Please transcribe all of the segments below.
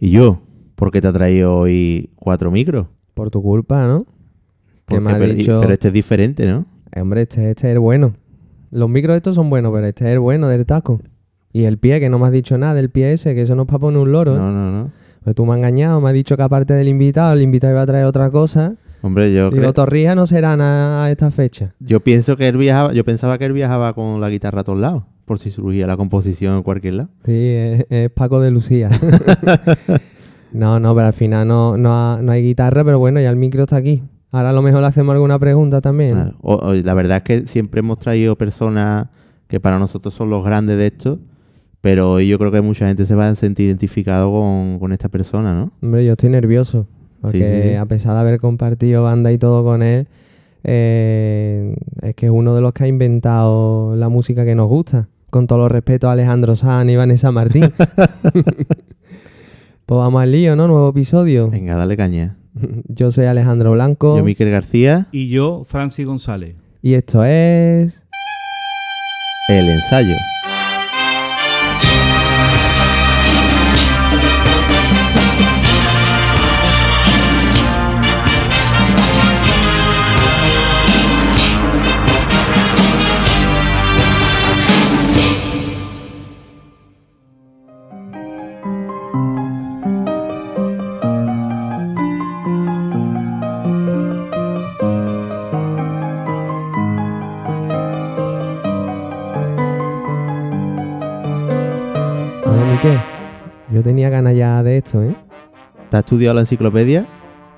¿Y yo? ¿Por qué te ha traído hoy cuatro micros? Por tu culpa, ¿no? Que Porque- me ha pero, dicho... pero este es diferente, ¿no? Eh, Hombre, este, este es el bueno. Los micros estos son buenos, pero este es el bueno del taco. Y el pie, que no me has dicho nada del pie ese, que eso no es para poner un loro. ¿eh? No, no, no. Pues tú me has engañado, me has dicho que aparte del invitado, el invitado iba a traer otra cosa. Hombre, yo, Digo, creo- Torrijas no serán a, a esta fecha. yo pienso que él viajaba, yo pensaba que él viajaba con la guitarra a todos lados, por si surgía la composición en cualquier lado. Sí, es, es Paco de Lucía. no, no, pero al final no, no, ha- no hay guitarra, pero bueno, ya el micro está aquí. Ahora a lo mejor le hacemos alguna pregunta también. Claro. O- o- la verdad es que siempre hemos traído personas que para nosotros son los grandes de esto, pero hoy yo creo que mucha gente se va a sentir identificado con, con esta persona, ¿no? Hombre, yo estoy nervioso. Porque Sí, sí. a pesar de haber compartido banda y todo con él, eh, es que es uno de los que ha inventado la música que nos gusta. Con todo los respeto a Alejandro Sanz y Vanessa Martín. pues vamos al lío, ¿no? Nuevo episodio. Venga, dale caña. Yo soy Alejandro Blanco. Yo, Miquel García, Y yo, Francis González. Y esto es. el ensayo. Ya de esto, ¿eh? ¿Te has estudiado la enciclopedia?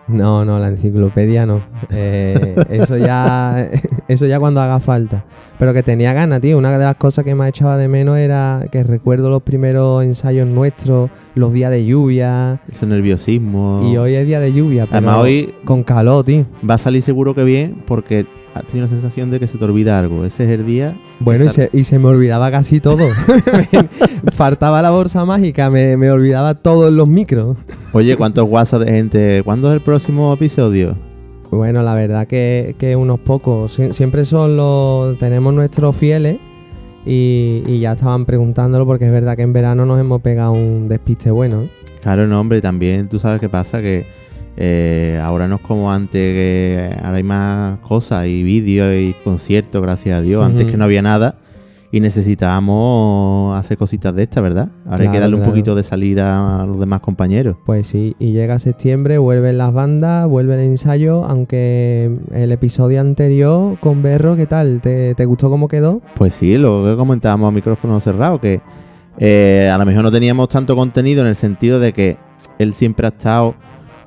No, no, la enciclopedia no. Eh, eso ya eso ya cuando haga falta. Pero que tenía ganas, tío. Una de las cosas que más echaba de menos era que recuerdo los primeros ensayos nuestros, los días de lluvia. Ese nerviosismo. Y hoy es día de lluvia, pero Además, hoy con calor, tío. va a salir seguro que bien porque tenido la sensación de que se te olvida algo. Ese es el día. Bueno, y se, y se me olvidaba casi todo. Faltaba la bolsa mágica, me, me olvidaba todo en los micros. Oye, ¿cuántos WhatsApp de gente? ¿Cuándo es el próximo episodio? Bueno, la verdad que, que unos pocos. Sie- Siempre son los. Tenemos nuestros fieles y, y ya estaban preguntándolo porque es verdad que en verano nos hemos pegado un despiste bueno. Claro, no, hombre, también tú sabes qué pasa, que eh, ahora no es como antes, que ahora hay más cosas y vídeos y conciertos, gracias a Dios. Antes que no había nada y necesitábamos hacer cositas de estas, ¿verdad? Ahora hay que Claro, darle un poquito de salida a los demás compañeros. Pues sí, y llega septiembre, vuelven las bandas, vuelve el ensayo, aunque el episodio anterior con Berro, ¿qué tal? ¿Te, te gustó cómo quedó? Pues sí, lo que comentábamos a micrófono cerrado, que eh, a lo mejor no teníamos tanto contenido en el sentido de que él siempre ha estado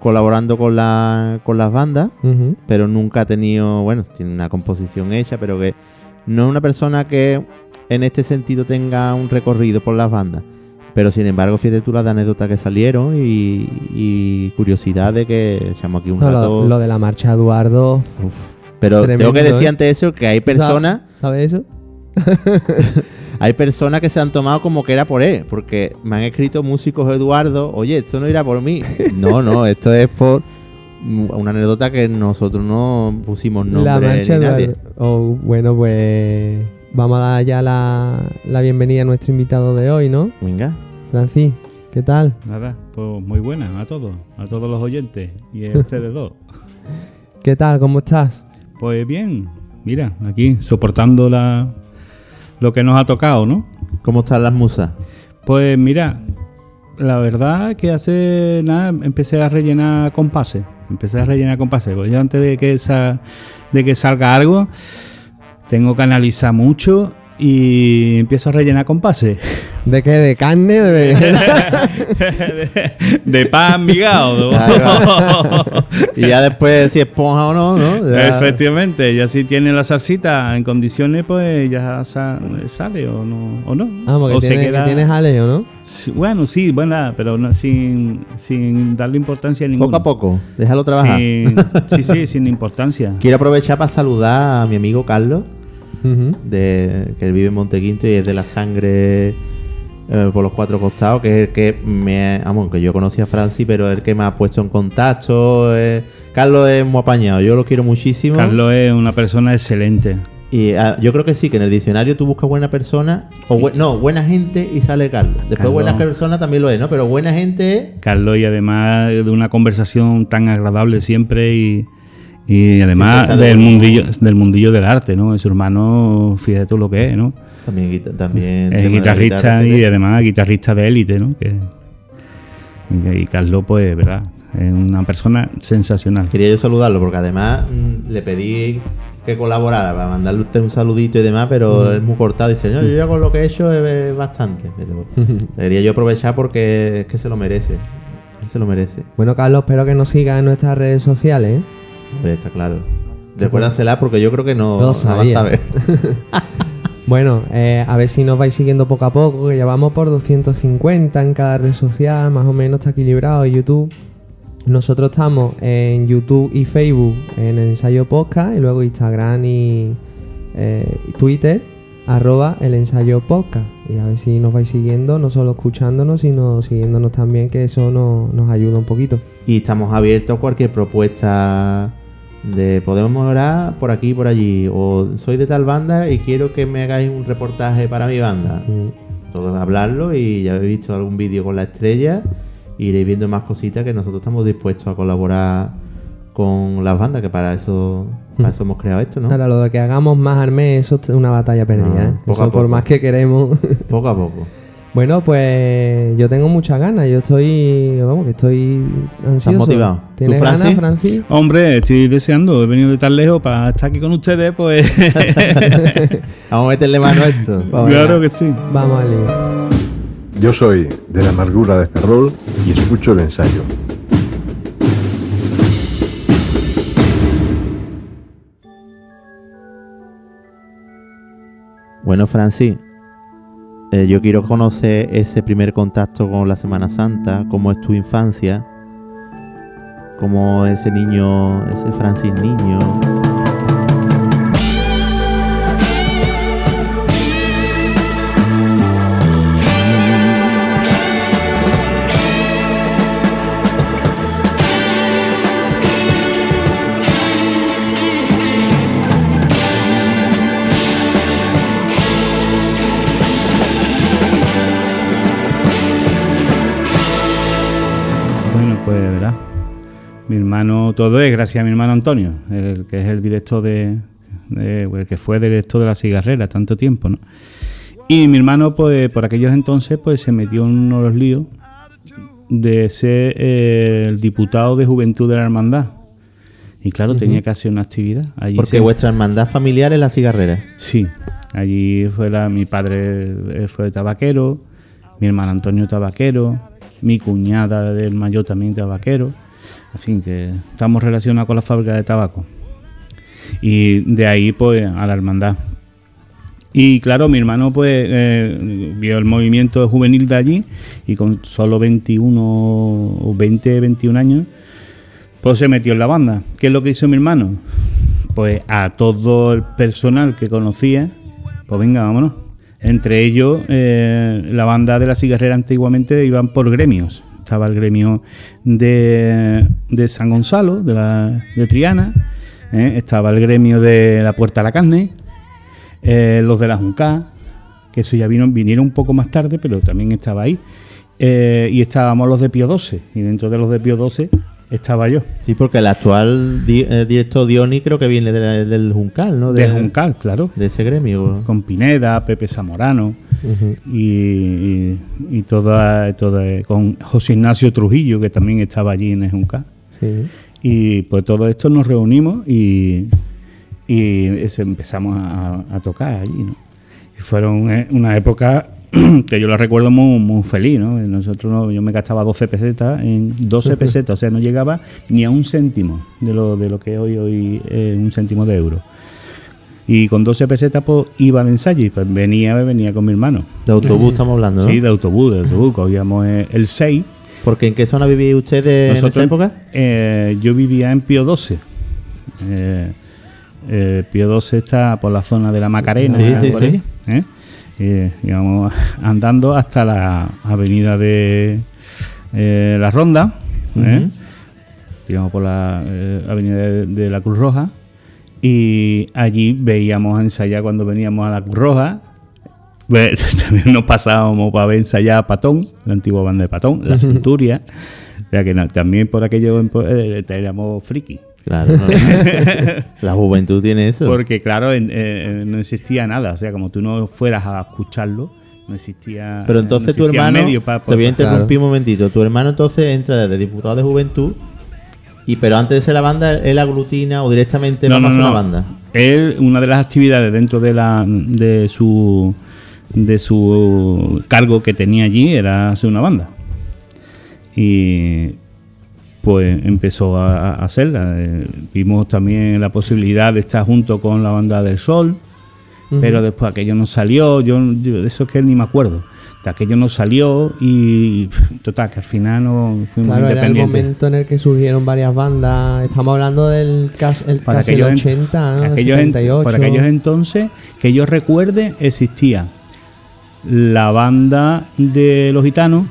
colaborando con, la, con las bandas, pero nunca ha tenido, bueno, tiene una composición hecha, pero que no es una persona que en este sentido tenga un recorrido por las bandas. Pero sin embargo, fíjate tú las anécdotas que salieron y, y curiosidad de que echamos aquí un No, rato. lo, lo de la marcha Eduardo, pero tengo que decir ¿eh? antes eso que hay ¿Tú sabes- personas, ¿sabes eso? hay personas que se han tomado como que era por él, porque me han escrito músicos Eduardo, oye, esto no irá por mí. No, no, esto es por una anécdota que nosotros no pusimos nombre la marcha ni nadie. Oh, bueno, pues vamos a dar ya la, la bienvenida a nuestro invitado de hoy, ¿no? Venga. Francis, ¿qué tal? Nada, pues muy buena a todos, a todos los oyentes y a ustedes dos. ¿Qué tal? ¿Cómo estás? Pues bien, mira, aquí soportando la, lo que nos ha tocado, ¿no? ¿Cómo están las musas? Pues mira, la verdad que hace nada empecé a rellenar compases. Empecé a rellenar compases. Pues yo antes de que, sa- de que salga algo, tengo que analizar mucho y empiezo a rellenar compases. ¿De qué? ¿De carne? ¿De... de, de pan migado. Y ya después si esponja o no, ¿no? Ya- Efectivamente, ya si tiene la salsita en condiciones, pues ya sa- sale o no. O no. Vamos, O que, se tiene- que queda- tienes jaleo, ¿no? Sí, Bueno, sí, buena, pero no- sin, sin darle importancia ninguna. Poco a poco, déjalo trabajar. Sin- sí, sí, sin importancia. Quiero aprovechar para saludar a mi amigo Carlos, de, que él vive en Montequinto y es de la sangre eh, por los cuatro costados, que es el que me... Vamos, que yo conocí a Francis, pero es el que me ha puesto en contacto. eh. Carlos es muy apañado, yo lo quiero muchísimo. Carlos es una persona excelente. Y ah, yo creo que sí, que en el diccionario tú buscas buena persona, o bue- no, buena gente y sale Carlos. Después Carlos. buena persona también lo es, ¿no? Pero buena gente es... Carlos, y además de una conversación tan agradable siempre y, y además Siempre del mundillo, del mundillo del arte, ¿no? Su hermano, fíjate tú lo que es, ¿no? También, Es de guitarrista guitarra, y además guitarrista de élite, ¿no? Que, y, y Carlos, pues, ¿verdad? Es una persona sensacional. Quería yo saludarlo porque además mm, le pedí que colaborara para mandarle usted un saludito y demás, pero es muy cortado. Dice, no, yo ya con lo que he hecho es, bastante. Pero quería yo aprovechar porque es que se lo merece. Él se lo merece. Bueno, Carlos, espero que nos sigas en nuestras redes sociales. ¿eh? Hombre, está claro. Recuérdasela porque yo creo que no, lo no va a sabía. saber. Bueno, eh, a ver si nos vais siguiendo poco a poco, que ya vamos por 250 en cada red social, más o menos está equilibrado. YouTube. Nosotros estamos en YouTube y Facebook en el ensayo podcast y luego Instagram y eh, y Twitter, arroba el ensayo podcast. Y a ver si nos vais siguiendo, no solo escuchándonos, sino siguiéndonos también, que eso nos, nos ayuda un poquito. Y estamos abiertos a cualquier propuesta de podemos mejorar por aquí y por allí. O soy de tal banda y quiero que me hagáis un reportaje para mi banda. Mm. Todo hablarlo y ya habéis visto algún vídeo con la estrella. Y iréis viendo más cositas que nosotros estamos dispuestos a colaborar con las bandas, que para eso, para eso hemos creado esto, ¿no? Ahora, lo de que hagamos más al mes, eso es una batalla perdida. No, ¿eh? poco a por más que queremos. Poco a poco. Bueno, pues yo tengo muchas ganas. Yo estoy, vamos, que estoy ansioso. motivado? ¿Tienes ¿Tú, ganas, Francis? Francis? Hombre, estoy deseando, he venido de tan lejos para estar aquí con ustedes, pues Vamos a meterle mano a esto. Pues claro venga, que sí. Vamos al lío. Yo soy de la amargura de Ferrol y escucho el ensayo. Bueno, Francis, eh, yo quiero conocer ese primer contacto con la Semana Santa, cómo es tu infancia, cómo ese niño, ese Francis niño. Mi hermano, todo es gracias a mi hermano Antonio, el que es el director de, de- el que fue director de la cigarrera tanto tiempo, ¿no? Y mi hermano, pues por aquellos entonces, pues se metió en uno de los líos de ser eh, el diputado de Juventud de la Hermandad. Y claro, tenía que hacer una actividad. Allí Porque se- vuestra hermandad familiar es la cigarrera. Sí, allí fue la, mi padre eh, fue tabaquero, mi hermano Antonio tabaquero, mi cuñada del mayor también tabaquero, en fin, que estamos relacionados con la fábrica de tabaco. Y de ahí pues a la hermandad. Y claro, mi hermano pues eh, vio el movimiento juvenil de allí y con solo 21 o 20, 21 años, pues se metió en la banda. ¿Qué es lo que hizo mi hermano? Pues a todo el personal que conocía, pues venga, vámonos. Entre ellos, eh, la banda de la cigarrera antiguamente iban por gremios. Estaba el gremio de, de San Gonzalo, de, la, de Triana, ¿eh? estaba el gremio de la Puerta a la Carne, eh, los de la Junca, que eso ya vino, vinieron un poco más tarde, pero también estaba ahí. Eh, y estábamos los de Pío XII, y dentro de los de Pío XII estaba yo. Sí, porque el actual di- eh, director Dioni creo que viene de la- del Juncal, ¿no? De Juncal, claro. De ese gremio. Con Pineda, Pepe Zamorano y, y, y toda, toda- con José Ignacio Trujillo, que también estaba allí en el Juncal. Sí. Y pues todo esto nos reunimos y, y empezamos a, a tocar allí, ¿no? Y fueron eh, una época que yo la recuerdo muy, muy feliz, ¿no? Nosotros, no- yo me gastaba 12 pesetas en 12 pesetas, o sea, no llegaba ni a un céntimo de lo, de lo que hoy hoy eh, un céntimo de euro. Y con 12 pesetas pues iba al ensayo y pues venía, venía con mi hermano. De autobús estamos hablando, ¿no? Sí, de autobús, de autobús, cogíamos eh, el 6 Porque ¿en qué zona vivíais ustedes en esa época? eh, yo vivía en Pío XII. Eh, eh, Pío XII está por la zona de la Macarena. Sí, sí, por sí. ahí, ¿eh? Íbamos andando hasta la avenida de eh, La Ronda. Íbamos por la eh, avenida de, de la Cruz Roja. Y allí veíamos ensayar cuando veníamos a la Cruz Roja. También nos pasábamos para ver ensayar a Patón, la antigua banda de Patón, la Centuria. O sea que también por aquello eh, éramos friki. Claro, no. la juventud tiene eso. Porque claro, en- eh, no existía nada. O sea, como tú no fueras a escucharlo, no existía. Pero no entonces tu hermano, medio te voy a interrumpir un momentito, tu hermano entonces entra desde diputado de juventud, y pero antes de ser la banda, él aglutina o directamente No, no, a no. una banda. Él, una de las actividades dentro de la de su de su cargo que tenía allí era hacer una banda. Y pues empezó a, a hacerla. Eh, vimos también la posibilidad de estar junto con la banda del Sol, pero después aquello no salió. Yo, yo de eso es que ni me acuerdo. De aquello no salió y total, que al final no fuimos Claro, era el momento en el que surgieron varias bandas. Estamos hablando del cas- el Para casi el aquellos, en- 80, ¿no? El aquellos en- 78. por aquellos entonces, que yo recuerde, existía la banda de los gitanos.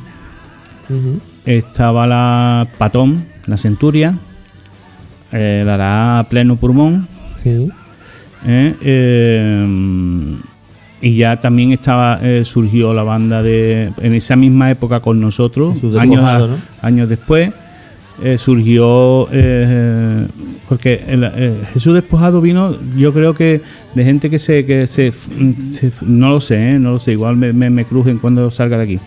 Estaba la Patón, la Centuria, eh, la Ará Pleno Pulmón, Sí. eh, eh, y ya también estaba surgió la banda de en esa misma época con nosotros años, años después surgió porque el- Jesús despojado vino yo creo que de gente que se que se, se- no lo sé no lo sé igual me, me, me crujen cuando salga de aquí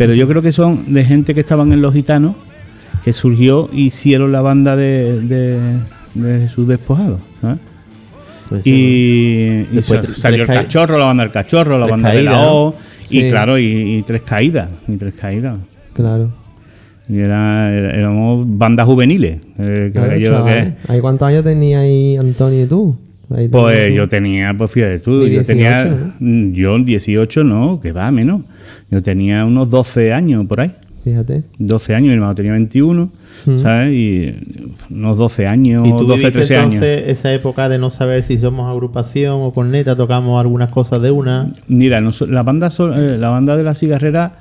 pero yo creo que son de gente que estaban en los gitanos que surgió y hicieron la banda de, de, de Jesús despojado ¿sabes? Pues Y, salió el cachorro, la banda del cachorro, la banda de la O, y claro, y, y tres caídas, y tres caídas. Claro. Y era, era- éramos bandas juveniles. eh, Claro, que- ¿Ahí cuántos años tenía ahí Antonio y tú? Ahí pues yo tenía, pues fíjate tú, yo 18, tenía, mm, yo 18 no, que va, menos. Yo tenía unos 12 años por ahí. Fíjate. 12 años, mi hermano tenía 21, Mm. ¿sabes? Y unos 12 años, ¿Y tú 12, viviste 13 años. entonces esa época de no saber si somos agrupación o corneta, tocamos algunas cosas de una? Mira, noso- la, banda eh, la banda de la cigarrera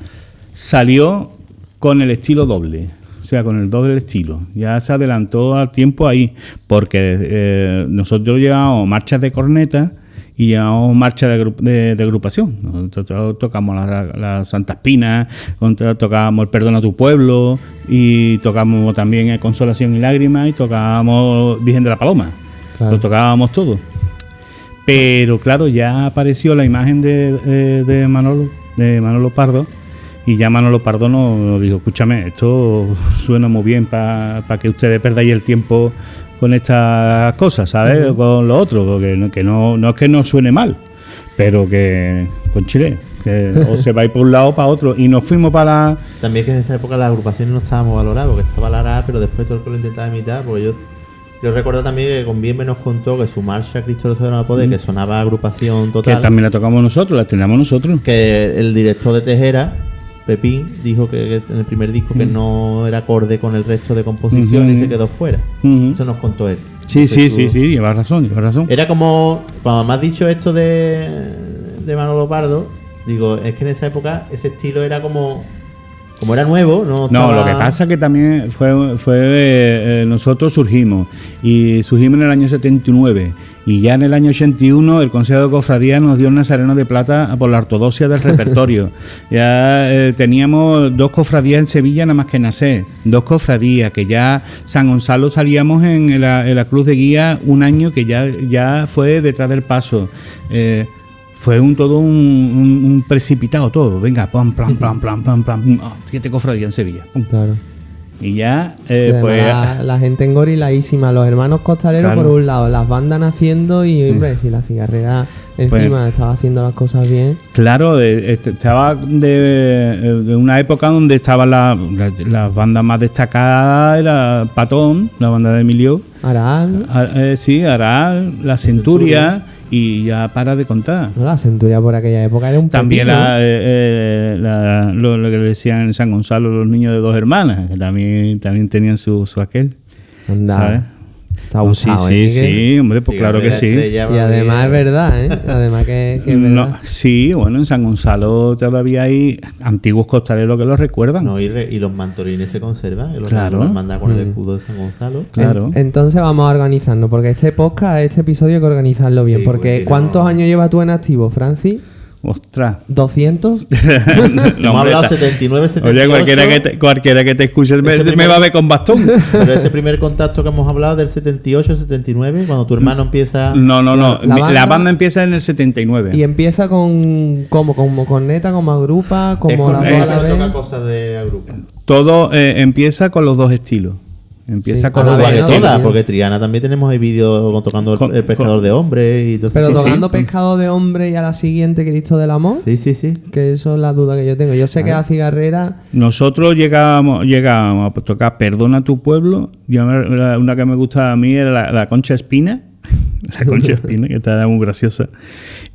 salió con el estilo doble. O sea, con el doble estilo. Ya se adelantó al tiempo ahí. Porque eh, nosotros llevamos marchas de corneta y llevamos marchas de, de- de agrupación. Nosotros tocamos las la Santa Espina, tocábamos el Perdona a tu pueblo y tocamos también el Consolación y Lágrimas y tocábamos Virgen de la Paloma. Claro. Lo tocábamos todo. Pero claro, ya apareció la imagen de, eh, de Manolo, de Manolo Pardo, y ya Manolo Pardo nos, nos dijo, escúchame, esto suena muy bien para que ustedes perdáis el tiempo con estas cosas, ¿sabes? Con lo otro, porque no, que no, no es que no suene mal, pero que con Chile, que o se va a ir por un lado o para otro. Y nos fuimos para la... También que en esa época las agrupaciones no estábamos valoradas, porque estaba la ARA, pero después todo el que lo intentaba imitar, porque yo, yo recuerdo también que con Bienve nos contó que su marcha Cristo Soberano al Poder, que sonaba agrupación que total, también la tocamos nosotros, la estrenamos nosotros. que el director de Tejera, Pepín, dijo que, en el primer disco que no era acorde con el resto de composiciones y se quedó fuera. Eso nos contó él. Sí, sí, sí, sí, llevas razón, llevas razón. Era como, cuando me has dicho esto de, de Manolo Pardo, digo, es que en esa época ese estilo era como, como era nuevo, no No, lo que pasa es que también fue, fue eh, eh, nosotros surgimos y surgimos en el año 79 y ya en el año 81 el Consejo de Cofradía nos dio un nazareno de plata por la ortodoxia del repertorio. ya eh, teníamos dos cofradías en Sevilla nada más que nacer, dos cofradías que ya San Gonzalo salíamos en la, en la Cruz de Guía un año que ya, ya fue detrás del paso. Eh, fue un todo un, un- un precipitado todo. Venga, pam, pam, pam, pam, pam, pam. Oh, siete cofradías en Sevilla. pum. Claro. Y ya, Y eh, además pues. la, la gente engoriladísima, los hermanos costaleros Claro. por un lado, las bandas naciendo y, hombre, si la cigarrera encima Pues- estaba haciendo las cosas bien. Claro, eh, este, estaba de, eh, de una época donde estaban la- la- las bandas más destacadas, era Patón, la banda de Emilio, Aral, a- eh, sí, Aral, La Centuria, y ya para de contar. la centuria por aquella época era un También la, eh, eh, la- lo, lo que decían en San Gonzalo los niños de dos hermanas, que también, también tenían su, su aquel. Anda. ¿sabes? Está No, sí, sí, ¿eh, Miguel? sí, hombre, pues Sí, claro que sí. Y además es verdad, ¿eh? Además que, que es No, verdad. sí, bueno, en San Gonzalo todavía hay antiguos costaleros que lo recuerdan. No, y, re- y los mantolines se conservan. Los Claro. los con el Mm. escudo de San Gonzalo. Claro. En- entonces vamos a organizarnos, porque este podcast, este episodio hay que organizarlo bien. Sí, porque ¿cuántos no- años llevas tú en activo, Francis? Ostras. ¿200? No, Hemos hombre, hablado está- 79, 78. Oye, cualquiera que te, cualquiera que te escuche me, me va a ver con bastón. Pero ese primer contacto que hemos hablado del 78, 79, cuando tu hermano empieza. No, no, no. La- la Mi- La, banda- empieza en el 79. y empieza con como, como corneta, como agrupa, es como con la a la toca vez. cosas de agrupa. Todo eh, empieza con los dos estilos. Empieza Sí, con a los la de todas, porque Triana también tenemos el vídeo con- tocando el, Con- el pescador con- de hombre y todo Pero Sí, sí. tocando pescado de hombre y a la siguiente Cristo del Amor, Sí, sí, sí. que eso es la duda que yo tengo. Yo sé que la cigarrera Nosotros llegábamos, llegábamos a tocar Perdona tu pueblo. Yo, me- la- una que me gusta a mí era la, la Concha Espina. La Concha Espina, que está muy graciosa.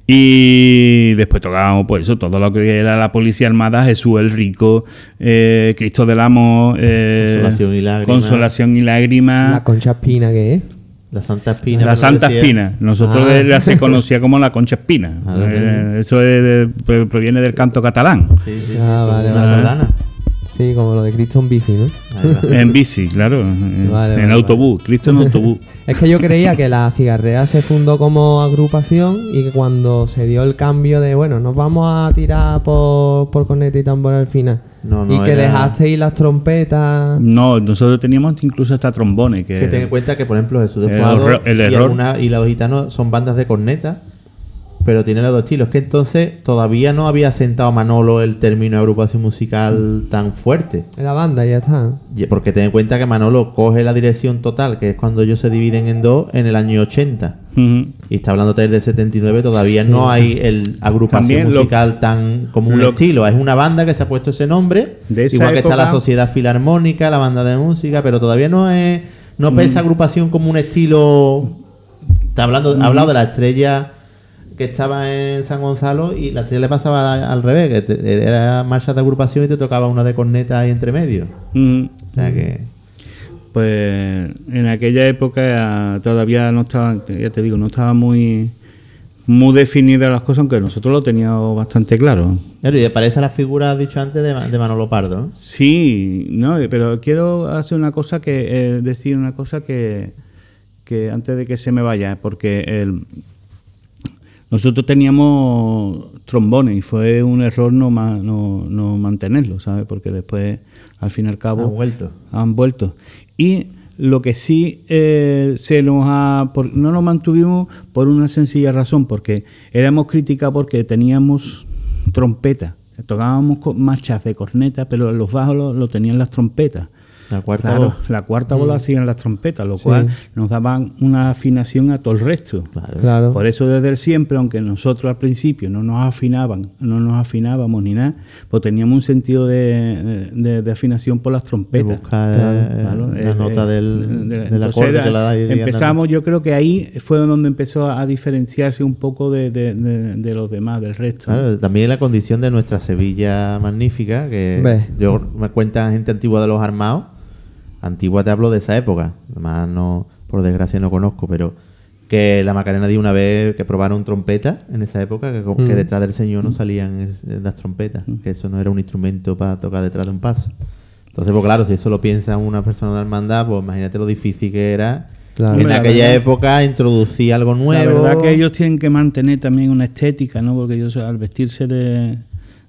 Y después tocábamos, pues eso, todo lo que era la Policía Armada, Jesús el Rico, eh, Cristo del Amor, eh, Consolación y lágrimas. Consolación y lágrimas. la concha espina que es. La Santa Espina. La Santa decía. Espina. Nosotros Ah. la se conocía como la Concha Espina. Ah, Eh, eso es de- proviene del canto catalán. Sí, sí. Ah, vale, una vale. Sí, como lo de Cristo en bici, ¿no? En bici, claro. en- Vale, en vale, autobús. Cristo en autobús. Es que yo creía que la cigarrera se fundó como agrupación y que cuando se dio el cambio de, bueno, nos vamos a tirar por, por corneta y tambor al final. No, no, y que era- dejasteis las trompetas. No, nosotros teníamos incluso hasta trombones. Que, Que ten en cuenta que, por ejemplo, Jesús de El error- y, alguna- y los gitanos son bandas de corneta, pero tienen los dos estilos. Que entonces todavía no había sentado Manolo el término de agrupación musical tan fuerte. En la banda, ya está. Porque ten en cuenta que Manolo coge la dirección total, que es cuando ellos se dividen en dos, en el año 80. Ujú. Y está hablando del 79, todavía no hay el agrupación También lo- musical tan como un lo- estilo. Es una banda que se ha puesto ese nombre. De esa igual que está la Sociedad Filarmónica, la banda de música, pero todavía no es. No Mm. pesa agrupación como un estilo. Está hablando, ha hablado de la estrella que estaba en San Gonzalo y la estrella le pasaba al revés, que te- era marcha de agrupación y te tocaba una de corneta ahí entre medio. O sea que. Pues en aquella época todavía no estaba, ya te digo, no estaba muy, muy definidas las cosas, aunque nosotros lo teníamos bastante claro. Claro, y aparece la figura, dicho antes, de, de Manolo Pardo, ¿no? Sí, no, pero quiero hacer una cosa que eh, decir una cosa que, que antes de que se me vaya, porque el, nosotros teníamos trombones y fue un error no, ma- no, no mantenerlo, ¿sabes? Porque después, al fin y al cabo, Han vuelto. han vuelto. Y lo que sí eh, se nos ha. por- no nos mantuvimos por una sencilla razón, porque éramos crítica porque teníamos trompeta. Tocábamos marchas de corneta, pero los bajos lo, lo tenían las trompetas. La cuarta Claro, voz. la cuarta voz la hacían las trompetas, lo Sí. cual nos daban una afinación a todo el resto. Claro. Claro. Por eso desde el siempre, aunque nosotros al principio no nos afinaban, no nos afinábamos ni nada, pues teníamos un sentido de, de- de afinación por las De trompetas. buscar Claro, eh, Claro, la eh, nota eh, del, de- del acorde era- que la da y Empezamos, yo creo que ahí fue donde empezó a diferenciarse un poco de, de- de- de los demás, del resto. Claro, también la condición de nuestra Sevilla magnífica, que yo me cuentan gente antigua de los armados. Antigua te hablo de esa época. Además, no, por desgracia no conozco, pero que la Macarena dio una vez que probaron trompeta en esa época, que, Mm. detrás del señor no salían es- las trompetas, que eso no era un instrumento para tocar detrás de un paso. Entonces, pues claro, si eso lo piensa una persona de hermandad, pues imagínate lo difícil que era Claro. en aquella verdad- época introducir algo nuevo. La verdad que ellos tienen que mantener también una estética, ¿no? Porque ellos al vestirse de,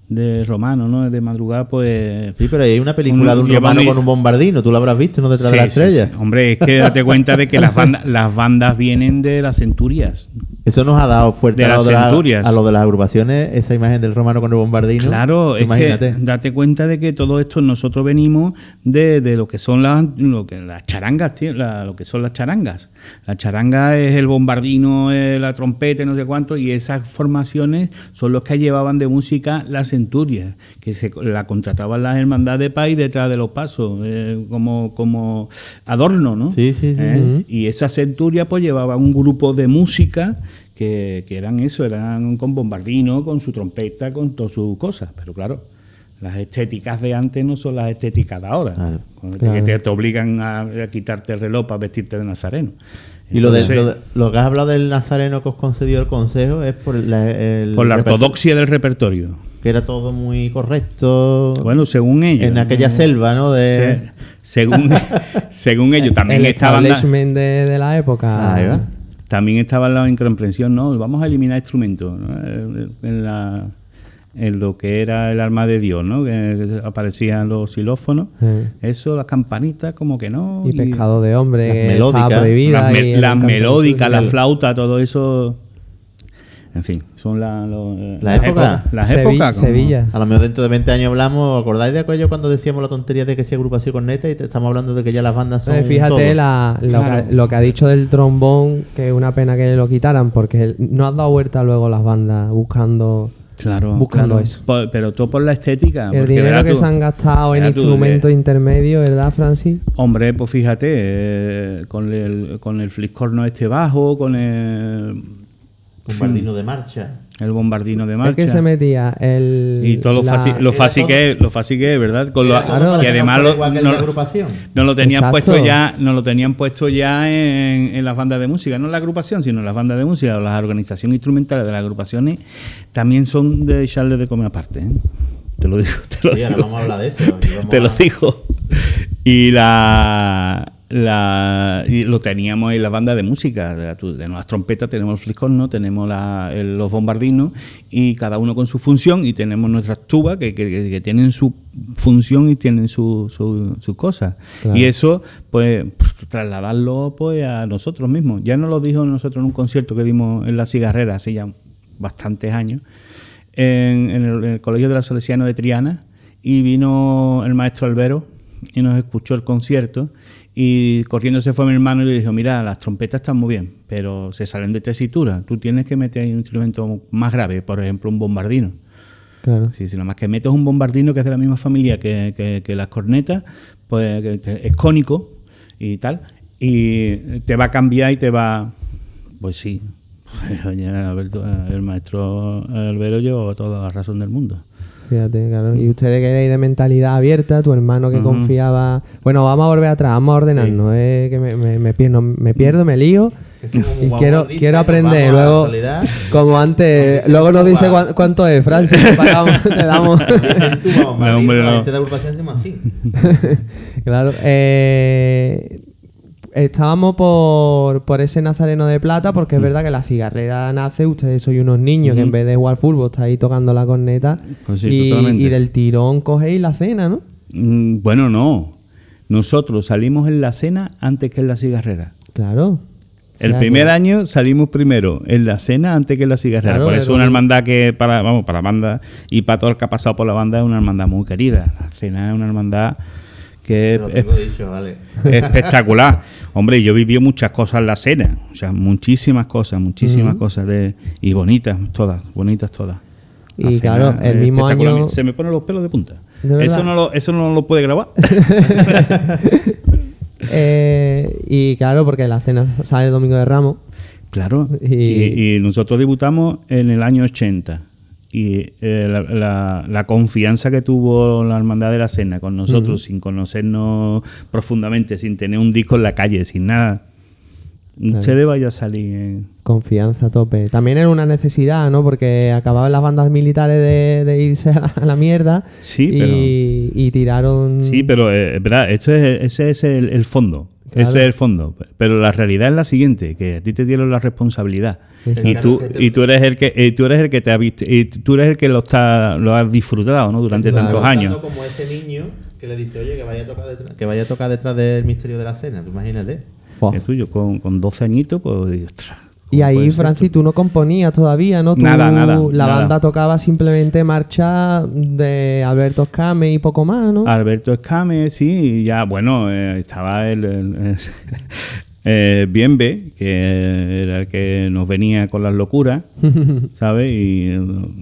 de romano, ¿no? De madrugada, pues... Sí, pero hay una película Un- de un romano un- con un bombardino, tú lo habrás visto, ¿no? Detrás de Sí, la sí, estrella. sí. Hombre, es que date cuenta de que las bandas, las bandas vienen de las centurias. Eso nos ha dado fuerte De a, lo las de la- centurias. a lo de las agrupaciones, esa imagen del romano con el bombardino. Claro, es imagínate. que date cuenta de que todo esto nosotros venimos de, de lo que son las lo que las charangas, tío, la- lo que son las charangas. La charanga es el bombardino, la trompeta, no sé cuánto, y esas formaciones son los que llevaban de música las centurias, que se, la contrataban las hermandades de país detrás de los pasos, eh, como, como adorno, ¿no? Sí, sí, sí. ¿Eh? Y esa centuria pues llevaba un grupo de música que, que eran eso, eran con bombardino, con su trompeta, con todas sus cosas. Pero claro, las estéticas de antes no son las estéticas de ahora. Claro. Cuando Claro. Que te, te obligan a, a quitarte el reloj para vestirte de nazareno. Y lo, de, lo, de- lo que has hablado del nazareno que os concedió el consejo es por la, el por la reper- ortodoxia del repertorio. Que era todo muy correcto. Bueno, según ellos. en aquella selva, ¿no? De... Se- según, según ellos, también el estaban la- de, de la época. Ahí va. También estaba la incomprensión, no, vamos a eliminar instrumentos ¿no? Eh, en, la- en lo que era el alma de Dios, ¿no? Que, aparecían los xilófonos, eso, las campanitas, como que no. Y pescado de hombre, Las melódicas, las, me- canto melódicas, la flauta, todo eso. En fin, son la, lo- La las época. épocas- Las Sevi- épocas. como- Sevilla. A lo mejor dentro de 20 años hablamos, ¿acordáis de aquello cuando decíamos la tontería de que si agrupación con neta y te estamos hablando de que ya las bandas son Eh, Fíjate la- lo, Claro. que, lo que ha dicho del trombón, que es una pena que lo quitaran, porque no has dado vuelta luego las bandas buscando Claro, buscando claro. eso. Por- pero todo por la estética. el dinero que tú- se han gastado en instrumentos eh, intermedios, ¿verdad, Francis? Hombre, pues fíjate, eh, con el, con el fliscorno este bajo, con el, Bombardino de marcha. el bombardino de marcha. que se metía el. y todo lo, la- fácil, lo fácil que es, lo fácil que es, ¿verdad? Con lo- y no además fuera lo, igual que el no, de agrupación. no lo tenían Exacto. puesto ya, no lo tenían puesto ya en, en las bandas de música, no en la agrupación, sino en las bandas de música o las organizaciones instrumentales de las agrupaciones también son de echarle de comer aparte. ¿eh? Te lo digo, te lo Sí, ahora digo. vamos a hablar de eso. te lo digo. Y la, la y lo teníamos en la banda de música. De, de nuestras trompetas tenemos el fliscorno, tenemos la- el- los bombardinos y cada uno con su función y tenemos nuestras tubas que, que- que tienen su función y tienen su- su- cosas. Claro. Y eso, pues, trasladarlo pues a nosotros mismos. Ya nos lo dijo nosotros en un concierto que dimos en La Cigarrera hace ya bastantes años en, en el, en el Colegio de la Salesiano de Triana y vino el maestro Albero y nos escuchó el concierto y corriendo se fue mi hermano y le dijo, mira, las trompetas están muy bien, pero se salen de tesitura, tú tienes que meter un instrumento más grave, por ejemplo un bombardino. Claro. Si, si nada más que metes un bombardino que es de la misma familia que, que- que las cornetas, pues es cónico y tal, y te va a cambiar y te va... Pues sí, Oye, Alberto, el maestro Albero llevó toda la razón del mundo. Fíjate, claro. Y ustedes que erais de mentalidad abierta, tu hermano que confiaba. Bueno, vamos a volver atrás, vamos a ordenarnos. eh, que me, me, me pierdo, me pierdo, me lío. Y quiero, quiero aprender. Luego, como antes, luego nos dice cuánto es, Francis. te pagamos, te damos. No, hombre, la no. gente de agrupación hacemos así. claro. eh, estábamos por, por ese Nazareno de Plata, porque es verdad que la cigarrera nace, ustedes sois unos niños que en vez de jugar fútbol estáis ahí tocando la corneta. Pues sí, y, del tirón cogéis la cena, ¿no? Mm, Bueno, no. Nosotros salimos en la cena antes que en la cigarrera. Claro. O El sea primer que- año salimos primero en la cena antes que en la cigarrera. Claro, por es eso una como- hermandad que para, vamos, para la banda y para todo el que ha pasado por la banda es una hermandad muy querida. La cena es una hermandad que es, dicho, vale. espectacular. Hombre, yo viví muchas cosas en la cena, o sea, muchísimas cosas, muchísimas cosas de y bonitas todas, bonitas todas. La Y cena claro, el mismo año- se me ponen los pelos de punta. Eso no lo eso no lo puede grabar. Eh, y claro, porque la cena sale el domingo de Ramos. Claro. Y- Y, y nosotros debutamos en el año 80. Y eh, la, la- la confianza que tuvo la Hermandad de la Cena con nosotros, sin conocernos profundamente, sin tener un disco en la calle, sin nada. Ustedes vaya a salir. en- Confianza a tope. También era una necesidad, ¿no? Porque acababan las bandas militares de, de irse a la, a la mierda. Sí, y, pero- y tiraron. Sí, pero eh, verdad, esto es, ese es el, el fondo. Claro. Ese es el fondo. Pero la realidad es la siguiente, que a ti te dieron la responsabilidad. Exacto. Y tú, y tú eres el que, y tú eres el que te ha visto, y tú eres el que lo está, lo has disfrutado, ¿no? Durante Claro. tantos años. como ese niño que le dice, oye, que vaya a tocar detrás, que vaya a tocar detrás del misterio de la cena, tú imagínate. Es tuyo, con, con 12 añitos, pues, digo, "Ostras, Y ¿cómo ahí, puede ser Francis, esto?". tú no componías todavía, ¿no? Tú- Nada, nada, La nada. banda tocaba simplemente marcha de Alberto Escame y poco más, ¿no? Alberto Escame, sí, y ya, bueno, eh, estaba el, el- el- eh, Bienve, que era el que nos venía con las locuras, ¿sabes? Y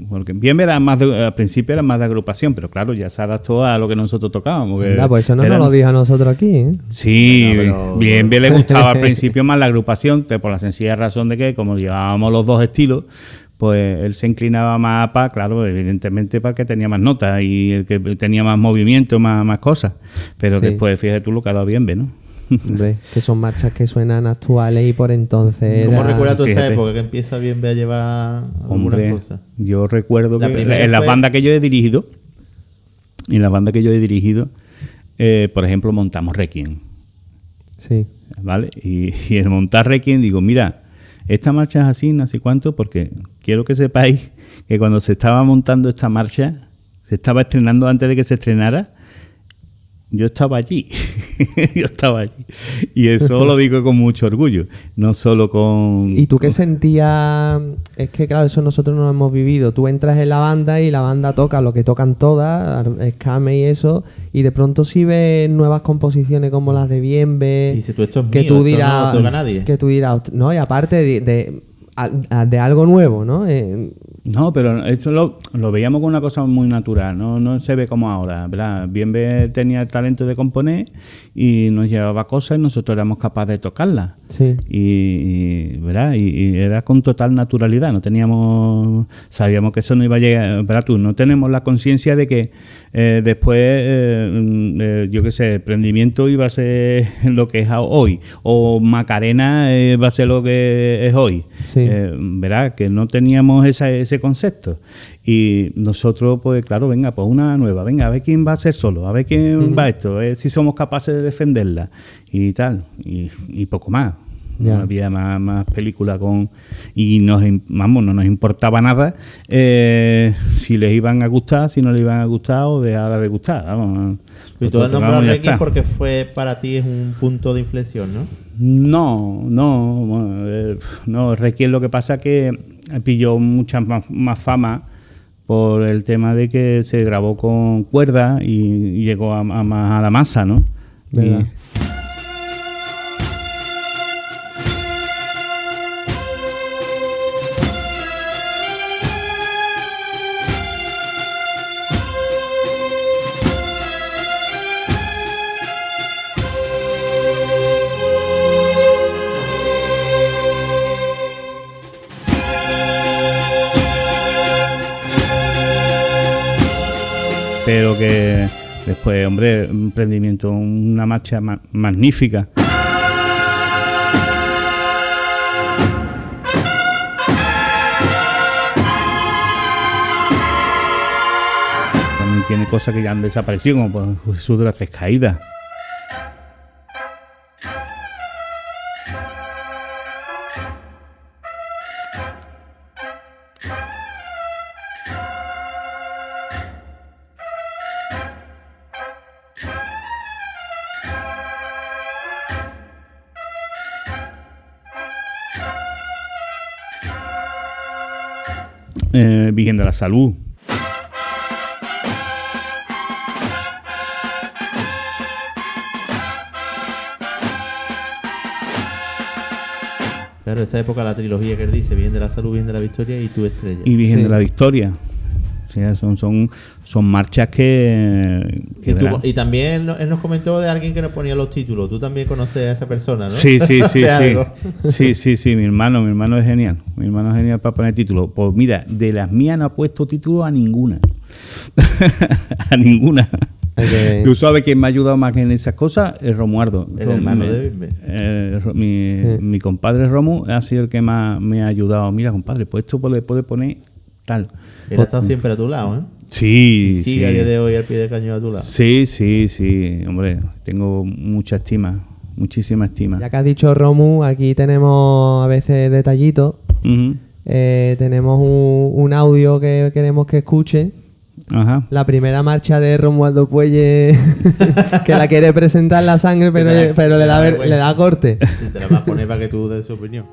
porque Bienve era más de- al principio era más de agrupación, pero claro, ya se adaptó a lo que nosotros tocábamos. que pues eso no eran- nos lo dijo a nosotros aquí, ¿eh? Sí, pero- Bienve le gustaba al principio más la agrupación, por la sencilla razón de que como llevábamos los dos estilos, pues él se inclinaba más para, claro, evidentemente para el que tenía más notas y el que tenía más movimiento, más, más cosas. Pero Sí. después, fíjate tú, lo que ha dado bien, ¿no? Hombre, que son marchas que suenan actuales y por entonces. ¿Cómo era- recuerdas tú esa época que empieza bien ve a llevar algunas Hombre, cosas? yo recuerdo La que en la fue- banda que yo he dirigido, en la banda que yo he dirigido, eh, por ejemplo, montamos Requiem, Sí, ¿vale? Y, y el montar Requiem digo, mira, esta marcha es así, no sé cuánto, porque quiero que sepáis que cuando se estaba montando esta marcha, se estaba estrenando antes de que se estrenara, yo estaba allí, yo estaba allí. Y eso lo digo con mucho orgullo, no solo con... ¿Y tú qué con- sentías? Es que, claro, eso nosotros no lo hemos vivido. Tú entras en la banda y la banda toca lo que tocan todas, ar- Escame y eso, y de pronto si ves nuevas composiciones como las de Bienve, Y dices, tú, esto es que mío, tú esto dirás, no lo toca nadie. que tú dirás, no, y aparte de, de algo nuevo, ¿no? Eh, No, pero eso lo, lo veíamos con una cosa muy natural, no, no se ve como ahora, ¿verdad? Bienve tenía el talento de componer y nos llevaba cosas y nosotros éramos capaces de tocarlas. sí, Y, y, ¿verdad? Y, y era con total naturalidad, no teníamos, sabíamos que eso no iba a llegar, ¿verdad? Tú, no tenemos la conciencia de que eh, después, eh, eh, yo qué sé, emprendimiento iba a ser lo que es hoy, o Macarena eh, va a ser lo que es hoy. Sí. Eh, ¿Verdad? Que no teníamos esa- ese concepto. Y nosotros, pues claro, venga, pues una nueva, venga, a ver quién va a ser solo, a ver quién va esto, a ver si somos capaces de defenderla y tal, y, y poco más. Ya. No había más, más película con. Y nos, im- vamos, no nos importaba nada eh, si les iban a gustar, si no les iban a gustar o dejar de gustar. Vamos, Y tú has nombrado porque fue para ti es un punto de inflexión, ¿no? No, no, eh, no, Requiem lo que pasa que pilló mucha más, más fama por el tema de que se grabó con cuerda y, llegó a, más a la masa, ¿no? Después, hombre, un emprendimiento, una marcha ma- magnífica. También tiene cosas que ya han desaparecido, como Jesús de las Tres Caídas. Virgen de la Salud. Claro, esa época la trilogía que él dice, bien de la salud, bien de la victoria y tu estrella. y Virgen Sí. de la Victoria. Son, son, son marchas que... que Y, tú- verán. y también él nos comentó de alguien que nos ponía los títulos. Tú también conoces a esa persona, ¿no? Sí, sí, sí, sí. Sí, sí, sí, mi hermano, mi hermano es genial. Mi hermano es genial para poner título. Pues mira, de las mías no ha puesto título a ninguna. a ninguna. Tú sabes quién me ha ayudado más en esas cosas, es Romuardo. El Rom- hermano de eh, mi, Sí. mi compadre Romu ha sido el que más me ha ayudado. Mira, compadre, pues esto le puede poner tal. Él ha estado siempre a tu lado, ¿eh? Sí, Y sí. sigue a día de hoy al pie del cañón a tu lado. Sí, sí, sí, hombre, tengo mucha estima, muchísima estima. Ya que has dicho Romu, aquí tenemos a veces detallitos. Eh, tenemos un, un audio que queremos que escuche. Ajá. La primera marcha de Romualdo Puelle, que la quiere presentar la sangre, pero, le, da, le da corte. Te la vas a poner para que tú des su opinión.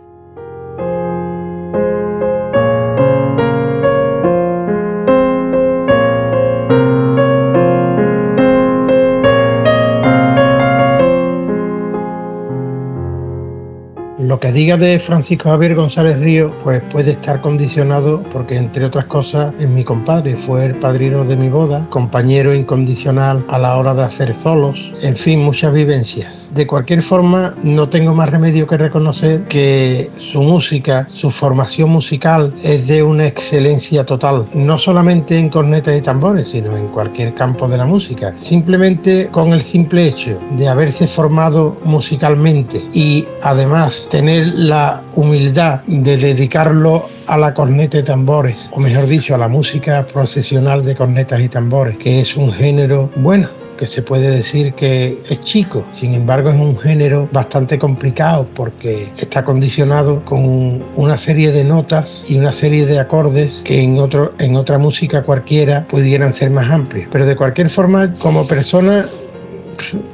Lo que diga de Francisco Javier González Río, pues puede estar condicionado porque, entre otras cosas, es mi compadre, fue el padrino de mi boda, compañero incondicional a la hora de hacer solos, en fin, muchas vivencias. De cualquier forma, no tengo más remedio que reconocer que su música, su formación musical es de una excelencia total, no solamente en cornetas y tambores, sino en cualquier campo de la música. Simplemente con el simple hecho de haberse formado musicalmente y además tener la humildad de dedicarlo a la corneta y tambores, o mejor dicho, a la música procesional de cornetas y tambores, que es un género bueno que se puede decir que es chico, sin embargo es un género bastante complicado porque está condicionado con una serie de notas y una serie de acordes que en, otro, en otra música cualquiera pudieran ser más amplios. Pero de cualquier forma, como persona,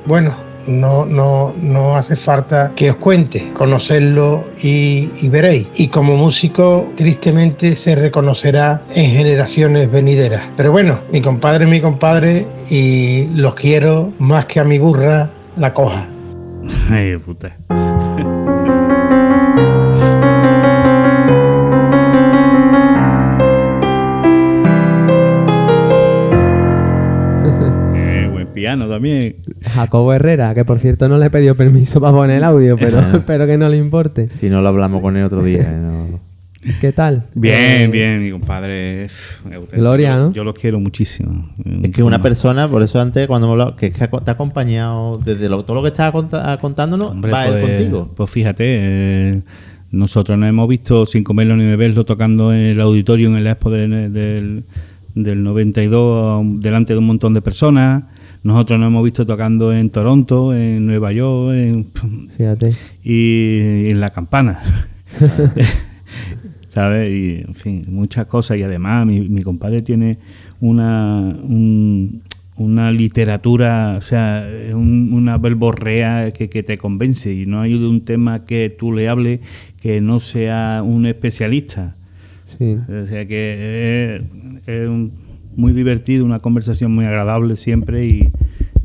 bueno, no, no, no hace falta que os cuente, conocerlo y, veréis. Y como músico, tristemente se reconocerá en generaciones venideras. Pero bueno, mi compadre es mi compadre y los quiero más que a mi burra la coja. Ay, puta. Eh, también. Jacobo Herrera, que por cierto no le he pedido permiso para poner el audio, pero espero que no le importe. Si no lo hablamos con él otro día. ¿eh? No. ¿Qué tal? Bien, Eh, bien, mi compadre. Gloria, yo, ¿no? Yo lo quiero muchísimo. Es que una persona, por eso antes cuando hemos hablado, que es que te ha acompañado desde lo- todo lo que estaba conta- contándonos, Hombre, va él pues, contigo. Pues fíjate, eh, nosotros nos hemos visto sin comerlo ni beberlo tocando en el auditorio en el Expo de- del, del 92 delante de un montón de personas. Nosotros nos hemos visto tocando en Toronto, en Nueva York en- Fíjate. y en La Campana. ¿Sabes? Y, en fin, muchas cosas. Y además, mi, mi compadre tiene una, un- una literatura, o sea, un- una verborrea que, que te convence. Y no hay un tema que tú le hables que no sea un especialista. Sí. O sea que es, es un- muy divertido, una conversación muy agradable siempre. Y, y-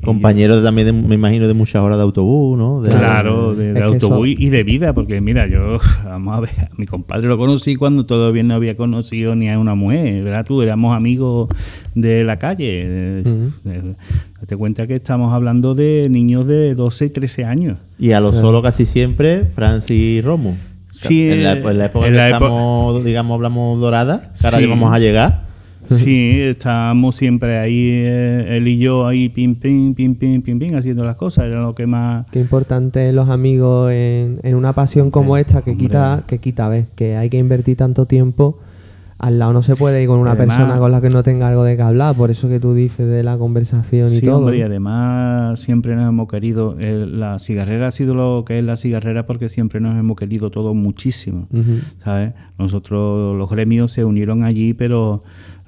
Compañero también, de- me imagino, de muchas horas de autobús, ¿no? De- Claro, de, autobús eso- y de vida, porque mira, yo, vamos a ver, a mi compadre lo conocí cuando todavía no había conocido ni a una mujer, ¿verdad? Tú éramos amigos de la calle. eh, eh, Date cuenta que estamos hablando de niños de 12 y 13 años. Y a lo solo casi siempre, Francis Romo. Sí, en la, eh, en la época en que la estamos, digamos, hablamos dorada, que ahora Sí. vamos a llegar. Sí, estábamos siempre ahí, eh, él y yo ahí, pim, pim, pim, pim, pim, pim, haciendo las cosas, era lo que más... Qué importante los amigos en, en una pasión como esta que hombre. quita, que quita, ves, que hay que invertir tanto tiempo. Al lado no se puede ir con una Además- persona con la que no tenga algo de que hablar, por eso que tú dices de la conversación y Sí, todo. hombre, y además siempre nos hemos querido, eh, la cigarrera ha sido lo que es la cigarrera porque siempre nos hemos querido todos muchísimo. ¿sabes? Nosotros, los gremios se unieron allí, pero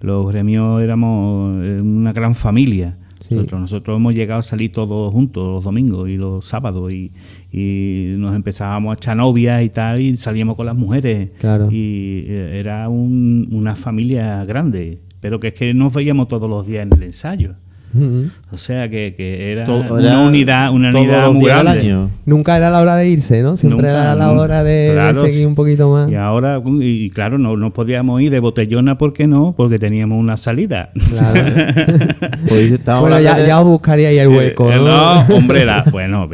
los gremios éramos eh, una gran familia. Sí. Nosotros, nosotros hemos llegado a salir todos juntos los domingos y los sábados y, y nos empezábamos a echar novias y tal y salíamos con las mujeres. Claro. Y eh, era un- una familia grande, pero que es que nos veíamos todos los días en el ensayo. O sea que, que era Todo- una unidad, una unidad muy grande. año. Nunca era la hora de irse, ¿no? Siempre Nunca, era la nunca. hora de, de Claro, seguir un poquito más. Y ahora, y, y claro, no, no podíamos ir de botellona, ¿por qué no? Porque teníamos una salida. Claro. Pues bueno, ya, hablando de- ya os buscaría ahí el hueco, Eh, ¿no? no, hombre, la- bueno,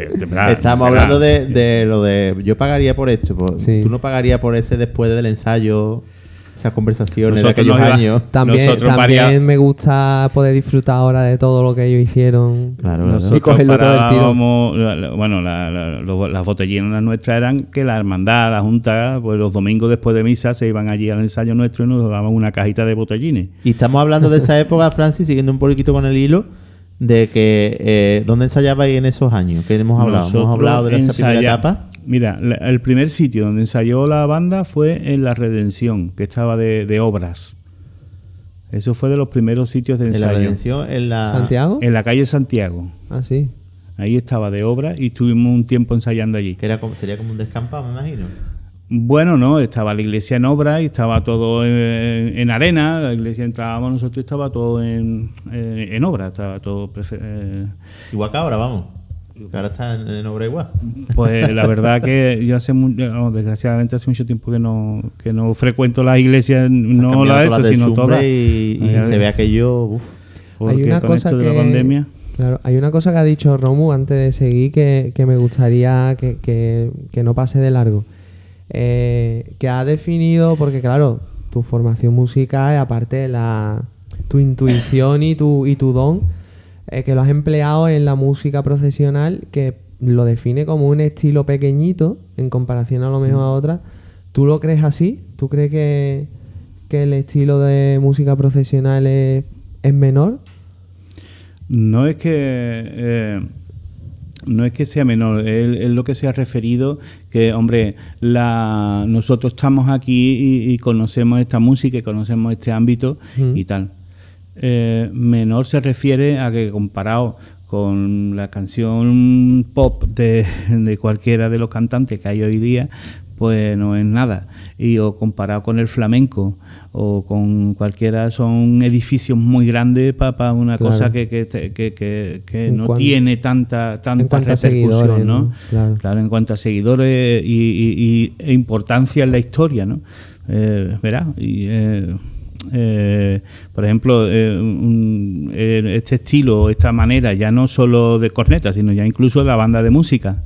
Estamos hablando de, de lo de yo pagaría por esto. pues, Sí. Tú no pagarías por ese después del ensayo, esas conversaciones Nosotros de aquellos años. También, Nosotros también varia- me gusta poder disfrutar ahora de todo lo que ellos hicieron. Claro, claro. Nosotros Y cogerlo todo el tiro. parábamos- la- la- bueno, la- la- las botellinas nuestras eran que la hermandad, la junta, pues los domingos después de misa se iban allí al ensayo nuestro y nos daban una cajita de botellines. Y estamos hablando de esa época, Francis, siguiendo un poquito con el hilo, de que eh, ¿dónde ensayabais en esos años? que hemos hablado? Nosotros hemos hablado de esa primera etapa. Mira, la- el primer sitio donde ensayó la banda fue en La Redención, que estaba de, de obras. Eso fue de los primeros sitios de En la ensayo. redención, en la... ¿Santiago? En la calle Santiago. Ah, sí. Ahí estaba de obra y estuvimos un tiempo ensayando allí. Que era como, sería como un descampado, me imagino. Bueno, no, estaba la iglesia en obra y estaba todo en, en arena. La iglesia entrábamos nosotros y estaba todo en, eh, en obra. Estaba todo. prefe- eh, Igual que ahora, vamos. Ahora está en, en obra igual. Pues la verdad que yo hace no, desgraciadamente hace mucho tiempo que no que no frecuento las iglesias, no la de esto, sino todas. Y, se ve aquello. uf. Porque Hay una con cosa esto de la que- pandemia. Claro, hay una cosa que ha dicho Romu antes de seguir que, que me gustaría que, que- que no pase de largo. Eh, que ha definido, porque claro, tu formación musical, aparte de la, tu intuición y tu, y tu don, eh, que lo has empleado en la música profesional, que lo define como un estilo pequeñito en comparación a lo mejor a otras. ¿Tú lo crees así? ¿Tú crees que, que el estilo de música profesional es, es menor? No es que eh, no es que sea menor, es, es lo que se ha referido que, hombre, la, nosotros estamos aquí y, y conocemos esta música y conocemos este ámbito Mm. y tal. Eh, menor se refiere a que comparado con la canción pop de, de cualquiera de los cantantes que hay hoy día, pues no es nada. Y o comparado con el flamenco o con cualquiera, son edificios muy grandes para una Claro. cosa que, que, que, que- que no tiene tanta, tanta repercusión, ¿no? Claro. Claro, en cuanto a seguidores y, y- y- e importancia en la historia, ¿no? Eh, ¿Verdad? Y, eh, eh, por ejemplo, eh, eh, este estilo, esta manera, ya no solo de corneta, sino ya incluso de la banda de música,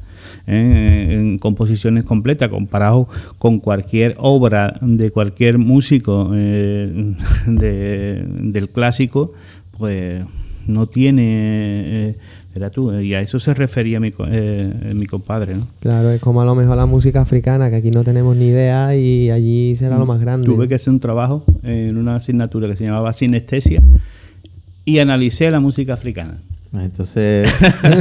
en composiciones completas, comparado con cualquier obra de cualquier músico de- del clásico, pues no tiene, eh, verás tú, y a eso se refería mi, co- eh, mi compadre, ¿no? Claro, es como a lo mejor la música africana, que aquí no tenemos ni idea y allí será lo más grande. Tuve que hacer un trabajo en una asignatura que se llamaba sinestesia y analicé la música africana. Entonces,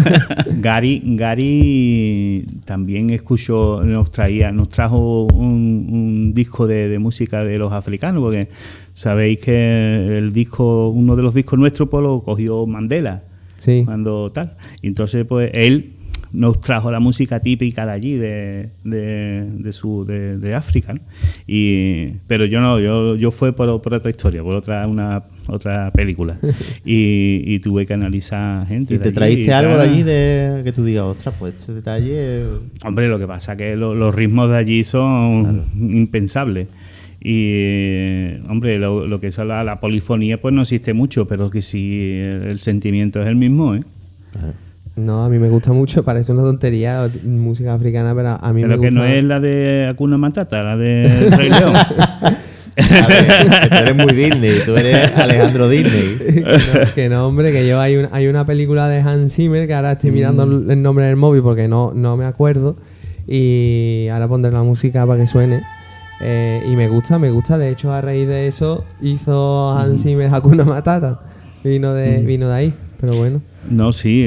Gary, Gary también escuchó, nos traía, nos trajo un, un disco de, de música de los africanos, porque sabéis que el disco, uno de los discos nuestros, pues lo cogió Mandela Sí, cuando tal. Y entonces, pues él nos trajo la música típica de allí, de, de, de su, de, de África. ¿no? Y, pero yo no, yo, yo fue por, por otra historia, por otra, una, otra película. y, y tuve que analizar gente. ¿y te traíste y algo de allí de que tú digas, ostras, pues este detalle. Hombre, lo que pasa es que lo- los ritmos de allí son impensables. Y, hombre, lo, lo que es la, la polifonía, pues no existe mucho, pero que sí, el, el sentimiento es el mismo, ¿eh? no, a mí me gusta mucho, parece una tontería, o- música africana, pero a mí Pero me que gusta. no es la de Akuna Matata, la de Rey León. A ver, que tú eres muy Disney, tú eres Alejandro Disney. que, no, que no, hombre, que yo hay, un- hay una película de Hans Zimmer que ahora estoy mirando el el nombre del móvil porque no, no me acuerdo y ahora pondré la música para que suene. Eh, y me gusta, me gusta. De hecho, a raíz de eso hizo Hans Zimmer Hakuna Matata. Vino de, vino de ahí, pero bueno. No, sí, eh,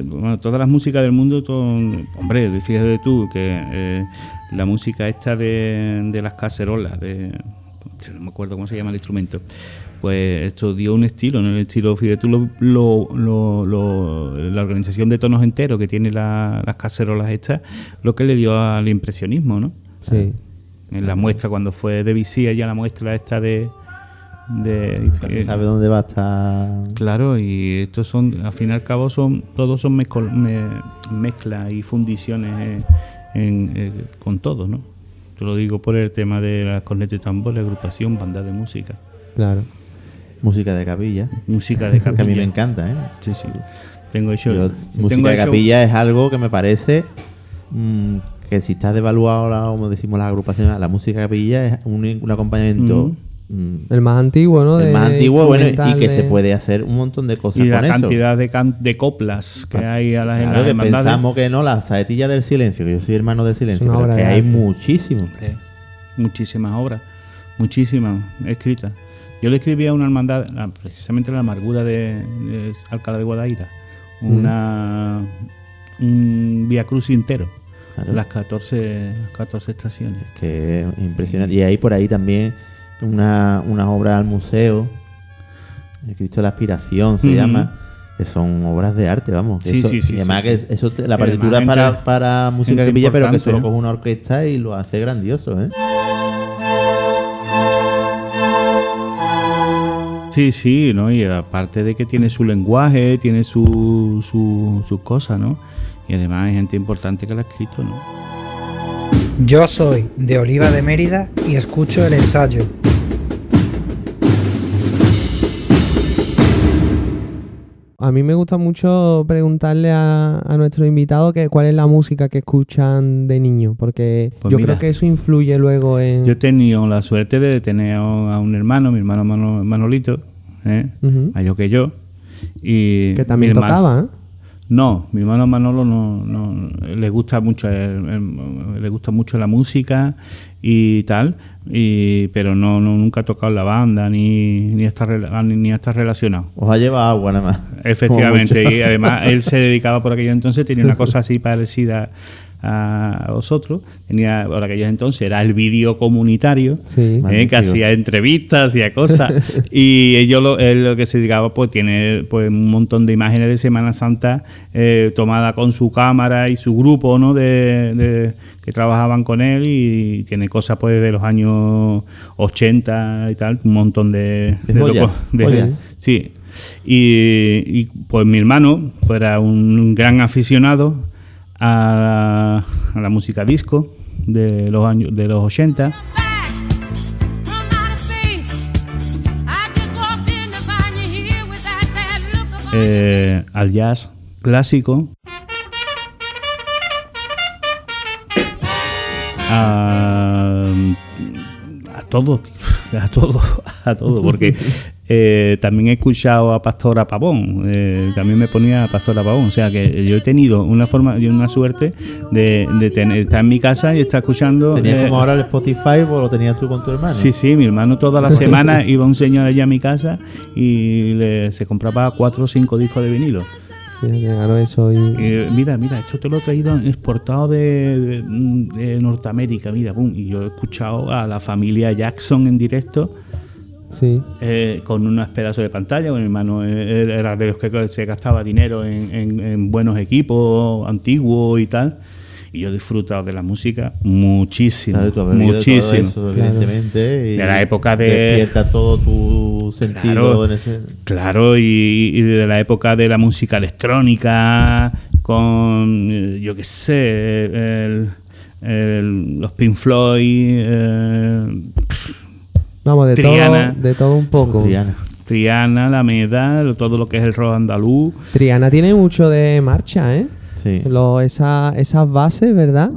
eh, bueno, todas las músicas del mundo, todo- hombre, fíjate tú que eh, la música esta de, de las cacerolas, de, no me acuerdo cómo se llama el instrumento, pues esto dio un estilo, ¿no? El estilo, fíjate tú, lo, lo- lo- lo- la organización de tonos enteros que tiene la- las cacerolas estas, lo que le dio al impresionismo, ¿no? Sí. En la muestra, cuando fue de visía ya la muestra esta de... de Casi eh, sabe dónde va a estar. Claro, y estos son, al fin y al cabo, son todos son mezcol- me- mezclas y fundiciones eh, en- eh, con todo, ¿no? Te lo digo por el tema de las cornetas y tambores, agrupación, banda de música, Claro. Música de capilla. música de Que a mí me capilla. encanta, ¿eh? Sí, sí. Tengo hecho. Yo, tengo música de hecho- capilla es algo que me parece mm, que si estás devaluado ahora, como decimos las agrupaciones, la música capilla es un, un acompañamiento mm, El más antiguo, ¿no? el De- más antiguo bueno, y que de- se puede hacer un montón de cosas y la con eso. cantidad de, can- de coplas que hay a las, en Claro que hermandades. pensamos que no, la saetilla del silencio, que yo soy hermano del silencio, una pero obra que de hay muchísimo. Muchísimas obras, muchísimas escritas. Yo le escribí a una hermandad, la- precisamente la amargura de, de Alcalá de Guadaira, una un Via Cruz entero, Claro. las 14, las 14 estaciones. que es impresionante. Y hay por ahí también una, unas obras al museo, el Cristo de la Aspiración se llama, que son obras de arte, vamos. Sí, eso- sí, sí, y además sí, que sí. eso la partitura es para, gente- para música que pilla, pero que solo ¿no? coge una orquesta y lo hace grandioso, ¿eh? Sí, sí, ¿no? Y aparte de que tiene su lenguaje, tiene su, su, sus cosas, ¿no? Y además hay gente importante que la ha escrito, ¿no? Yo soy de Oliva de Mérida y escucho el ensayo. A mí me gusta mucho preguntarle a, a nuestros invitados que cuál es la música que escuchan de niño, porque Pues yo mira, creo que eso influye luego en... Yo he tenido la suerte de tener a un hermano, mi hermano Mano- Manolito, ¿eh? Ujú. mayor que yo. Y Que también hermano- tocaba, ¿eh? No, mi hermano Manolo no, no le gusta mucho el- el- le gusta mucho la música y tal, y, pero no, no nunca ha tocado la banda ni ni está rela- ni, ni está relacionado. Os ha llevado agua nada más. Efectivamente, y además él se dedicaba por aquellos entonces, tenía una cosa así parecida a vosotros, tenía por aquellos entonces era el vídeo comunitario, Sí. eh, que hacía entrevistas, hacía cosas, y ellos lo, él lo que se dedicaba pues tiene pues un montón de imágenes de Semana Santa eh, tomada con su cámara y su grupo, ¿no? De, de- que trabajaban con él y tiene cosas pues de los años 80 y tal, un montón de, De de joyas, loco- de- joyas. Sí. Y, y, pues mi hermano pues, era un gran aficionado a, a la música disco de los años de los 80 eh, al jazz clásico. A, a todo a todo a todo porque eh, también he escuchado a Pastora Pavón eh, también me ponía a Pastora Pavón o sea que yo he tenido una forma y una suerte de, de tener, estar en mi casa y estar escuchando ¿Tenías eh, como ahora el Spotify o lo tenías tú con tu hermano? Sí, sí, mi hermano toda la semana iba un señor allá a mi casa y le- se compraba cuatro o cinco discos de vinilo. Eso y- Y, mira, mira, esto te lo he traído exportado de, de- de Norteamérica, mira, pum. Y yo he escuchado a la familia Jackson en directo sí. eh, con unos pedazos de pantalla. Mi hermano eh, era de los que se gastaba dinero en, en- en buenos equipos antiguos y tal. Y yo he disfrutado de la música muchísimo, Claro, tú has bebido de muchísimo. todo eso, evidentemente. y De la época de- Despierta todo tu sentido Claro. en ese. Claro, y, y de la época de la música electrónica, con, eh, yo qué sé, el- el- los Pink Floyd, eh, Vamos, de Triana. todo, de todo un poco. Triana. Triana, Alameda, lo- todo lo que es el rock andaluz. Triana tiene mucho de marcha, ¿eh? Sí. Lo- esa- esas bases, ¿verdad?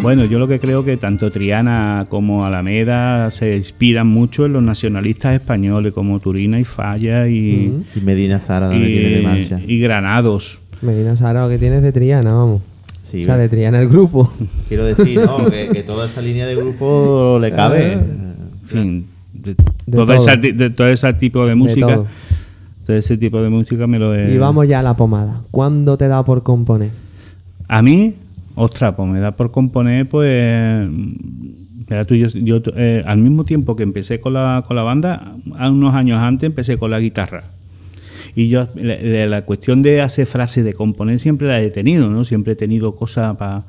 Bueno, yo lo que creo que tanto Triana como Alameda se inspiran mucho en los nacionalistas españoles como Turina y Falla y. Y Medina Sara también tiene de marcha. y, y Granados. Medina Sara, lo que tienes de Triana, vamos. Sí, o sea, de Triana el grupo. Quiero decir, ¿no? que, que toda esa línea de grupo le cabe. Ah. En fin, de, De todo, todo. esa de todo ese tipo de música. todo. todo ese tipo de música me lo he... Y vamos ya a la pomada. ¿Cuándo te da por componer? A mí, ostras, pues me da por componer, pues. Mira tú, yo, yo, eh, al mismo tiempo que empecé con la, con la banda, unos años antes empecé con la guitarra. Y yo, la, cuestión de hacer frases, de componer, siempre la he tenido, ¿no? Siempre he tenido cosas para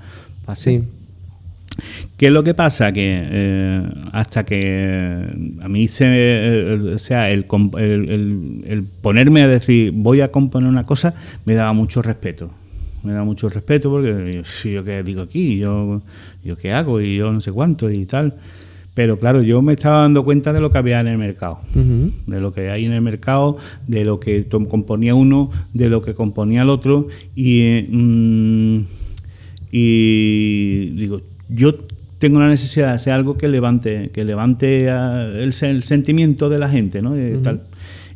hacer. Sí. ¿Qué es lo que pasa? Que eh, hasta que a mí se. eh, o sea, el- el- el ponerme a decir voy a componer una cosa me daba mucho respeto. Me daba mucho respeto porque yo, qué digo aquí, yo, yo qué hago y yo no sé cuánto y tal. Pero claro, yo me estaba dando cuenta de lo que había en el mercado de lo que hay en el mercado, de lo que componía uno, de lo que componía el otro y, eh, y digo, yo tengo la necesidad de hacer algo que levante, que levante el, el sentimiento de la gente, ¿no? Y, tal.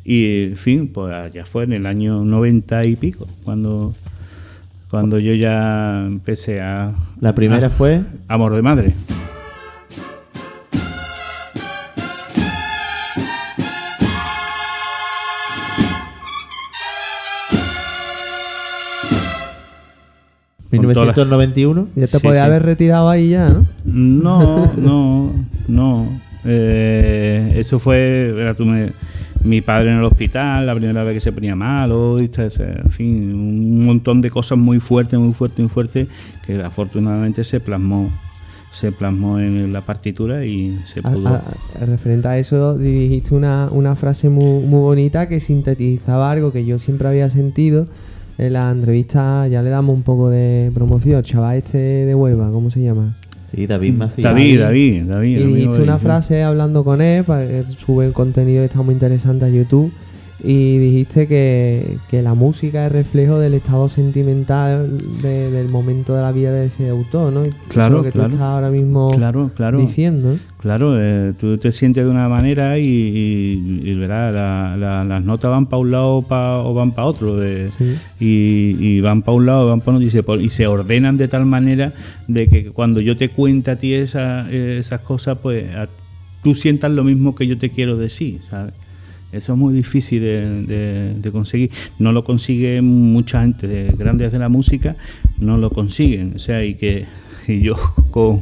y en fin, pues ya fue en el año 90 y pico, cuando, cuando yo ya empecé a... La primera a- fue. Amor de madre. con todas las- 1991. Ya te Sí, sí. haber retirado ahí ya, ¿no? No, no, no. Eh, eso fue, verá tú, me- mi padre en el hospital, la primera vez que se ponía malo, y en fin, un montón de cosas muy fuertes, muy fuertes, muy fuertes, que afortunadamente se plasmó, se plasmó en la partitura y se A- pudo. a- a- referente a eso, dijiste una, una frase muy, muy bonita que sintetizaba algo que yo siempre había sentido. En la entrevista ya le damos un poco de promoción. Chaval este de Huelva, ¿cómo se llama? Sí, David Macías. David, David, David. Y dijiste una frase hablando con él, para que sube un contenido que está muy interesante a YouTube. Y dijiste que, que la música es reflejo del estado sentimental de- del momento de la vida de ese autor, ¿no? Y eso Claro, es lo que claro. tú estás ahora mismo Claro, claro. diciendo. Claro, eh, tú te sientes de una manera y, y- y, verás, la- la- las notas van para un lado pa- o van para otro. de- Sí. y, y van para un lado, van para otro y se, y se ordenan de tal manera de que cuando yo te cuente a ti esa- esas cosas, pues a- tú sientas lo mismo que yo te quiero decir, ¿sabes? Eso es muy difícil de, de- conseguir. No lo consigue mucha gente de grandes de la música, no lo consiguen. O sea, y que y yo con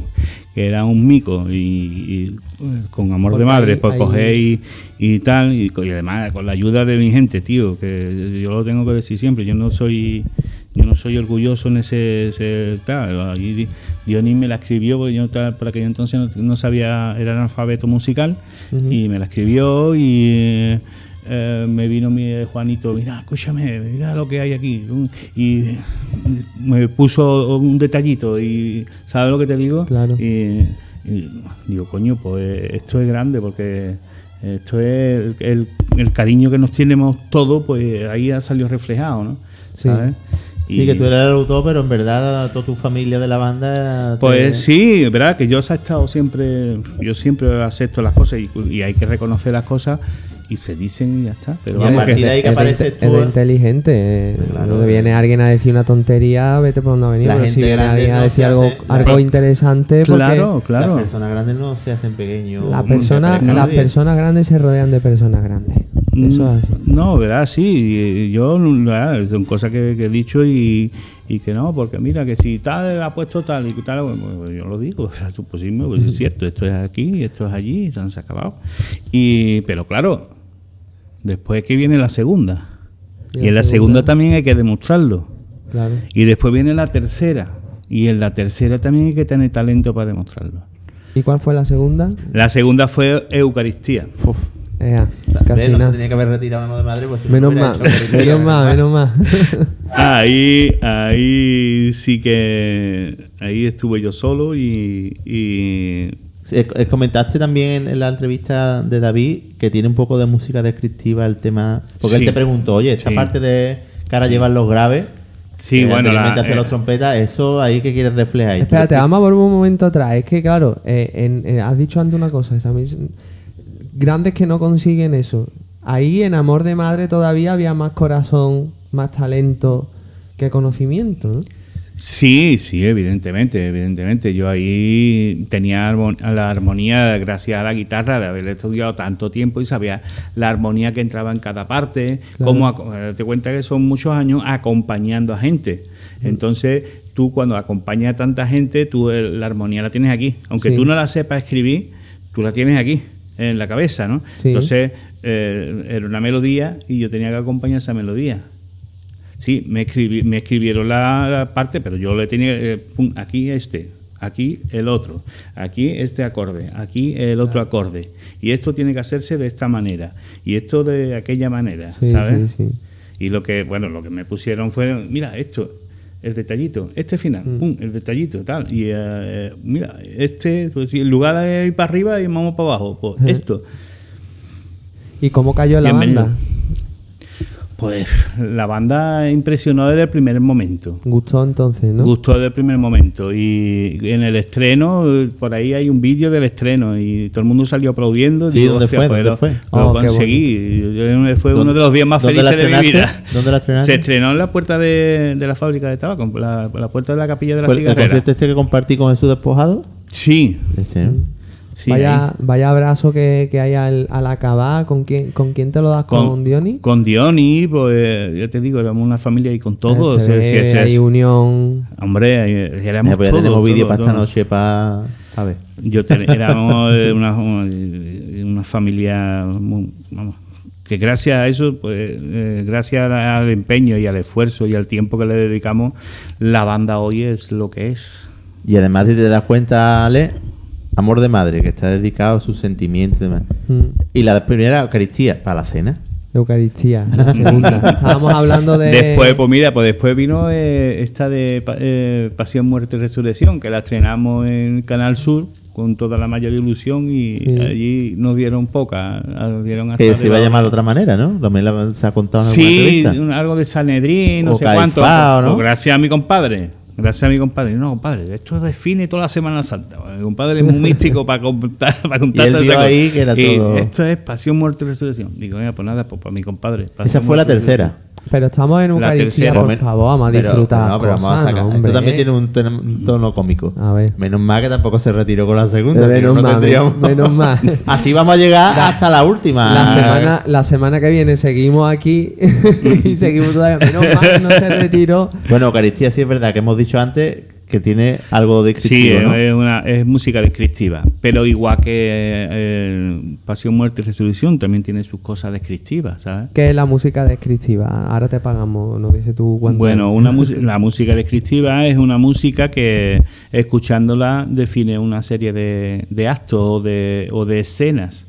que era un mico y, y, eh, con amor Porque de madre, ahí- pues ahí- coger y, y tal, y, además con la ayuda de mi gente, tío, que yo lo tengo que decir siempre, yo no soy yo no soy orgulloso en ese, ese tal, Di- Dionis me la escribió, porque yo tal, por aquel entonces no, no sabía, era analfabeto musical, y me la escribió y eh, me vino mi Juanito, mira, escúchame, mira lo que hay aquí, y me puso un detallito, y ¿sabes lo que te digo? Claro. Y, y digo, coño, pues esto es grande porque esto es el, el- el cariño que nos tenemos todos, pues ahí ha salido reflejado, ¿no? Sí. ¿Sabes? Sí, que tú eres el autor, pero en verdad toda tu familia de la banda. te- Pues sí, verdad que yo he estado siempre, yo siempre acepto las cosas y, y hay que reconocer las cosas y se dicen y ya está. Pero Y a partir de ahí que inte- tú, es de ¿eh? inteligente. eh, Claro, Cuando eh. viene alguien a decir una tontería, vete por donde ha venido. Pero si viene alguien a no decir algo, hace- algo interesante, claro, claro. Las personas grandes no se hacen pequeños. la persona, las personas grandes se rodean de personas grandes. Eso es así. Mm, No, verdad, sí. Yo, verdad, son cosas que, que he dicho y, y que no, porque mira, que si tal ha puesto tal y tal, bueno, yo lo digo, pues, pues es cierto, esto es aquí, esto es allí, y se han acabado. Y, pero claro, después que viene la segunda. Y en la segunda. segunda también hay que demostrarlo. Claro. Y después viene la tercera. Y en la tercera también hay que tener talento para demostrarlo. ¿Y cuál fue la segunda? La segunda fue Eucaristía. Uf. Ea, casi no nada. tenía que haber retirado de madre. Pues si no Menos hubiera mal, menos mal, menos mal. Ahí, ahí sí que ahí estuve yo solo y, y comentaste también en la entrevista de David que tiene un poco de música descriptiva el tema. Porque él te preguntó, oye, esta Sí. parte de ahora llevan los graves. Sí, que bueno, la- hacía eh, los trompetas, eso ahí que quieres reflejar. Espérate, vamos a volver un momento atrás. Es que, claro, eh, en- has dicho antes una cosa. esa mis- grandes que no consiguen eso. Ahí en Amor de Madre todavía había más corazón, más talento que conocimiento, ¿no? Sí, sí, evidentemente, evidentemente. Yo ahí tenía la armonía gracias a la guitarra de haber estudiado tanto tiempo y sabía la armonía que entraba en cada parte, Claro. eh, te cuenta que son muchos años acompañando a gente. Entonces, tú cuando acompañas a tanta gente, tú la armonía la tienes aquí. Aunque Sí. tú no la sepas escribir, tú la tienes aquí, en la cabeza, ¿no? Sí. Entonces, eh, era una melodía y yo tenía que acompañar esa melodía. Sí, me, escribi- me escribieron la, la parte, pero yo le tenía eh, pum, aquí este, aquí el otro, aquí este acorde, aquí el otro acorde. Y esto tiene que hacerse de esta manera y esto de aquella manera, Sí, ¿sabes? sí, sí. Y lo que, bueno, lo que me pusieron fue, mira, esto, el detallito, este final, Mm. pum, el detallito, tal. Y eh, mira, este, pues, en lugar de ir para arriba y vamos para abajo, pues esto. ¿Y cómo cayó la Bienvenido. banda? Pues la banda impresionó desde el primer momento. Gustó entonces, ¿no? Gustó desde el primer momento. Y en el estreno, eh, por ahí hay un vídeo del estreno y todo el mundo salió aplaudiendo. Sí, ¿dónde fue? ¿Dónde lo, fue? lo Oh, conseguí. Yo- Fue uno ¿Dónde- de los días más felices de mi vida. ¿Dónde la estrenaste? Se estrenó en la puerta de, de la fábrica de tabaco, la, la puerta de la capilla de la ¿Fue el- cigarrera. concierto este que compartí con Jesús Despojado? Sí, ¿no? Sí, vaya, vaya abrazo que, que hay al, al acabar. ¿Con quién, ¿Con quién te lo das? ¿Con, Diony? Con Diony, pues ya te digo, éramos una familia y con todos. Se sí, ve sí, sí, ahí sí. unión. Hombre, eh, éramos pues ya todos, tenemos vídeo para esta noche para ver. Yo ten- éramos eh, una, una- una familia, muy- vamos, que gracias a eso, pues eh, gracias al empeño y al esfuerzo y al tiempo que le dedicamos, la banda hoy es lo que es. Y además, si te das cuenta, Ale, Amor de Madre, que está dedicado a sus sentimientos y demás. Mm. Y la primera Eucaristía, para la cena. Eucaristía, la segunda. Estábamos hablando de. Después, pues mira, pues después vino eh, esta de eh, Pasión, Muerte y Resurrección, que la estrenamos en Canal Sur con toda la mayor ilusión y Sí. allí nos dieron poca, nos dieron hasta Que se iba a llamar de otra manera, ¿no? También la- se ha contado en Sí, algo de Sanedrín, no O sé cuánto. Caifás, ¿no? Pues gracias a mi compadre. Gracias a mi compadre. No, compadre, esto define toda la Semana Santa. Mi compadre es muy místico para contar, para contar Y él vio ahí que era todo- Esto es pasión, muerte y resurrección. Digo, mira, pues nada, pues para mi compadre. Esa fue la tercera. Pero estamos en Eucaristía, por favor, vamos a Pero- disfrutar. no, pero vamos a sacar. ¿no, Esto también tiene un, tono- un tono cómico. A ver. Menos mal que tampoco se retiró con la segunda. no, Menos no mal, tendríamos- menos mal. Así vamos a llegar hasta la última. La semana, la semana que viene seguimos aquí y seguimos todavía. Menos mal que no se retiró. Bueno, Eucaristía sí es verdad que hemos dicho antes que tiene algo de Sí, descriptivo, ¿no? es, una, es música descriptiva. Pero igual que eh, Pasión, Muerte y Resurrección también tiene sus cosas descriptivas, ¿sabes? Que es la música descriptiva. Ahora te pagamos, nos dice tú cuánto. Bueno, una la música descriptiva es una música que escuchándola define una serie de, de actos o de, o de escenas.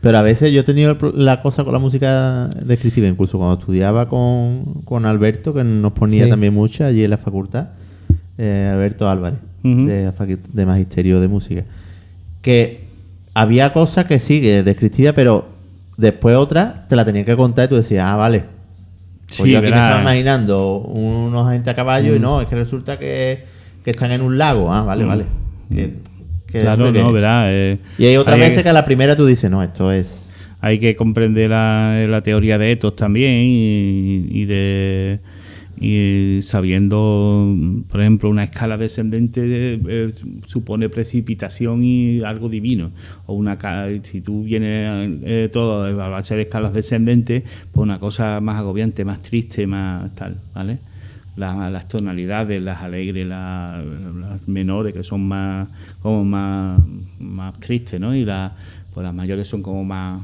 Pero a veces yo he tenido la cosa con la música descriptiva, incluso cuando estudiaba con, con Alberto, que nos ponía Sí. también mucha allí en la facultad, eh, Alberto Álvarez, de, Magisterio de Música, que había cosas que sí, que descriptiva, pero después otras te la tenían que contar y tú decías, ah, vale. Pues Sí, yo aquí me estaba imaginando unos gente a caballo y no, es que resulta que, que están en un lago. Ah, vale, vale. Que- que- claro, no, verás. eh, y hay otras hay- veces que a la primera tú dices, no, esto es. hay que comprender la, la teoría de Etos también y, y de y sabiendo por ejemplo una escala descendente eh, supone precipitación y algo divino o una si tú vienes eh, todo a base de escalas descendentes pues una cosa más agobiante más triste más tal vale La- las tonalidades, las alegres, la- las menores, que son más como más, más tristes, ¿no? Y las, pues las mayores son como más,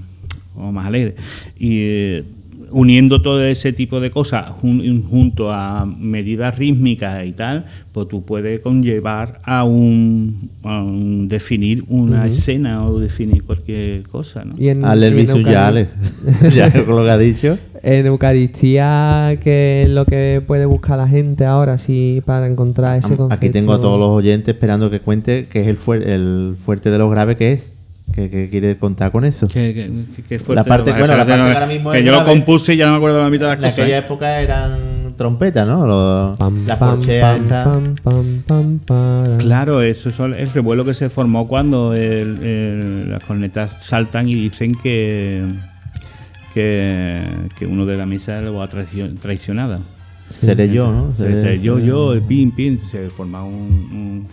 como más alegres. Y eh, uniendo todo ese tipo de cosas jun- junto a medidas rítmicas y tal, pues tú puedes conllevar a un, a un definir una escena o definir cualquier cosa, ¿no? Y en, ya, con lo que ha dicho. En Eucaristía, ¿qué es lo que puede buscar la gente ahora sí para encontrar ese concepto? Aquí tengo a todos los oyentes esperando que cuente qué es el, fuer- el fuerte de los graves que es. Que, que quiere contar con eso. Que fuerte, La parte- ¿no? bueno, la parte no, que ahora mismo que yo lo compuse y ya no me acuerdo de la mitad de las En cosas. aquella ¿eh? época eran trompetas, ¿no? Los- Pam, las pam, corcheas pam, estas. pam, pam, pam, para. Claro, eso es el revuelo que se formó cuando el- el- las cornetas saltan y dicen que, que, que uno de la mesa lo ha traicio- traicionado. Seré yo, ¿no? Seré- Entonces, yo, seré- yo, el pin, pin, se forma un,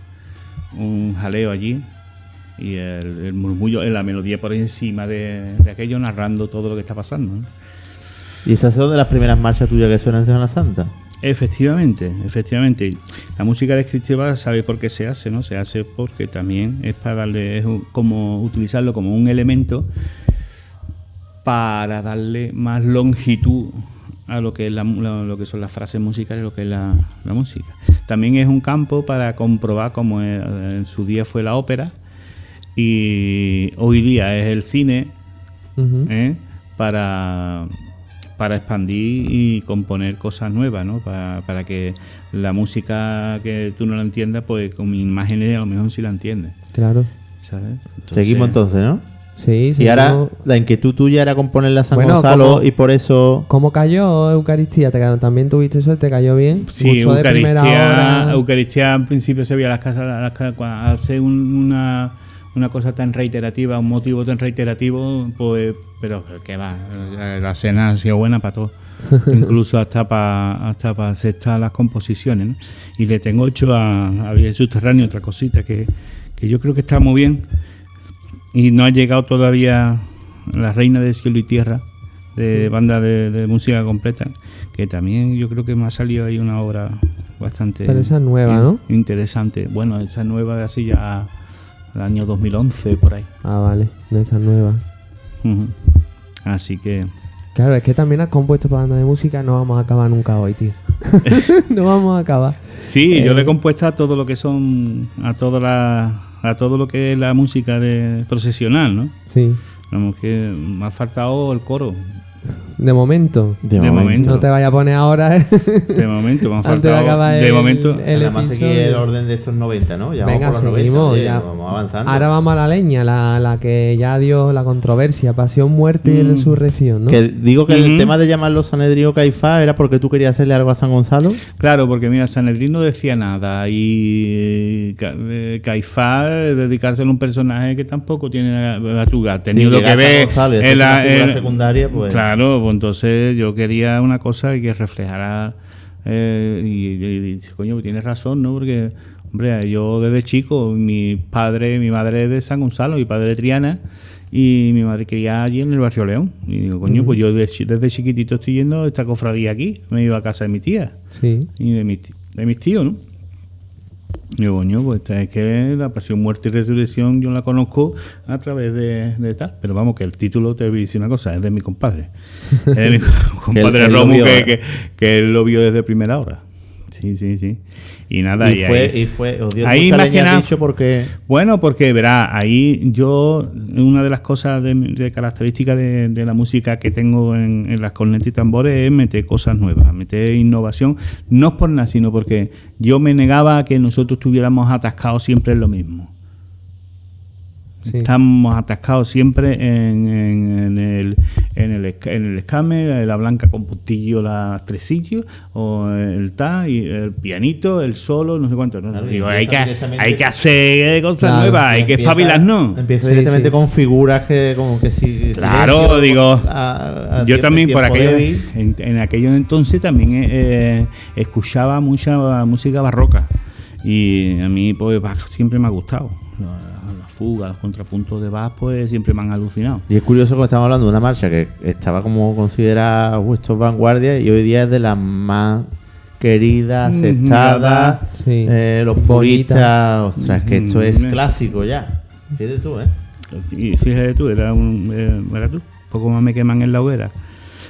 un, un jaleo allí y el, el murmullo, la melodía por encima de, de aquello narrando todo lo que está pasando. ¿no? Y esas son de las primeras marchas tuyas que suenan en Semana Santa. Efectivamente, efectivamente. La música descriptiva sabe por qué se hace, ¿no? Se hace porque también es para darle, es como utilizarlo como un elemento para darle más longitud a lo que es la, lo, que son las frases musicales, lo que es la, la música. También es un campo para comprobar cómo eh, en su día fue la ópera y hoy día es el cine. ¿eh? para, para expandir y componer cosas nuevas, ¿no? Para, para que la música que tú no la entiendas, pues con imágenes a lo mejor sí la entiendes, Claro. ¿sabes? Entonces- Seguimos entonces, ¿no? Sí, sí. Y ahora la inquietud tuya era componer la San Bueno, Gonzalo como- y por eso... ¿Cómo cayó Eucaristía? ¿Te cayó- ¿También tuviste suerte? ¿Cayó bien? Sí, Mucho de primera Eucaristía, hora. Eucaristía al principio se veía las casas, las casas cuando hace un- una, una cosa tan reiterativa, un motivo tan reiterativo, pues, pero que va, la, cena ha sido buena para todos. Incluso hasta para hasta para aceptar las composiciones. ¿no? Y le tengo hecho a, a Vía Subterráneo otra cosita que, que yo creo que está muy bien Y no ha llegado todavía La Reina de Cielo y Tierra, de banda de, de música completa, que también yo creo que me ha salido ahí una obra bastante... Pero esa nueva, in- ¿no? Interesante. Bueno, esa nueva de así ya el año 2011, por ahí. Ah, vale, no está nueva. Ujú. Así que... Claro, es que también has compuesto para banda de música, no vamos a acabar nunca hoy, tío. no vamos a acabar. Sí, yo Eh. le he compuesto a todo lo que son, a toda la, a todo lo que es la música de procesional, ¿no? Sí, Vamos que me ha faltado el coro. De momento. De, De momento. momento. No te vayas a poner ahora. ¿eh? De momento me ha Antes de faltado. acabar de el- momento. el- Además episodio. el orden de estos 90, ¿no? Ya Venga, vamos por los seguimos. 90, oye, ya. vamos avanzando. Ahora vamos a la leña, la, la que ya dio la controversia, pasión, muerte y Mm. resurrección, ¿no? Que digo que el tema de llamarlo Sanedrío Caifás era porque tú querías hacerle algo a San Gonzalo. Claro, porque mira, Sanedrín no decía nada y eh, Caifás eh, dedicárselo a un personaje que tampoco tiene la, la tuga. Tenido Si que ver Gonzalo en la- en- secundaria, pues- Claro, pues entonces yo quería una cosa que reflejara eh, y, y, coño, pues tienes razón, ¿no? Porque hombre, yo desde chico, mi padre, mi madre es de San Gonzalo, mi padre de Triana y mi madre quería allí en el barrio León. Y digo, coño, pues yo desde chiquitito estoy yendo a esta cofradía aquí. Me iba a casa de mi tía Sí. y de ti- de mis tíos, ¿no? Y digo, coño, pues es que la pasión, muerte y resurrección yo la conozco a través de, de tal. Pero vamos, que el título te voy a decir una cosa, es de mi compadre. Es de mi compadre vio, que, que, que él lo vio desde primera hora. Sí, sí, sí. Y nada, Y, y fue, ahí- y fue, ahí más leña que nada- dicho porque bueno, porque verá, ahí yo, una de las cosas de, de características de, de la música que tengo en, en las cornetas y tambores es meter cosas nuevas, meter innovación, no es por nada, sino porque yo me negaba a que nosotros estuviéramos atascados siempre en lo mismo. Sí. Estamos atascados siempre en, en- en el, en, el, en el escame, la blanca con puntillo, las tresillos, o el ta, y el pianito, el solo, no sé cuánto. ¿no? Claro, Digo, hay, que, hay que hacer cosas Claro, nuevas, hay que empieza- espabilarnos. Empieza Sí, directamente sí. con figuras que como que si Claro, silencio, digo, a- a Yo también por aquello, en, en aquello entonces también eh, eh, escuchaba mucha música barroca y a mí pues siempre me ha gustado. Fuga, los contrapuntos de Bach pues siempre me han alucinado. Y es curioso que estamos hablando de una marcha que estaba como considerada vuestros vanguardia y hoy día es de las más queridas, aceptadas, eh, los puristas, ostras, que esto es clásico ya. Fíjate tú, ¿eh? Y fíjate tú, era un, eh, era tú, poco más me queman en la hoguera.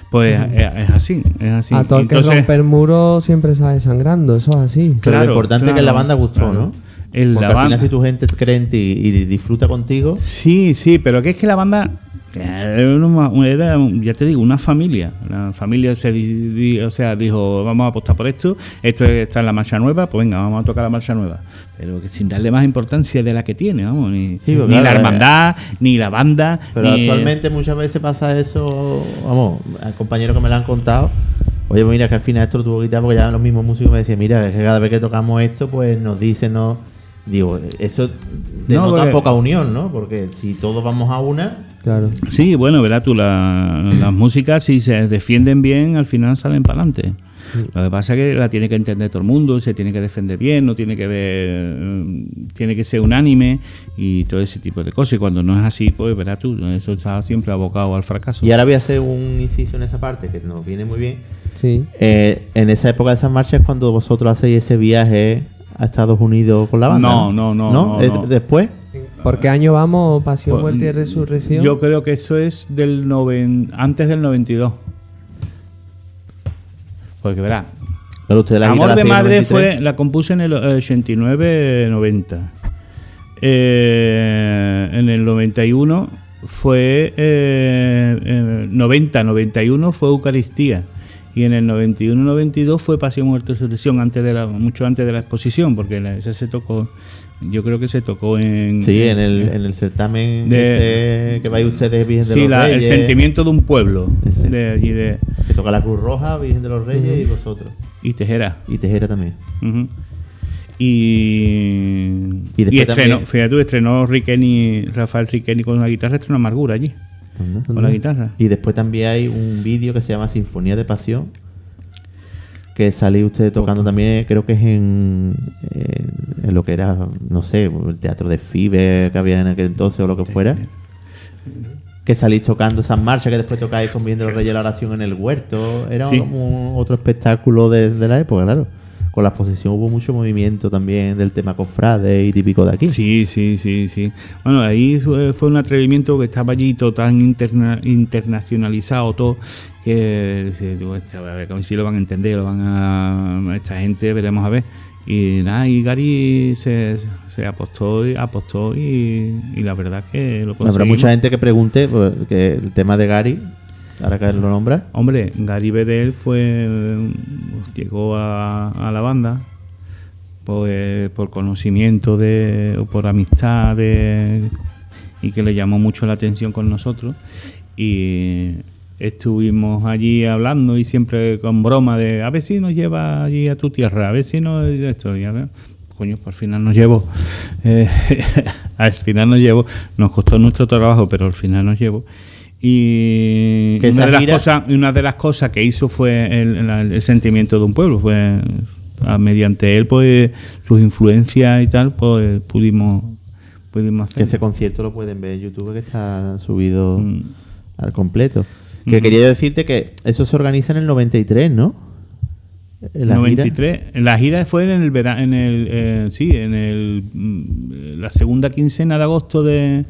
Pues es, es así, es así. a todo el que Entonces, rompe el muro siempre sale sangrando, eso es así. Pero lo importante es que la banda gustó, claro. ¿no? Porque la al banda- final si tu gente cree en ti y disfruta contigo, Sí, sí, pero que es que la banda eh, era, una- era, ya te digo, una familia. La familia se di- di- o sea, dijo, vamos a apostar por esto, esto está en la marcha nueva, pues venga, vamos a tocar la marcha nueva. Pero que sin darle más importancia de la que tiene, vamos, ni, Sí, pues ni claro, la eh. hermandad, ni la banda. Pero ni- actualmente muchas veces pasa eso, vamos, hay compañeros que me lo han contado. Oye, pues mira, que al final esto lo tuvo que quitar porque ya los mismos músicos me decían, mira, es que cada vez que tocamos esto, pues nos dicen, no. Digo, eso denota porque- poca unión, ¿no? Porque si todos vamos a una, Claro. Sí, bueno, verás tú, la- las músicas si se defienden bien, al final salen para adelante. Lo que pasa es que la tiene que entender todo el mundo, se tiene que defender bien, no tiene que ver, eh, tiene que ser unánime y todo ese tipo de cosas. Y cuando no es así, pues verás tú, eso está siempre abocado al fracaso. y ahora voy a hacer un inciso en esa parte que nos viene muy bien. Sí. Eh, en esa época de esas marchas cuando vosotros hacéis ese viaje a Estados Unidos con la banda. No, no, no, no, ¿Es no. ¿Después? ¿Por qué año vamos? Pasión, Pues, muerte y resurrección. Yo creo que eso es del noven, antes del 92. Porque verá, Pero usted la Amor la de Madre 93. fue la compuse en el eh, 89-90. Eh, en el 91 fue eh, eh, 90-91 fue Eucaristía y en el 91-92 fue Pasión Muerte y Resurrección antes de la mucho antes de la exposición porque la- esa se tocó yo creo que se tocó en Sí, en el, en el certamen De- este que vais ustedes, Virgen de sí, los la- el Reyes. sentimiento de un pueblo Ese. de Que toca la Cruz Roja, Virgen de los Reyes y vosotros. y Tejera Y Tejera también. Y, Y después estrenó, también- fíjate estrenó Riqueni, Rafael Riqueni con una guitarra, estrenó Amargura allí, Anda. con la guitarra. Y después también hay un vídeo que se llama Sinfonía de Pasión. que salí usted tocando también, creo que es en, en, en lo que era, no sé, el teatro de FIBE que había en aquel entonces o lo que fuera. Que salís tocando esas marchas que después tocáis con Viendo los Reyes la oración en el huerto. Era Sí. como otro espectáculo de, de la época, claro. Con la exposición hubo mucho movimiento también del tema cofrade y típico de aquí. Sí, sí, sí, sí. Bueno, ahí fue, un atrevimiento que estaba allí todo tan interna- internacionalizado todo que este, a ver, cómo si lo van a entender, lo van a esta gente, veremos a ver. Y nada, y Gary se, se apostó y apostó y, y la verdad que lo Habrá mucha gente que pregunte pues, que el tema de Gary, ahora que lo nombra, Hombre, Gary Bedell fue llegó a, a la banda pues, por conocimiento de, o por amistad de- y que le llamó mucho la atención con nosotros y estuvimos allí hablando y siempre con broma de a ver si nos lleva allí a tu tierra, a ver si no esto y a ver, coño, por final nos llevó. Al final nos llevó, nos costó nuestro trabajo, pero al final nos llevó. Y Que una de, las gira- cosas, una de las cosas que hizo fue el, sentimiento de un pueblo, fue a- mediante él, pues sus influencias y tal, pues pudimos, pudimos que ese hacer. concierto lo pueden ver en YouTube que está subido Mm. al completo. Que Ujú. quería decirte que eso se organiza en el 93, ¿no? En la gira. 93. La gira fue en el verano, en el, eh, sí, en el, mm, la segunda quincena de agosto de,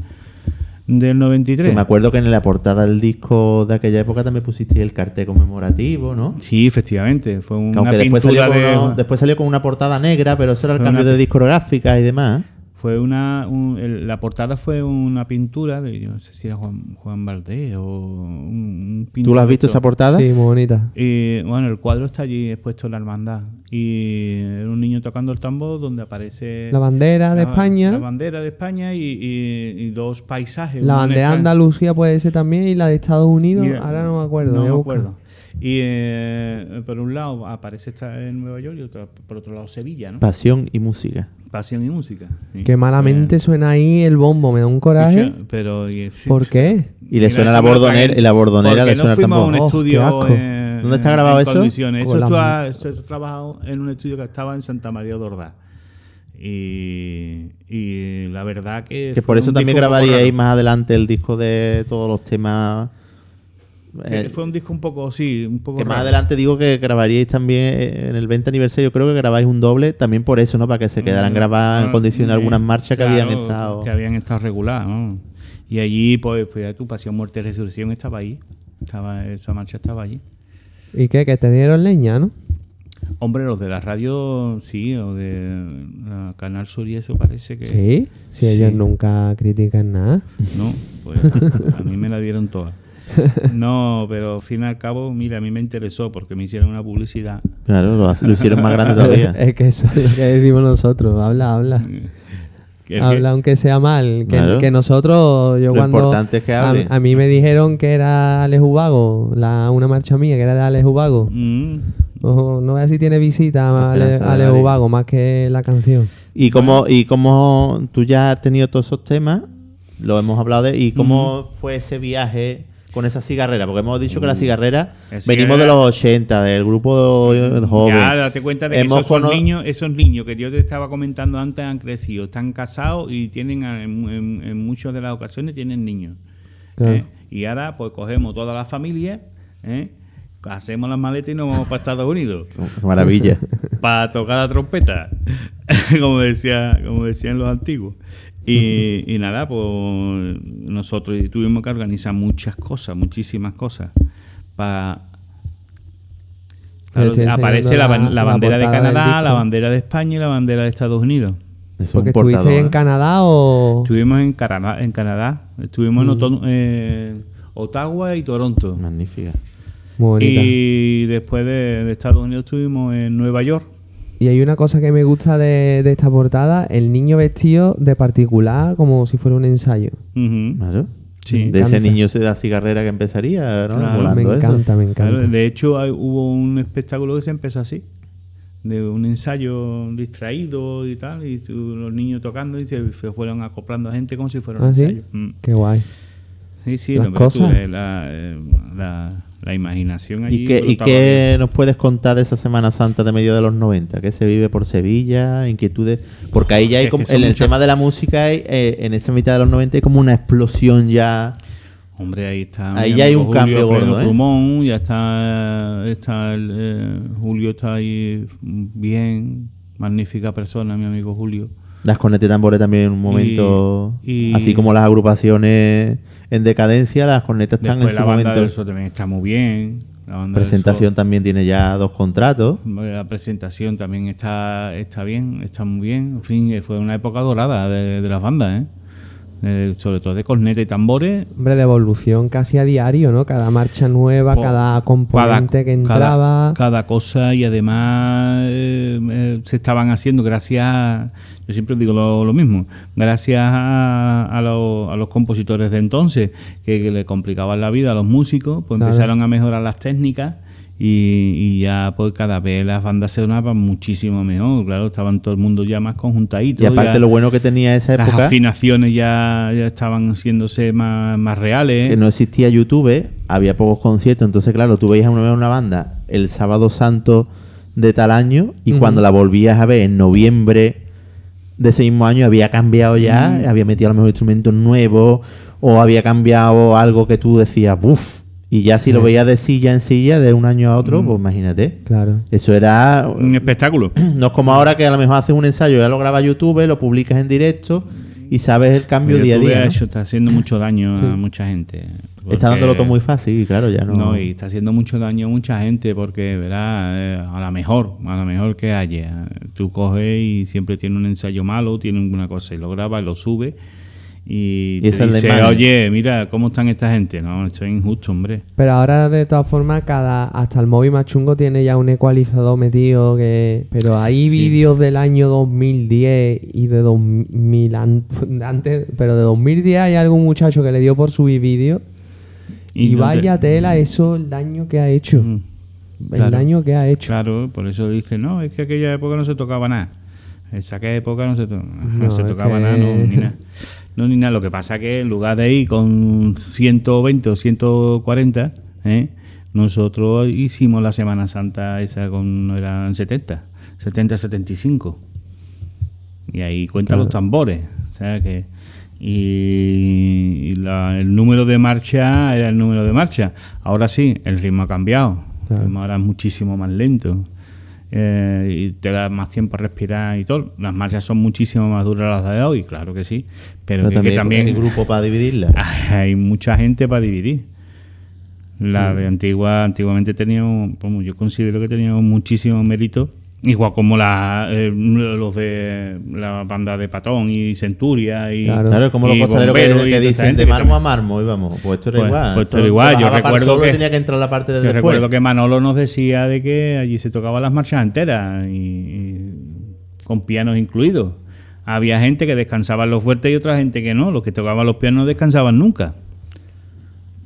del 93. Que me acuerdo que en la portada del disco de aquella época también pusiste el cartel conmemorativo, ¿no? Sí, efectivamente. Fue una aunque después salió, con de. uno- después salió con una portada negra, pero eso era el cambio una- de discográfica y demás. Fue una. un- el- la portada fue una pintura de. Yo no sé si era Juan, Juan Valdés o un, un ¿Tú pintor lo has visto esa portada? Sí, muy bonita. Y bueno, el cuadro está allí expuesto en la hermandad. Y era un niño tocando el tambor donde aparece. La bandera de la- España. La bandera de España y, y- y dos paisajes. La bandera de Andalucía puede ser también y la de Estados Unidos. y, ahora no me acuerdo. No me acuerdo. Y eh, por un lado aparece esta en Nueva York y otro- por otro lado Sevilla, ¿no? Pasión y música. Pasión y música. sí. Qué malamente Eh, suena ahí el bombo, me da un coraje. Pero, y- sí. ¿Por qué? Y le Mira, suena la bordonera, y la bordonera le suena no a tambor. un Oh, qué estudio asco. eh, ¿Dónde está en- grabado en eso? condiciones. Eso esto está trabajado en un estudio que estaba en Santa María de Ordaz. Y, y la verdad que... Que por eso también grabaríais raro. más adelante el disco de todos los temas. Sí, eh, fue un disco un poco, sí, un poco que más adelante digo que grabaríais también eh, en el 20 aniversario, creo que grabáis un doble, también por eso, ¿no? Para que se quedaran Mm, grabadas en ah, condiciones eh, algunas marchas que habían estado. Que habían estado reguladas, ¿no? Y allí, pues, pues tu Pasión, Muerte y Resurrección estaba ahí. Estaba, esa marcha estaba allí. ¿Y qué? Que te dieron leña, ¿no? Hombre, los de la radio, sí, o de la Canal Sur y eso parece que... Sí. Si ellos Sí. nunca critican nada. No, pues a mí me la dieron todas. No, pero al fin y al cabo, mira, a mí me interesó porque me hicieron una publicidad. Claro, lo, hicieron más grande todavía. es que eso es lo que decimos nosotros. Habla, habla. Que- Habla aunque sea mal. Que, Claro. que nosotros, yo Lo cuando. importante es que a, hable. a mí me dijeron que era Alex Ubago, la, una marcha mía, que era de Alex Ubago. Mm, Ojo, no voy a ver si tiene visita de Alex. Ubago más que la canción. Y como, y como tú ya has tenido todos esos temas, lo hemos hablado de, y cómo fue ese viaje con esa cigarrera, porque hemos dicho que la cigarrera, La venimos de cigarrera- los 80, del grupo de joven. Ya, date cuenta de que Hemos esos, son cono- niños, esos niños que yo te estaba comentando antes han crecido, están casados y tienen, en, en- en muchas de las ocasiones, tienen niños. Claro. ¿eh? Y ahora, pues cogemos toda la familia, ¿eh? hacemos las maletas y nos vamos para Estados Unidos. Maravilla. para tocar la trompeta, como decía, como decían los antiguos. Y, y nada, pues nosotros tuvimos que organizar muchas cosas, muchísimas cosas. Para estoy aparece la, enseñando ban- la- la la bandera de Canadá, la bandera de España y la bandera de Estados Unidos. Eso es Porque estuviste en. Canadá o. Estuvimos en Canadá, en Canadá. estuvimos en Mm. Eh, Ottawa y Toronto. Magnífica. Muy bonita. Y después de, de Estados Unidos estuvimos en Nueva York. Y hay una cosa que me gusta de, de esta portada: el niño vestido de particular, como si fuera un ensayo. Claro. Sí. de ese niño de la cigarrera que empezaría, ¿no? Claro, Volando me eso. encanta, me encanta. Claro, de hecho, hay- hubo un espectáculo que se empezó así, de un ensayo distraído y tal, y los niños tocando y se, se fueron acoplando a gente como si fuera un ¿Ah, sí? ensayo. Mm. Qué guay. Sí, sí, las lo que tú, cosas. eh, la, eh, la- la imaginación allí. ¿Y qué, y qué nos puedes contar de esa Semana Santa de medio de los 90? ¿Qué se vive por Sevilla? ¿Inquietudes? Porque ahí ya hay como, en el tema de la música, hay, eh, en esa mitad de los 90 hay como una explosión ya. Hombre, ahí está. Ahí ya hay un cambio Julio gordo, ¿eh? pulmón, ya está, está el, eh, Julio está ahí bien, magnífica persona, mi amigo Julio. Las cornetas y tambores también en un momento. y- así como las agrupaciones en decadencia, las cornetas están en la su banda momento. del Sol también está muy bien. La banda presentación también tiene ya dos contratos. La presentación también está, está bien, está muy bien. En fin, fue una época dorada de, de las bandas, ¿eh? Eh, sobre todo de corneta y tambores. Hombre, de evolución casi a diario, ¿no? Cada marcha nueva, cada componente que entraba. Cada, cosa y además eh, eh, se estaban haciendo gracias, a- yo siempre digo lo, lo mismo, gracias a, a los, a los compositores de entonces que, que le complicaban la vida a los músicos, pues Claro. empezaron a mejorar las técnicas y, y ya pues cada vez las bandas se sonaban muchísimo mejor, claro, estaban todo el mundo ya más conjuntaditos. Y aparte ya lo bueno que tenía esa las época, afinaciones ya, ya estaban haciéndose más, más reales. que no existía YouTube, había pocos conciertos, entonces claro, tú veías una, una banda el sábado santo de tal año y cuando la volvías a ver en noviembre de ese mismo año había cambiado ya, había metido a lo mejor instrumentos nuevos o había cambiado algo que tú decías, buf, y ya si lo Sí. veías de silla en silla de un año a otro, pues imagínate. Claro. Eso era Un espectáculo. no es como ahora que a lo mejor haces un ensayo, ya lo grabas a YouTube, lo publicas en directo y sabes el cambio día a día. hecho- está haciendo mucho daño Sí. a mucha gente. Está Porque- dándolo todo muy fácil y claro, ya no. No, y está haciendo mucho daño a mucha gente porque, verá, eh, a la mejor, a la mejor que haya. Tú coges y siempre tiene un ensayo malo, tiene alguna cosa y lo grabas y lo subes y, te dice, imagen. oye, mira, ¿cómo están esta gente? No, esto es injusto, hombre. Pero ahora, de todas formas, cada hasta el móvil más chungo tiene ya un ecualizador metido que... Pero hay vídeos del año 2010 y de 2000 an- antes... Pero de 2010 hay algún muchacho que le dio por subir vídeos y, no te- vaya tela eso, el daño que ha hecho. Mm, El claro. daño que ha hecho. Claro, por eso dice, no, es que aquella época no se tocaba nada. Esa aquella época no se, to- no No, se tocaba que- nada, no, ni nada. No, ni nada. Lo que pasa que en lugar de ir con 120 o 140, ¿eh? nosotros hicimos la Semana Santa esa con, no eran 70, 70, 75. Y ahí cuentan Claro. los tambores. O sea que... Y, y la- el número de marcha era el número de marcha. Ahora sí, el ritmo ha cambiado. Claro. El ritmo ahora es muchísimo más lento. Eh, y te da más tiempo a respirar y todo. Las marchas son muchísimo más duras las de hoy, claro que sí. Pero, Pero que- también, hay grupo para dividirla. hay mucha gente para dividir. La Mm. de antigua, antiguamente teníamos, como yo considero que teníamos muchísimo mérito, igual como la, eh, los de la banda de Patón y Centuria y, Claro. Claro, como los costaleros que, dicen de mármol a mármol, y vamos, pues esto era Pues- igual. pues esto era igual. Yo recuerdo que- tenía que entrar la parte de Yo después. recuerdo que Manolo nos decía de que allí se tocaban las marchas enteras y, y con pianos incluidos. Había gente que descansaba en los fuertes y otra gente que no. Los que tocaban los pianos no descansaban nunca.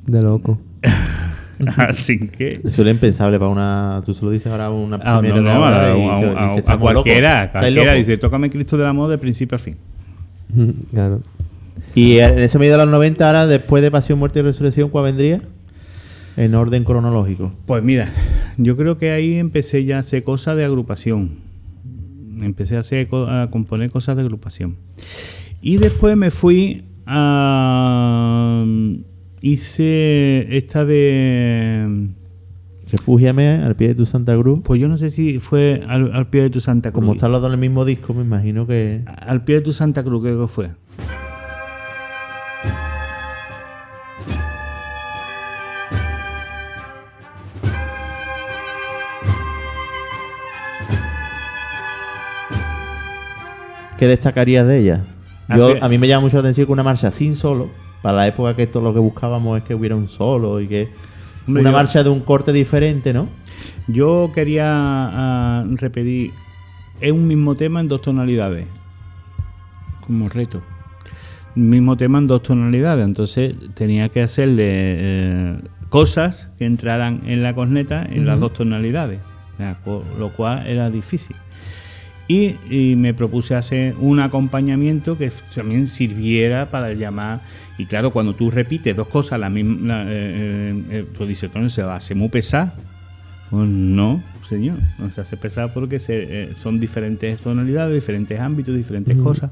De loco. Así que Eso era impensable para una. Tú se lo dices ahora a una Ah, primera no, de no, ahora a, y a- se- a- dice, a "Estamos cualquiera, cualquiera locos". dice, tócame Cristo del Amor de principio a fin. claro. Y en ese medio de los 90, ahora, después de Pasión, Muerte y Resurrección, ¿cuál vendría? En orden cronológico. Pues mira, yo creo que ahí empecé ya a hacer cosas de agrupación. Empecé a, hacer, a componer cosas de agrupación. Y después me fui a... Hice esta de... Refúgiame al pie de tu Santa Cruz. Pues yo no sé si fue al, al pie de tu Santa Cruz. Como están los dos en el mismo disco, me imagino que. Al pie de tu Santa Cruz, creo que fue. ¿Qué destacarías de ella? Yo, a mí me llama mucho la atención que una marcha sin solo, para la época que esto lo que buscábamos es que hubiera un solo y que. Una yo- marcha de un corte diferente, ¿no? Yo quería ah, repetir es un mismo tema en dos tonalidades, como reto. Mismo tema en dos tonalidades, entonces tenía que hacerle eh, cosas que entraran en la corneta en las dos tonalidades, lo cual era difícil. Y, y me propuse hacer un acompañamiento que también sirviera para llamar. Y claro, cuando tú repites dos cosas, la misma, la- eh, eh, eh, tú dices, "Coño, se va a hacer muy pesado. Pues no, señor, no se hace pesado porque se, eh, son diferentes tonalidades, diferentes ámbitos, diferentes cosas.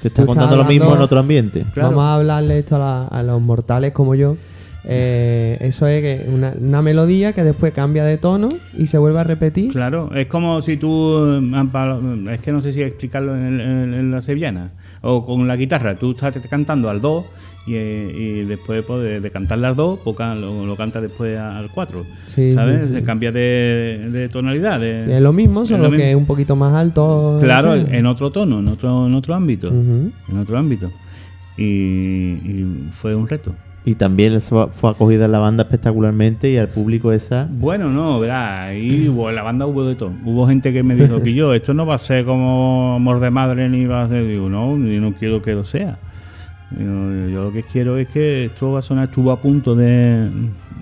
Te está contando lo mismo en otro ambiente. Claro. Vamos a hablarle esto a, la- a los mortales como yo. Eh, eso es una, una melodía que después cambia de tono y se vuelve a repetir. Claro, es como si tú, eh, pa- es que no sé si explicarlo en, el- en- la sevillana, o con la guitarra, tú estás cantando al do y, eh, y después pues, de, de cantarle al do, pues, can- lo, lo cantas después al 4, Sí, ¿sabes? sí, cambia de, de tonalidad. de- Es lo mismo, es solo lo que mismo. es un poquito más alto. Claro, no sé. en otro tono, en otro, en otro ámbito, en otro ámbito. Y, y fue un reto. Y también eso fue acogida en la banda espectacularmente y al público esa. Bueno, no, verá, ahí hubo, la banda hubo de todo. Hubo gente que me dijo que yo, esto no va a ser como amor de madre ni va a ser. Digo, no, yo no quiero que lo sea. Digo, yo lo que quiero es que esto va a sonar, estuvo a punto de.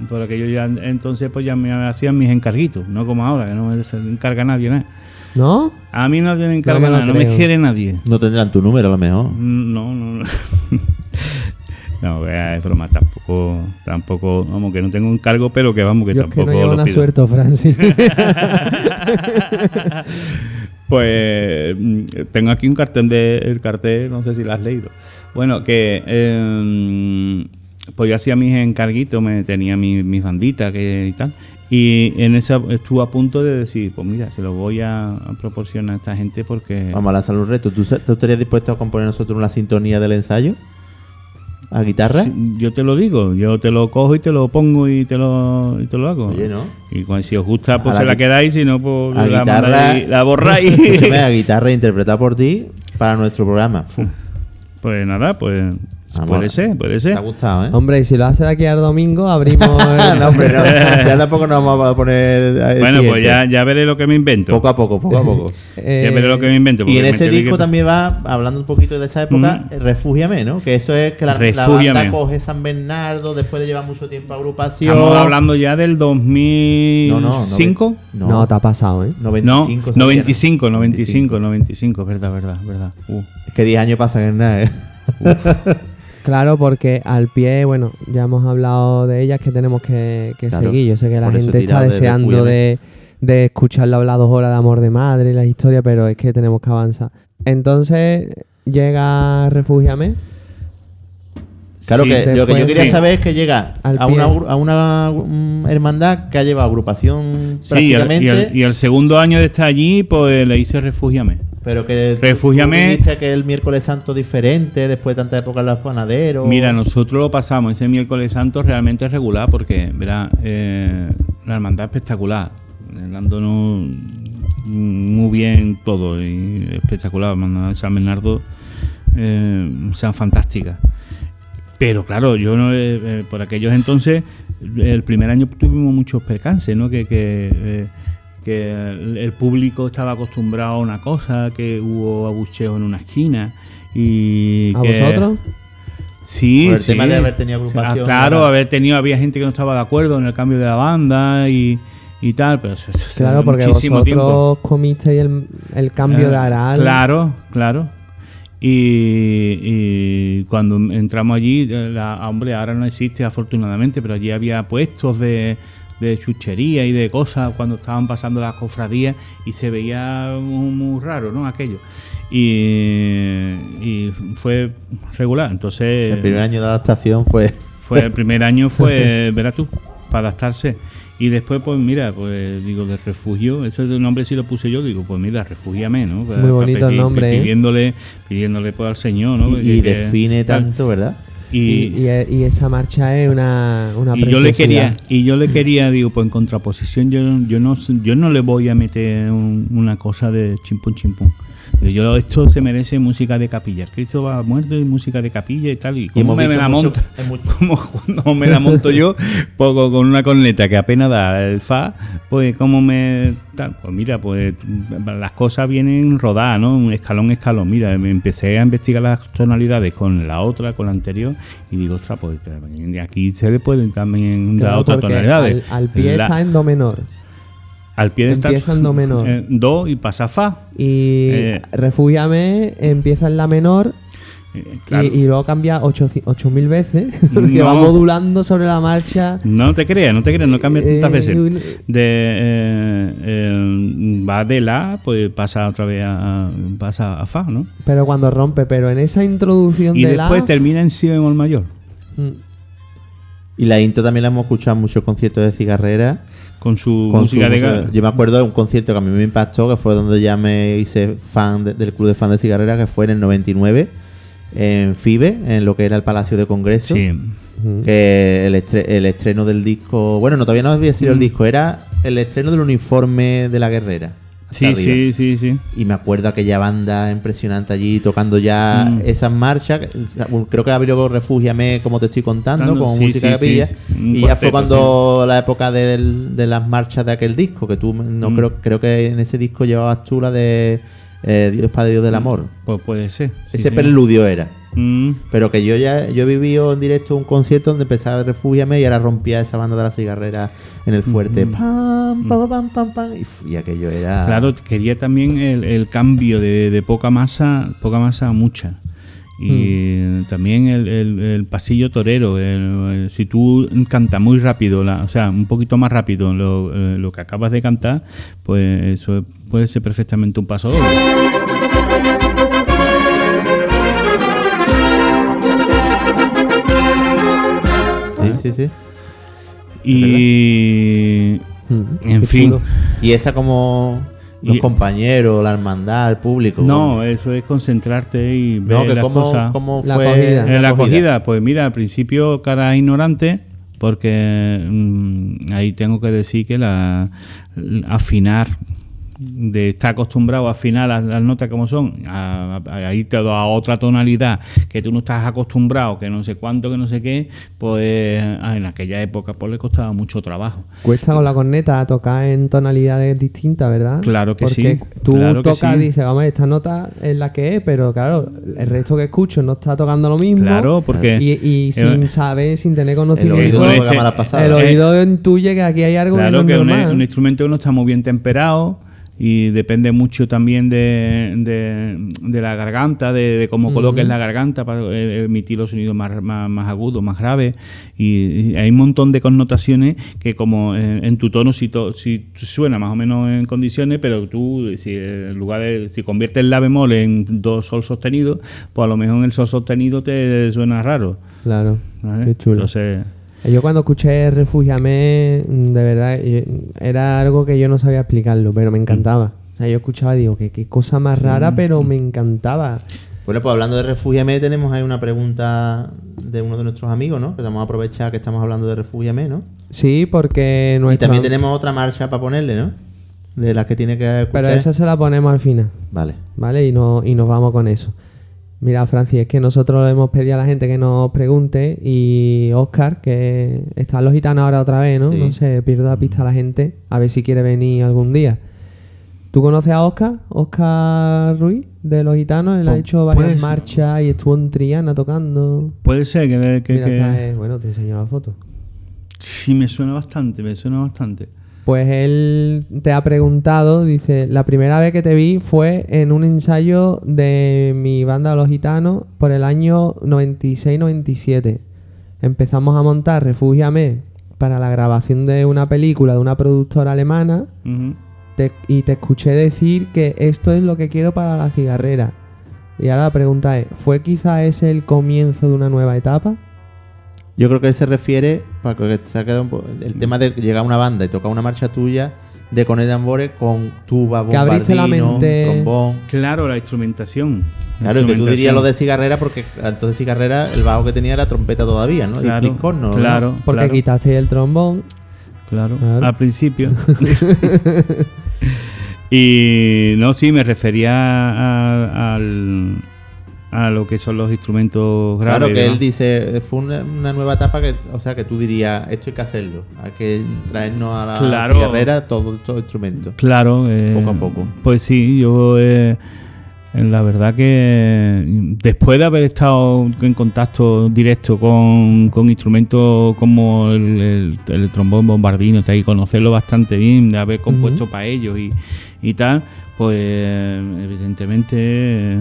Por aquello ya entonces pues ya me hacían mis encarguitos, no como ahora, que no me encarga nadie nada. ¿No? A mí nadie me No encarga me lo nada, no me quiere nadie. No tendrán tu número a lo mejor. No, no, no. No, vea, es broma, tampoco, tampoco, vamos, que no tengo un cargo, pero que vamos, que Yo es que tampoco no llevo una pido. suerte, Francis. Pues mm, tengo aquí un cartel de el cartel, no sé si lo has leído. Bueno, que eh, pues yo hacía mis encarguitos, me tenía mi- mis banditas que, y tal. Y en esa estuve a punto de decir, pues mira, se lo voy a, a proporcionar a esta gente porque Vamos a lanzar un reto. ¿Tú, tú estarías dispuesto a componer nosotros una sintonía del ensayo? ¿A guitarra? Sí, yo te lo digo, yo te lo cojo y te lo pongo y te lo, y te lo hago. Oye, ¿no? Y cuando, si os gusta, pues A se la la quedáis, si no, pues la, guitarra. mandáis- la borráis. Escúchame, a guitarra interpretada por ti para nuestro programa. Pues nada, pues Vamos. puede ser, puede ¿Te ser. ha gustado, eh? Hombre, y si lo hace de aquí al domingo, abrimos. el- no, hombre, no. Ya tampoco nos vamos a poner. a- el Bueno, pues ya, ya veré lo que me invento. Poco a poco, poco a poco. Eh, ya veré lo que me invento. Y en ese disco que- también va, hablando un poquito de esa época, Mm. eh, Refúgiame, ¿no? Que eso es que la, la Refúgiame. banda coge San Bernardo después de llevar mucho tiempo agrupación. Estamos hablando ya del 2005. No, No, te ha pasado, ¿eh? No, 95. sería, 95, 95, 95, verdad, verdad, verdad. Uh. Es que 10 años pasan en nada, ¿eh? Claro, porque al pie, bueno, ya hemos hablado de ellas que tenemos que, que Claro, seguir. Yo sé que la gente está de deseando de, de escucharlo hablar dos horas de amor de madre y la historia, pero es que tenemos que avanzar. Entonces, llega Refúgiame. Claro Sí, que lo que yo quería sí. saber es que llega Al a una, agru- a una mm, hermandad que ha llevado agrupación Sí, y el, y, el, y el segundo año de estar allí, pues le hice Refúgiame. Pero que tú- Refúgiame. tú dijiste que el miércoles santo diferente después de tanta época en los panaderos. Mira, nosotros lo pasamos ese miércoles santo realmente regular porque, verá, eh, la hermandad espectacular. Dándonos muy bien todo y espectacular. La hermandad de San Bernardo eh, sean fantásticas. Pero claro, yo no, eh, eh, por aquellos entonces, el primer año tuvimos muchos percances, ¿no? Que, que, eh, que el, el público estaba acostumbrado a una cosa, que hubo abucheos en una esquina y ¿A que- vosotros? Sí, Por el sí. tema de haber tenido agrupación, Ah, claro, ¿verdad? haber tenido, había gente que no estaba de acuerdo en el cambio de la banda y, y tal, pero eso- eso- Claro, porque muchísimo vosotros tiempo. comisteis el, el cambio Eh, de aral. Claro, claro. Y, y cuando entramos allí, eh, la, hombre, ahora no existe afortunadamente, pero allí había puestos de, de chuchería y de cosas cuando estaban pasando las cofradías y se veía muy, muy raro, ¿no? Aquello. Y, y fue regular. Entonces, El primer año de adaptación fue. fue el primer año fue, verás tú, para adaptarse. Y después, pues mira, pues digo, de refugio, ese nombre sí lo puse yo, digo, pues mira, refúgiame, ¿no? Muy bonito el nombre, ¿eh? Pidiéndole, pidiéndole pues al Señor, ¿no? y, y Que- que- define tanto, ¿verdad? Y, Y, y- y esa marcha es una, una y yo le quería, y yo le quería, digo, pues en contraposición, yo, yo no yo no le voy a meter un- una cosa de chimpún chimpún. Yo, esto se merece música de capilla. El Cristo va muerto y música de capilla y tal. Y Y cómo hemos me, la como cuando me la monto yo, poco con una corneta que apenas da el fa, pues como me tal, pues mira, pues las cosas vienen rodadas, ¿no? Un escalón escalón. Mira, me empecé a investigar las tonalidades con la otra, con la anterior, y digo, ostras, pues aquí se le pueden también dar Claro, otras porque tonalidades. Al, al pie La- está en do menor. Al pie de Empieza en do menor. eh, do y pasa a fa. Y Eh. Refúgiame empieza en la menor Eh, claro. y, y luego cambia 8000 veces, que No. va modulando sobre la marcha. No te creas, no te creas, no cambia tantas Eh, veces. De, eh, eh, va de la, pues pasa otra vez a, pasa a fa, ¿no? Pero cuando rompe, pero en esa introducción Y de después la... termina en si bemol mayor. Mm, Y la intro también la hemos escuchado en muchos conciertos de cigarrera. Con su con música su de música. Yo me acuerdo de un concierto que a mí me impactó, que fue donde ya me hice fan de- del club de fan de cigarrera, que fue en el 99, en FIBE, en lo que era el Palacio de Congreso. Sí. Que el, estre- el estreno del disco. Bueno, no, todavía no había sido el Mm. disco, era el estreno del uniforme de la guerrera. Sí, arriba. sí, sí, sí. Y me acuerdo aquella banda impresionante allí tocando ya Mm. esas marchas. Creo que la abrió con Refúgiame, como te estoy contando, con sí, música sí, capilla. sí, Y ya fue cuando la época del- de las marchas de aquel disco, que tú no Mm. creo, creo que en ese disco llevabas tú la de eh, Dios Padre Dios del Amor. Pues puede ser. sí, ese sí. preludio era. Mm. Pero que yo ya yo vivido en directo un concierto donde empezaba Refúgiame y ahora rompía esa banda de la cigarrera en el fuerte. Pam, pam, pam, pam, pam, y, y aquello era. Claro, quería también el, el cambio de, de poca masa, poca masa a mucha. Y también el, el- el pasillo torero. el- si tú cantas muy rápido, la- o sea, un poquito más rápido lo, eh, lo que acabas de cantar, pues eso puede ser perfectamente un paso doble. Sí, sí, sí. Y. Mm, En qué fin. chulo. Y esa como los Y- compañeros, la hermandad, el público. No, eso es concentrarte y ver No, que las cómo, cosas. cómo La fue acogida. En la acogida, pues mira, al principio cara ignorante, porque mm, ahí tengo que decir que la, la- afinar de estar acostumbrado a afinar las, las notas como son, a, a- a irte a otra tonalidad que tú no estás acostumbrado, que no sé cuánto, que no sé qué, pues ah, en aquella época pues le costaba mucho trabajo. Cuesta con la corneta tocar en tonalidades distintas, ¿verdad? Claro que Porque sí, Tú claro que tocas sí. y dices, vamos, esta nota es la que es, pero claro, el resto que escucho no está tocando lo mismo. Claro, porque Y, y sin saber, sin tener El conocimiento, oído Bueno, no es juega que- mala pasada. el Eh, oído intuye que aquí hay algo Claro que no es un, normal. un instrumento que no está muy bien temperado y depende mucho también de, de- de la garganta, de, de cómo coloques la garganta para eh, emitir los sonidos más, más, más agudos, más graves. Y, y hay un montón de connotaciones que como en, en tu tono si, to- si suena más o menos en condiciones, pero tú si en lugar de si conviertes la bemol en do sol sostenido, pues a lo mejor en el sol sostenido te suena raro. Claro, ¿sabes? qué chulo. Entonces, Yo cuando escuché Refugiame, mm, de verdad, yo- era algo que yo no sabía explicarlo, pero me encantaba. O sea, yo escuchaba y digo, qué, qué cosa más rara, pero me encantaba. Bueno, pues hablando de Refúgiame, tenemos ahí una pregunta de uno de nuestros amigos, ¿no? Que vamos a aprovechar que estamos hablando de Refúgiame, ¿no? Sí, porque Y nuestra... también tenemos otra marcha para ponerle, ¿no? De las que tiene que escuchar. Pero esa se la ponemos al final, Vale. ¿vale? Y, no, y nos vamos con eso. Mira, Francis, es que nosotros le hemos pedido a la gente que nos pregunte y Oscar, que están los gitanos ahora otra vez, ¿no? Sí. No sé, pierdo la pista a la gente, a ver si quiere venir algún día. ¿Tú conoces a Oscar? Oscar Ruiz, de los gitanos. Él ha Pues, hecho varias marchas y estuvo en Triana tocando. puede ser que, que- Mira, que- esta es- bueno, te enseño la foto. sí me suena bastante, me suena bastante. Pues él te ha preguntado, dice, la primera vez que te vi fue en un ensayo de mi banda Los Gitanos por el año 96-97. Empezamos a montar Refúgiame para la grabación de una película de una productora alemana te- y te escuché decir que esto es lo que quiero para la cigarrera. Y ahora la pregunta es, ¿fue quizá ese el comienzo de una nueva etapa? Yo creo que él se refiere, para que se ha quedado un po- el tema de llegar a una banda y tocar una marcha tuya de con el tambores con tuba, bombardino, mente. trombón. Claro, la instrumentación. La Claro, y que tú dirías lo de cigarrera porque entonces cigarrera el bajo que tenía era trompeta todavía, ¿no? Claro, y fliscorno, ¿no? claro, Porque claro, quitaste el trombón. claro, Claro. al principio. y no, sí, me refería a, al- a lo que son los instrumentos graves. Claro que ¿no? él dice, fue una, una nueva etapa que, o sea, que tú dirías, esto hay que hacerlo, hay que traernos a la Claro. cigarrera todo todo instrumento. Claro. eh, Poco a poco. Pues sí, yo eh, La verdad que después de haber estado en contacto directo con, con instrumentos como el, el- el trombón bombardino y conocerlo bastante bien, de haber compuesto para ellos y, y tal, pues evidentemente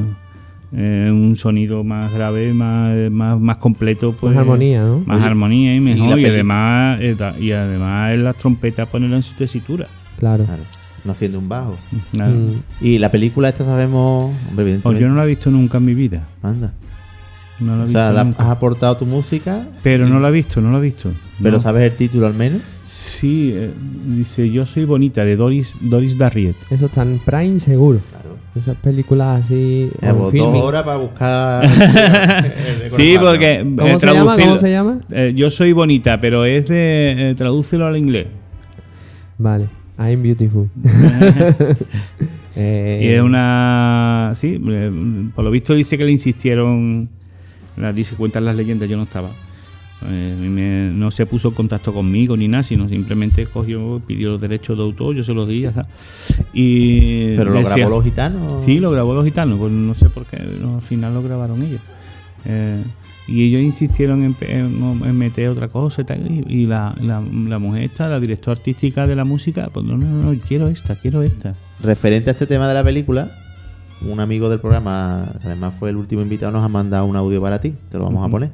eh, un sonido más grave, más, más, más completo, pues Más armonía, ¿no? más Oye, armonía y mejor y, además eh, y además las trompetas ponerlo en su tesitura. Claro. Claro, no siendo un bajo. Mm. Y la película esta sabemos, hombre, Pues yo no la he visto nunca en mi vida. Anda. No la he O visto sea, la- has aportado tu música, Pero no la he visto, no la he visto. pero No. sabes el título al menos. Sí, eh, dice Yo soy bonita, de Doris, Doris Darriet. Eso está en Prime seguro. Esas películas así. Eh, dos horas para buscar. Sí, porque eh, ¿Cómo se llama? ¿Cómo se llama? Eh, yo soy bonita, pero es de. eh, tradúcelo al inglés. Vale. I'm beautiful. Eh, Y es una. Sí, por lo visto dice que le insistieron. Dice, cuentan las leyendas, yo no estaba. Eh, me- no se puso en contacto conmigo ni nada, sino simplemente cogió, pidió los derechos de autor, yo se los di, ya. Y Pero lo grabó los gitanos. Sí, lo grabó los gitanos, pues no sé por qué, no, al final lo grabaron ellos. Eh, y ellos insistieron en, pe- en- en meter otra cosa y tal, y, y la, la, la mujer esta, la directora artística de la música, pues no, no, no, quiero esta, quiero esta. Referente a este tema de la película, un amigo del programa, además fue el último invitado, nos ha mandado un audio para ti. Te lo vamos a poner.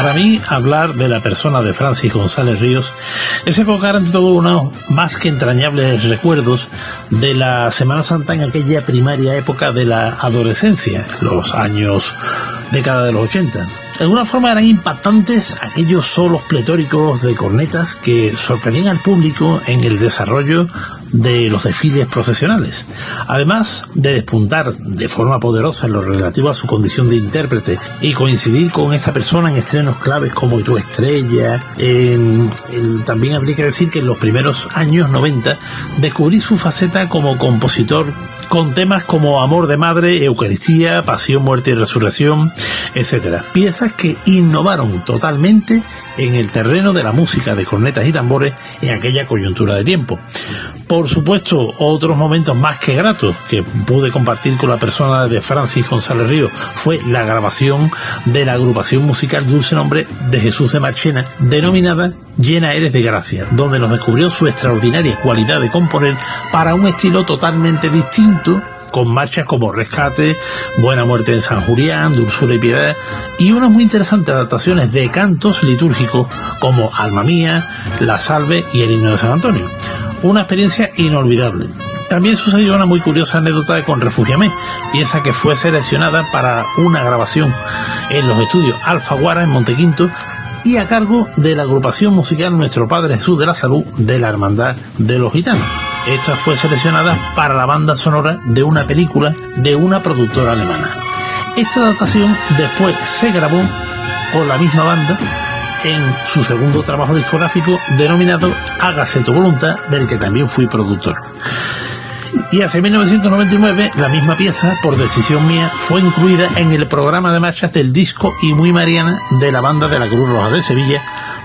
Para mí, hablar de la persona de Francis González Ríos es evocar ante todo unos más que entrañables recuerdos de la Semana Santa en aquella primaria época de la adolescencia, los años década de los 80. De alguna forma eran impactantes aquellos solos pletóricos de cornetas que sorprendían al público en el desarrollo de los desfiles procesionales. Además de despuntar de forma poderosa en lo relativo a su condición de intérprete y coincidir con esta persona en estrenos claves como Tu Estrella, en- el- también habría que decir que en los primeros años 90 descubrí su faceta como compositor con temas como Amor de Madre, Eucaristía, Pasión, Muerte y Resurrección, etcétera. Piezas que innovaron totalmente en el terreno de la música de cornetas y tambores en aquella coyuntura de tiempo. Por supuesto, otros momentos más que gratos que pude compartir con la persona de Francis González Río fue la grabación de la agrupación musical Dulce Nombre de Jesús de Marchena, denominada Llena Eres de Gracia, donde nos descubrió su extraordinaria cualidad de componer para un estilo totalmente distinto con marchas como Rescate, Buena Muerte en San Julián, Dulzura y Piedad, y unas muy interesantes adaptaciones de cantos litúrgicos como Alma Mía, La Salve y el Himno de San Antonio. Una experiencia inolvidable. También sucedió una muy curiosa anécdota con Refugiame, pieza que fue seleccionada para una grabación en los estudios Alfaguara en Montequinto y a cargo de la agrupación musical Nuestro Padre Jesús de la Salud de la Hermandad de los Gitanos. Esta fue seleccionada para la banda sonora de una película de una productora alemana. Esta adaptación después se grabó por la misma banda en su segundo trabajo discográfico denominado Hágase tu voluntad, del que también fui productor. Y hacia 1999, la misma pieza, por decisión mía, fue incluida en el programa de marchas del disco y muy mariana de la banda de la Cruz Roja de Sevilla,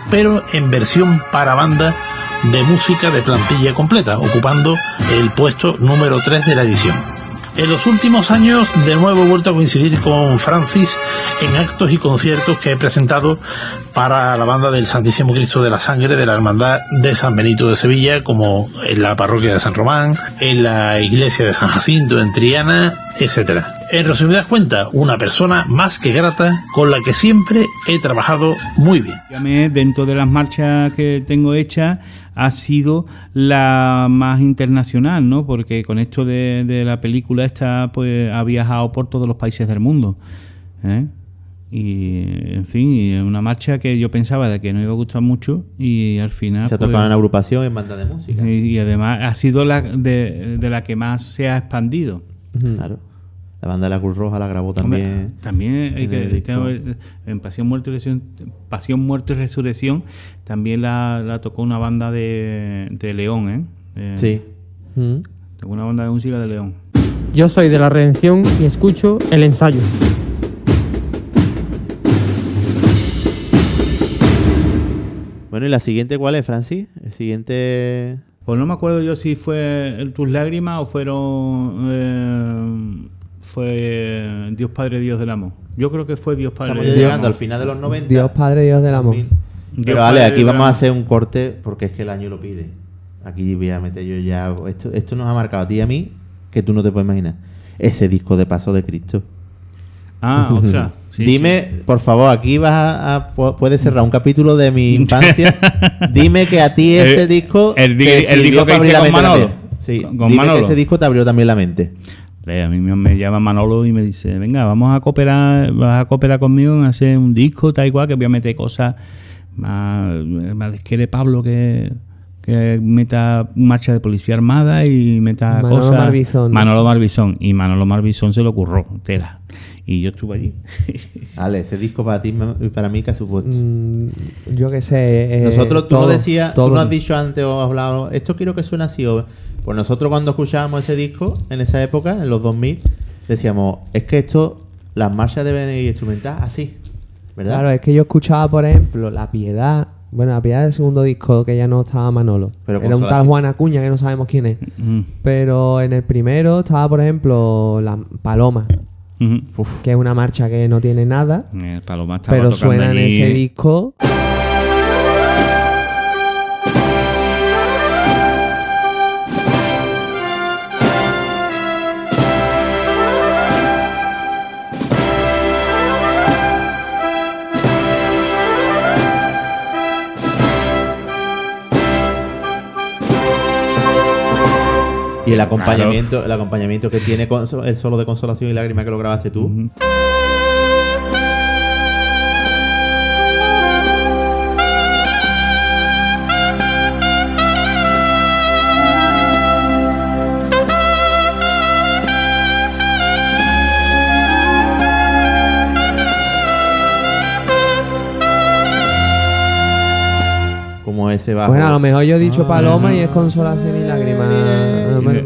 pero en versión para banda de música de plantilla completa, ocupando el puesto número 3 de la edición. En los últimos años, de nuevo he vuelto a coincidir con Francis en actos y conciertos que he presentado para la banda del Santísimo Cristo de la Sangre de la Hermandad de San Benito de Sevilla, como en la parroquia de San Román, en la iglesia de San Jacinto en Triana, etcétera. En resumidas cuentas, una persona más que grata con la que siempre he trabajado muy bien. Dentro de las marchas que tengo hechas, ha sido la más internacional, ¿no? Porque con esto de, de la película esta, pues ha viajado por todos los países del mundo. ¿eh? Y, en fin, una marcha que yo pensaba de que no iba a gustar mucho y al final... Se ha pues, tocado en agrupación en banda de música. y, y además ha sido la de, de la que más se ha expandido. Claro. La banda de la Cruz Roja la grabó también. También hay que, en, eh, en Pasión, Muerte y Resurrección, Pasión, Muerte y Resurrección también la, la tocó una banda de, de León, ¿eh? sí. Mm. Tocó una banda de música de León. Yo soy de la Redención y escucho el ensayo. Bueno, ¿y la siguiente cuál es, Francis? El siguiente... Pues no me acuerdo yo si fue Tus Lágrimas o fueron... Eh, fue Dios Padre, Dios del Amor. Yo creo que fue Dios Padre. Estamos Dios llegando al final de los 90. Dios Padre, Dios del amor. 2000. Dios Pero vale, aquí vamos a hacer un corte porque es que el año lo pide. Aquí voy a meter yo ya. Esto, esto nos ha marcado a ti y a mí que tú no te puedes imaginar. Ese disco de Paso de Cristo. Ah, ostras. sí, Dime, por favor, aquí vas a, a- pu- puedes cerrar un capítulo de mi infancia. Dime que a ti ese El- disco el di- te el disco que hice la con mente Manolo. Sí, Con- con dime Manolo. que ese disco te abrió también la mente. Eh, A mí me, llama Manolo y me dice, venga, vamos a cooperar, vas a cooperar conmigo en hacer un disco, tal y cual, que voy a meter cosas más, más de que de Pablo que, que meta marcha de policía armada y meta Manolo cosas. Marbizón, ¿no? Manolo Marbizón. Y Manolo Marbizón se lo ocurrió, tela. Y yo estuve allí. Vale, ese disco para ti y para mí que ha supuesto. Mm, yo qué sé. eh, Nosotros, tú todo, no decías, tú todo. no has dicho antes o has hablado, esto quiero que suene así. O, pues nosotros cuando escuchábamos ese disco, en esa época, en los 2000, decíamos, es que esto, las marchas deben ir instrumentadas así, ¿verdad? Claro, es que yo escuchaba, por ejemplo, La Piedad. Bueno, La Piedad del segundo disco, que ya no estaba Manolo. Pero Era un tal. Juan Acuña, que no sabemos quién es. Pero en el primero estaba, por ejemplo, La Paloma, que es una marcha que no tiene nada, Eh, Paloma estaba pero suena en ese disco. Y el acompañamiento, el acompañamiento que tiene con el solo de consolación y lágrima que lo grabaste tú. Ese bajo. Bueno, a lo mejor yo he dicho Ah, Paloma y es consolación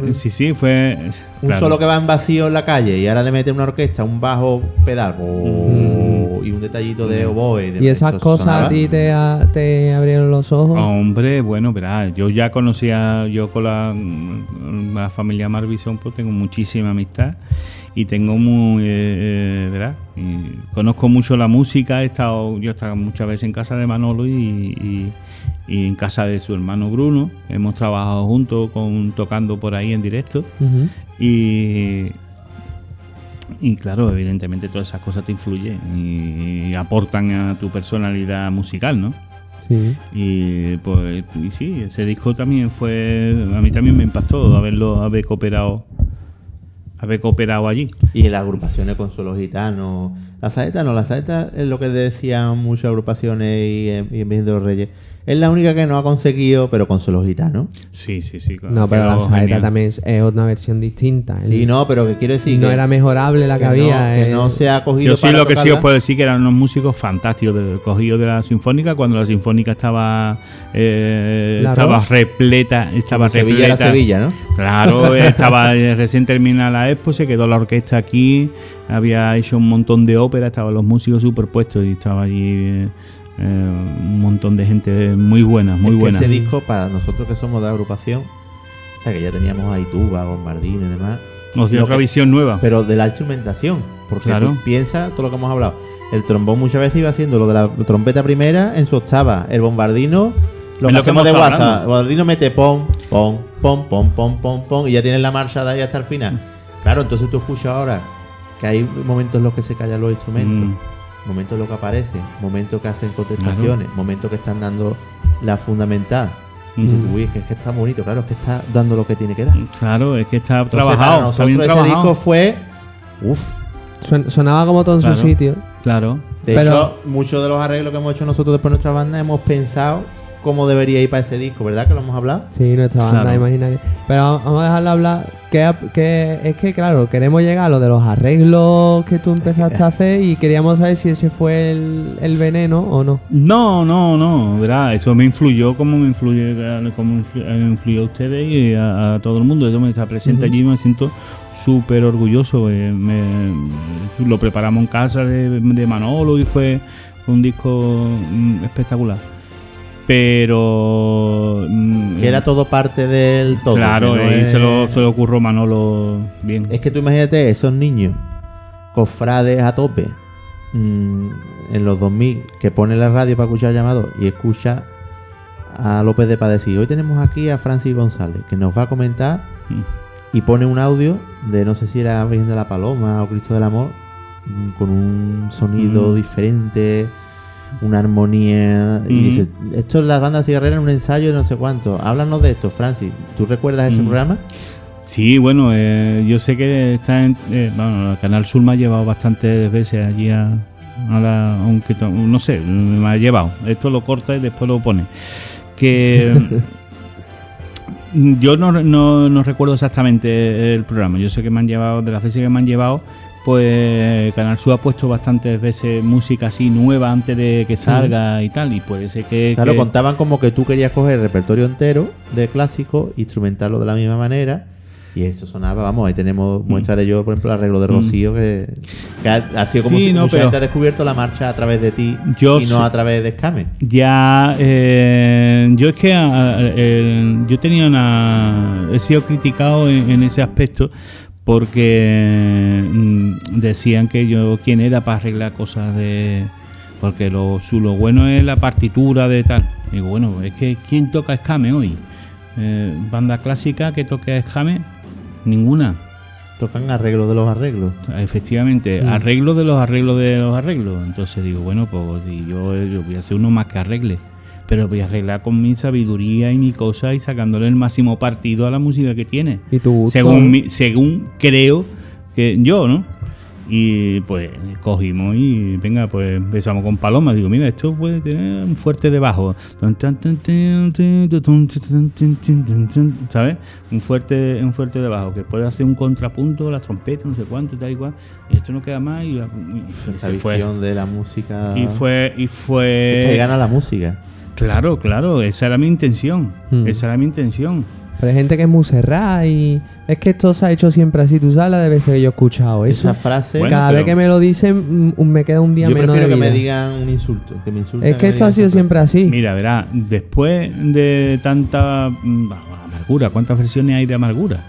Eh, Sí, sí, fue. Un claro. solo que va en vacío en la calle y ahora le mete una orquesta, un bajo pedal oh, y un detallito de oboe. de- Y esas cosas sonaba. a ti te, a- te abrieron los ojos. Hombre, bueno, verá, yo ya conocía, yo con la, la familia Marvison, pues tengo muchísima amistad y tengo muy, eh, eh, verá, y conozco mucho la música, he estado, yo he estado muchas veces en casa de Manolo y, y- y en casa de su hermano Bruno, hemos trabajado juntos con, tocando por ahí en directo y, y claro, evidentemente todas esas cosas te influyen y, aportan a tu personalidad musical, ¿no? Sí. Y pues y sí, ese disco también fue a mí también me impactó haberlo haber cooperado haber cooperado allí. Y en las agrupaciones con solo gitanos. La saeta no, la saeta es lo que decían muchas agrupaciones y, en- y en Virgen de los Reyes. Es la única que no ha conseguido, pero con solo gitanos. Sí, sí, sí. No, pero la saeta genial. también es, es una versión distinta. Sí, no, pero que quiero decir no que, era mejorable la que, que había. no, que eh. no se ha cogido Yo sí para lo que sí os puedo decir que eran unos músicos fantásticos, de, cogidos de la Sinfónica, cuando la Sinfónica estaba eh, La estaba repleta, estaba Como Sevilla era repleta. Sevilla, ¿no? Claro, estaba eh, recién terminada la expo, se quedó la orquesta aquí, había hecho un montón de ópera, estaban los músicos superpuestos y estaba allí eh, eh, un montón de gente muy buena, muy Es buena. Ese disco, para nosotros que somos de agrupación, o sea, que ya teníamos ahí tuba, bombardino y demás, Nos dio otra que- visión nueva. pero de la instrumentación. Porque Claro. tú piensas todo lo que hemos hablado. El trombón muchas veces iba haciendo lo de la trompeta primera en su octava. El bombardino, lo que lo que hacemos de WhatsApp. El bombardino mete pom, pom, pom, pom, pom, pom, pom, y ya tienes la marcha de ahí hasta el final. Mm. Claro, entonces tú escuchas ahora que hay momentos en los que se callan los instrumentos, Mm, momentos en los que aparecen, momentos que hacen contestaciones, momentos que están dando la fundamental. Y dices Mm. tú, uy, es que, es que está bonito, claro, es que está dando lo que tiene que dar. Claro, es que está Entonces, trabajado. nosotros ese trabajado. disco fue. Uf, Suen- sonaba como todo en Claro. su sitio. Claro. De Pero- hecho, muchos de los arreglos que hemos hecho nosotros después en nuestra banda hemos pensado cómo debería ir para ese disco, ¿verdad? Que lo hemos hablado. Sí, nuestra banda Claro. imaginaria. Pero vamos a dejarla hablar. Que, que es que, claro, queremos llegar a lo de los arreglos que tú empezaste a hacer y queríamos saber si ese fue el, el veneno o no. No, no, no, verá, eso me influyó como me influye, como eh, influyó a ustedes y a, a todo el mundo. Yo me está presente allí y me siento súper orgulloso. eh, me- lo preparamos en casa de, de Manolo y fue un disco mm, espectacular. Pero mm, Que era todo parte del todo. claro, no ahí es- se, lo, se lo ocurrió Manolo bien. Es que tú imagínate esos niños, cofrades a tope, mm, en los 2000, que pone la radio para escuchar llamados y escucha a López de Padecir. Hoy tenemos aquí a Francis González, que nos va a comentar Mm. y pone un audio de no sé si era Virgen de la Paloma o Cristo del Amor, mm, con un sonido Mm. diferente, una armonía. Y Mm. dice, esto es la banda cigarrera en un ensayo de no sé cuánto. Háblanos de esto, Francis. ¿Tú recuerdas ese Mm. programa? Sí, bueno, eh, yo sé que está en. eh, bueno, el Canal Sur me ha llevado bastantes veces allí a, a la. Aunque no sé, me ha llevado. Esto lo corta y después lo pone. Que. yo no, no, no recuerdo exactamente el programa. Yo sé que me han llevado, de las veces que me han llevado, pues Canal Sur ha puesto bastantes veces música así nueva antes de que salga y tal. Y puede ser que. Claro, que- contaban como que tú querías coger el repertorio entero de clásicos, instrumentarlo de la misma manera. Y eso sonaba, vamos, ahí tenemos muestra de ello, por ejemplo, el arreglo de Mm. Rocío, que, que ha, sido como Sí, si no, mucha pero- gente ha descubierto la marcha a través de ti Yo y no a través de Escame. Ya, eh, yo es que eh, yo tenía una. He sido criticado en, en ese aspecto porque mm, decían que yo quién era para arreglar cosas de. Porque lo, su, lo bueno es la partitura de tal. Digo, bueno, es que ¿quién toca escame hoy? Eh, banda clásica que toque escame, ninguna. Tocan arreglo de los arreglos. Efectivamente, Mm. arreglo de los arreglos de los arreglos. Entonces digo, bueno, pues yo, yo voy a hacer uno más que arregle. Pero voy a arreglar con mi sabiduría y mi cosa y sacándole el máximo partido a la música que tiene. Y tu gusto. Según, mi- según creo que yo, ¿no? Y pues cogimos y venga, pues empezamos con Paloma. Digo, mira, esto puede tener un fuerte de bajo. ¿Sabes? Un fuerte, un fuerte de bajo que puede hacer un contrapunto, la trompeta, no sé cuánto, y tal y cual. Y esto no queda más y, y Esa se fue. de la música. Y fue, y Es que fue. gana la música. Claro, claro, esa era mi intención. Mm. Esa era mi intención. Pero hay gente que es muy cerrada y es que esto se ha hecho siempre así. Tú sabes la de veces que yo he escuchado eso. Esa frase. Bueno, Cada vez que me lo dicen, mm, me queda un día yo menos prefiero de que me digan un insulto. Que me insulten, Es que me esto ha sido siempre así. Mira, verá, después de tanta mm, amargura, ¿cuántas versiones hay de amargura?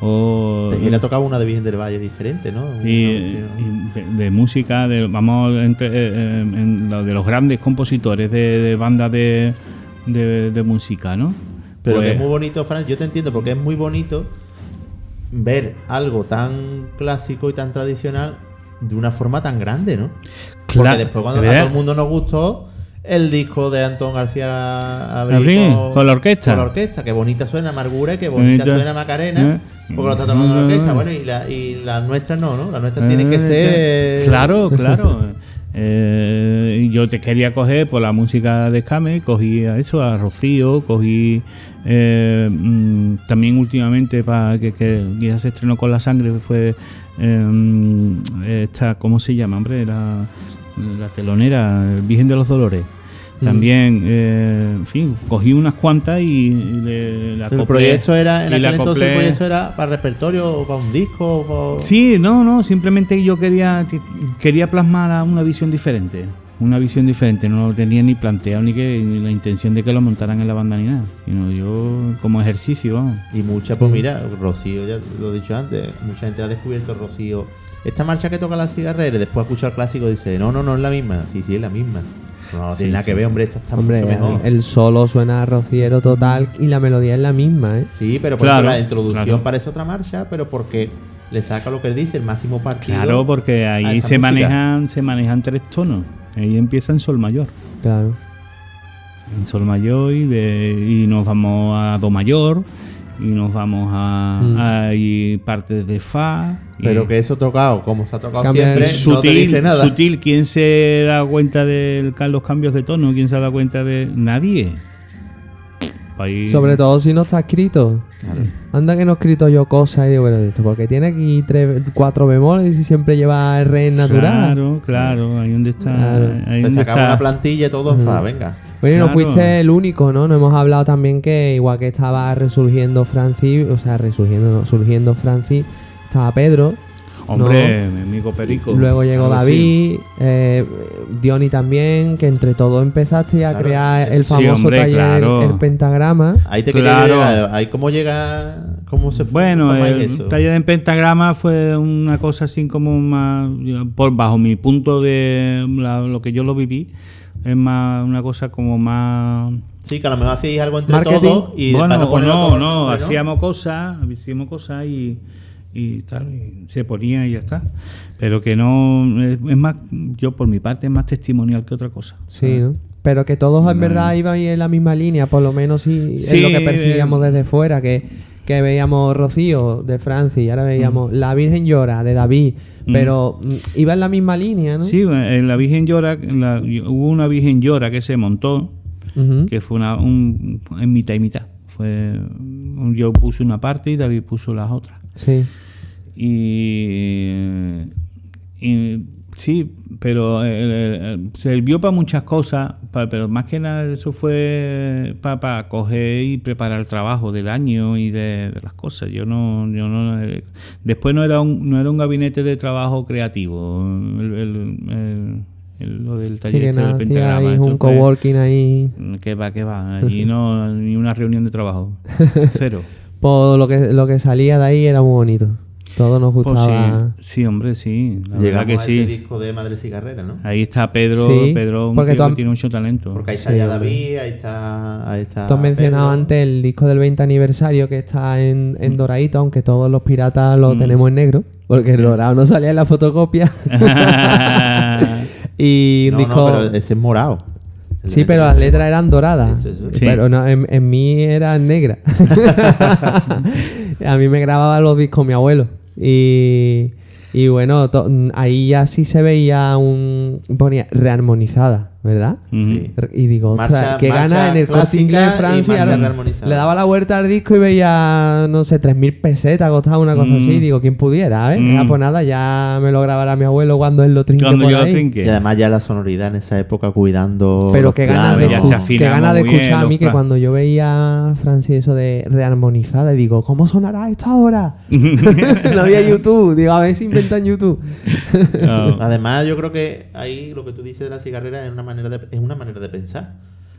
O, frase. Te hubiera tocado una de Virgen del Valle diferente, ¿no? Y, y de, de música, de, vamos entre, eh, eh, en lo de los grandes compositores de, de bandas de, de, música, ¿no? Pero que Pues- es muy bonito, Fran, yo te entiendo, porque es muy bonito ver algo tan clásico y tan tradicional de una forma tan grande, ¿no? Porque Cla- después cuando a todo el mundo nos gustó el disco de Antón García Abril, Abril, con la orquesta. Con la orquesta, que bonita suena Amargura y que bonita Bonita. suena Macarena, Eh. porque lo está tocando la orquesta. Bueno, y, la, y las nuestras no, ¿no? Las nuestras tienen que Eh, ser... Claro, claro. Eh, yo te quería coger por la música de Scame, cogí a eso, a Rocío, cogí eh, mm, también últimamente para que, que ya se estrenó con la sangre, fue eh, esta, ¿cómo se llama, hombre? La, la telonera, el Virgen de los Dolores. También, eh, en fin, cogí unas cuantas y, y le, la El acoplé- proyecto era, en aquel entonces el proyecto era para repertorio o para un disco o para... Sí, no, no, simplemente yo quería quería plasmar una visión diferente, una visión diferente, no lo tenía ni planteado ni que ni la intención de que lo montaran en la banda ni nada, sino yo como ejercicio, vamos. Y mucha, pues mira, Rocío, ya lo he dicho antes, mucha gente ha descubierto Rocío. Esta marcha que toca la cigarrera después escucha el clásico dice, no, no, no es la misma. Sí, sí, es la misma. No, Sí, tiene nada sí, que ver, sí. hombre, esta está Hombre, mucho mejor. el solo suena a rociero total y la melodía es la misma, ¿eh? Sí, pero por Claro, ejemplo, la introducción claro. parece otra marcha, pero porque le saca lo que él dice, el máximo partido. Claro, porque ahí se música. manejan se manejan tres tonos. Ahí empieza en sol mayor, Claro. en sol mayor y de y nos vamos a do mayor y nos vamos a, Mm. a y partes de fa. y- Pero que eso tocado, como se ha tocado Cambia el siempre, no te sutil, dice nada. sutil. ¿Quién se da cuenta de los cambios de tono? ¿Quién se da cuenta de...? Nadie. Ahí- Sobre todo si no está escrito. Anda que no he escrito yo cosas y digo, bueno, esto porque tiene aquí tres, cuatro bemoles y siempre lleva R natural. Claro, claro. Ahí donde está... Claro. Ahí Se donde sacaba está. una plantilla y todo en fa, venga. Bueno, y no Claro. fuiste el único, ¿no? No hemos hablado también que igual que estaba resurgiendo Francis, o sea, resurgiendo, no, surgiendo Francis, estaba Pedro. Hombre, mi amigo Perico. Luego llegó Claro, sí. David, eh, Diony también, que entre todos empezaste a Claro. crear el Sí, famoso hombre, taller, claro. el pentagrama. Ahí te Claro. quería llegar. Ahí cómo llega. ¿Cómo se Bueno, formáis el eso? taller en pentagrama fue una cosa así como más, por bajo mi punto de la- lo que yo lo viví, es más una cosa como más Sí, que a lo mejor hacéis algo entre Marketing. todos y bueno, no, no, hacíamos cosas, hacíamos cosas y, y tal, y se ponía y ya está. Pero que no, es, es más, yo por mi parte es más testimonial que otra cosa. Sí, ¿no? Pero que todos en No. verdad iban en la misma línea, por lo menos sí, Sí, es lo que percibíamos eh, desde fuera, que, que veíamos Rocío de Francia y ahora veíamos La Virgen Llora de David, Mm. Pero mm, iba en la misma línea, ¿no? Sí, en la Virgen Llora, la- hubo una Virgen Llora que se montó, que fue una, un, en mitad y mitad. Fue, yo puse una parte y David puso las otras. Sí. Y, y sí, pero el- sirvió para muchas cosas, pero más que nada eso fue para coger y preparar el trabajo del año y de, de las cosas. Yo no, yo no eh, después no era un, no era un gabinete de trabajo creativo, el, el- el- el- lo del Sí, taller que este del nada, pentagrama. ahí eso un coworking ahí. que va, que va, y no ni una reunión de trabajo, cero. Por lo que, lo que salía de ahí era muy bonito. Todo nos Pues gustaba. sí, sí, hombre, sí, la verdad que a sí. ese disco de Madres y Carreras, ¿no? Ahí está Pedro, Sí, Pedro un porque tío tú que tiene mucho talento. Porque ahí está Sí, ya. David, ahí está. Ahí está Tú has mencionado Pedro. antes el disco del 20 aniversario que está en, en doradito, aunque todos los piratas lo Mm. tenemos en negro, porque el dorado no salía en la fotocopia. y un No, disco. no, pero ese es morado. Sí, pero las letras eran doradas. Eso, eso. Sí. Pero no, en, en mí eran negras. a mí me grababa los discos mi abuelo. Y, y bueno, ahí ya sí se veía un. ponía rearmonizada, ¿verdad? Sí. Y digo, ostras, Marcha- qué marcha gana en el corte inglés de Francia. le daba la vuelta al disco y veía, no sé, 3.000 pesetas, costaba una cosa Mm. así. Digo, ¿quién pudiera? ¿eh? Mm. Ah, pues nada, ya me lo grabará mi abuelo cuando él lo trinque Cuando por yo lo ahí. trinque. Y además ya la sonoridad en esa época cuidando. Pero ganas planos. de, ya qué ganas de bien escuchar a mí que cuando yo veía a Francis eso de rearmonizada y digo, ¿cómo sonará esto ahora? no había YouTube, digo, a ver si inventan YouTube. No. Además, yo creo que ahí lo que tú dices de la cigarrera es una manera de, es una manera de pensar.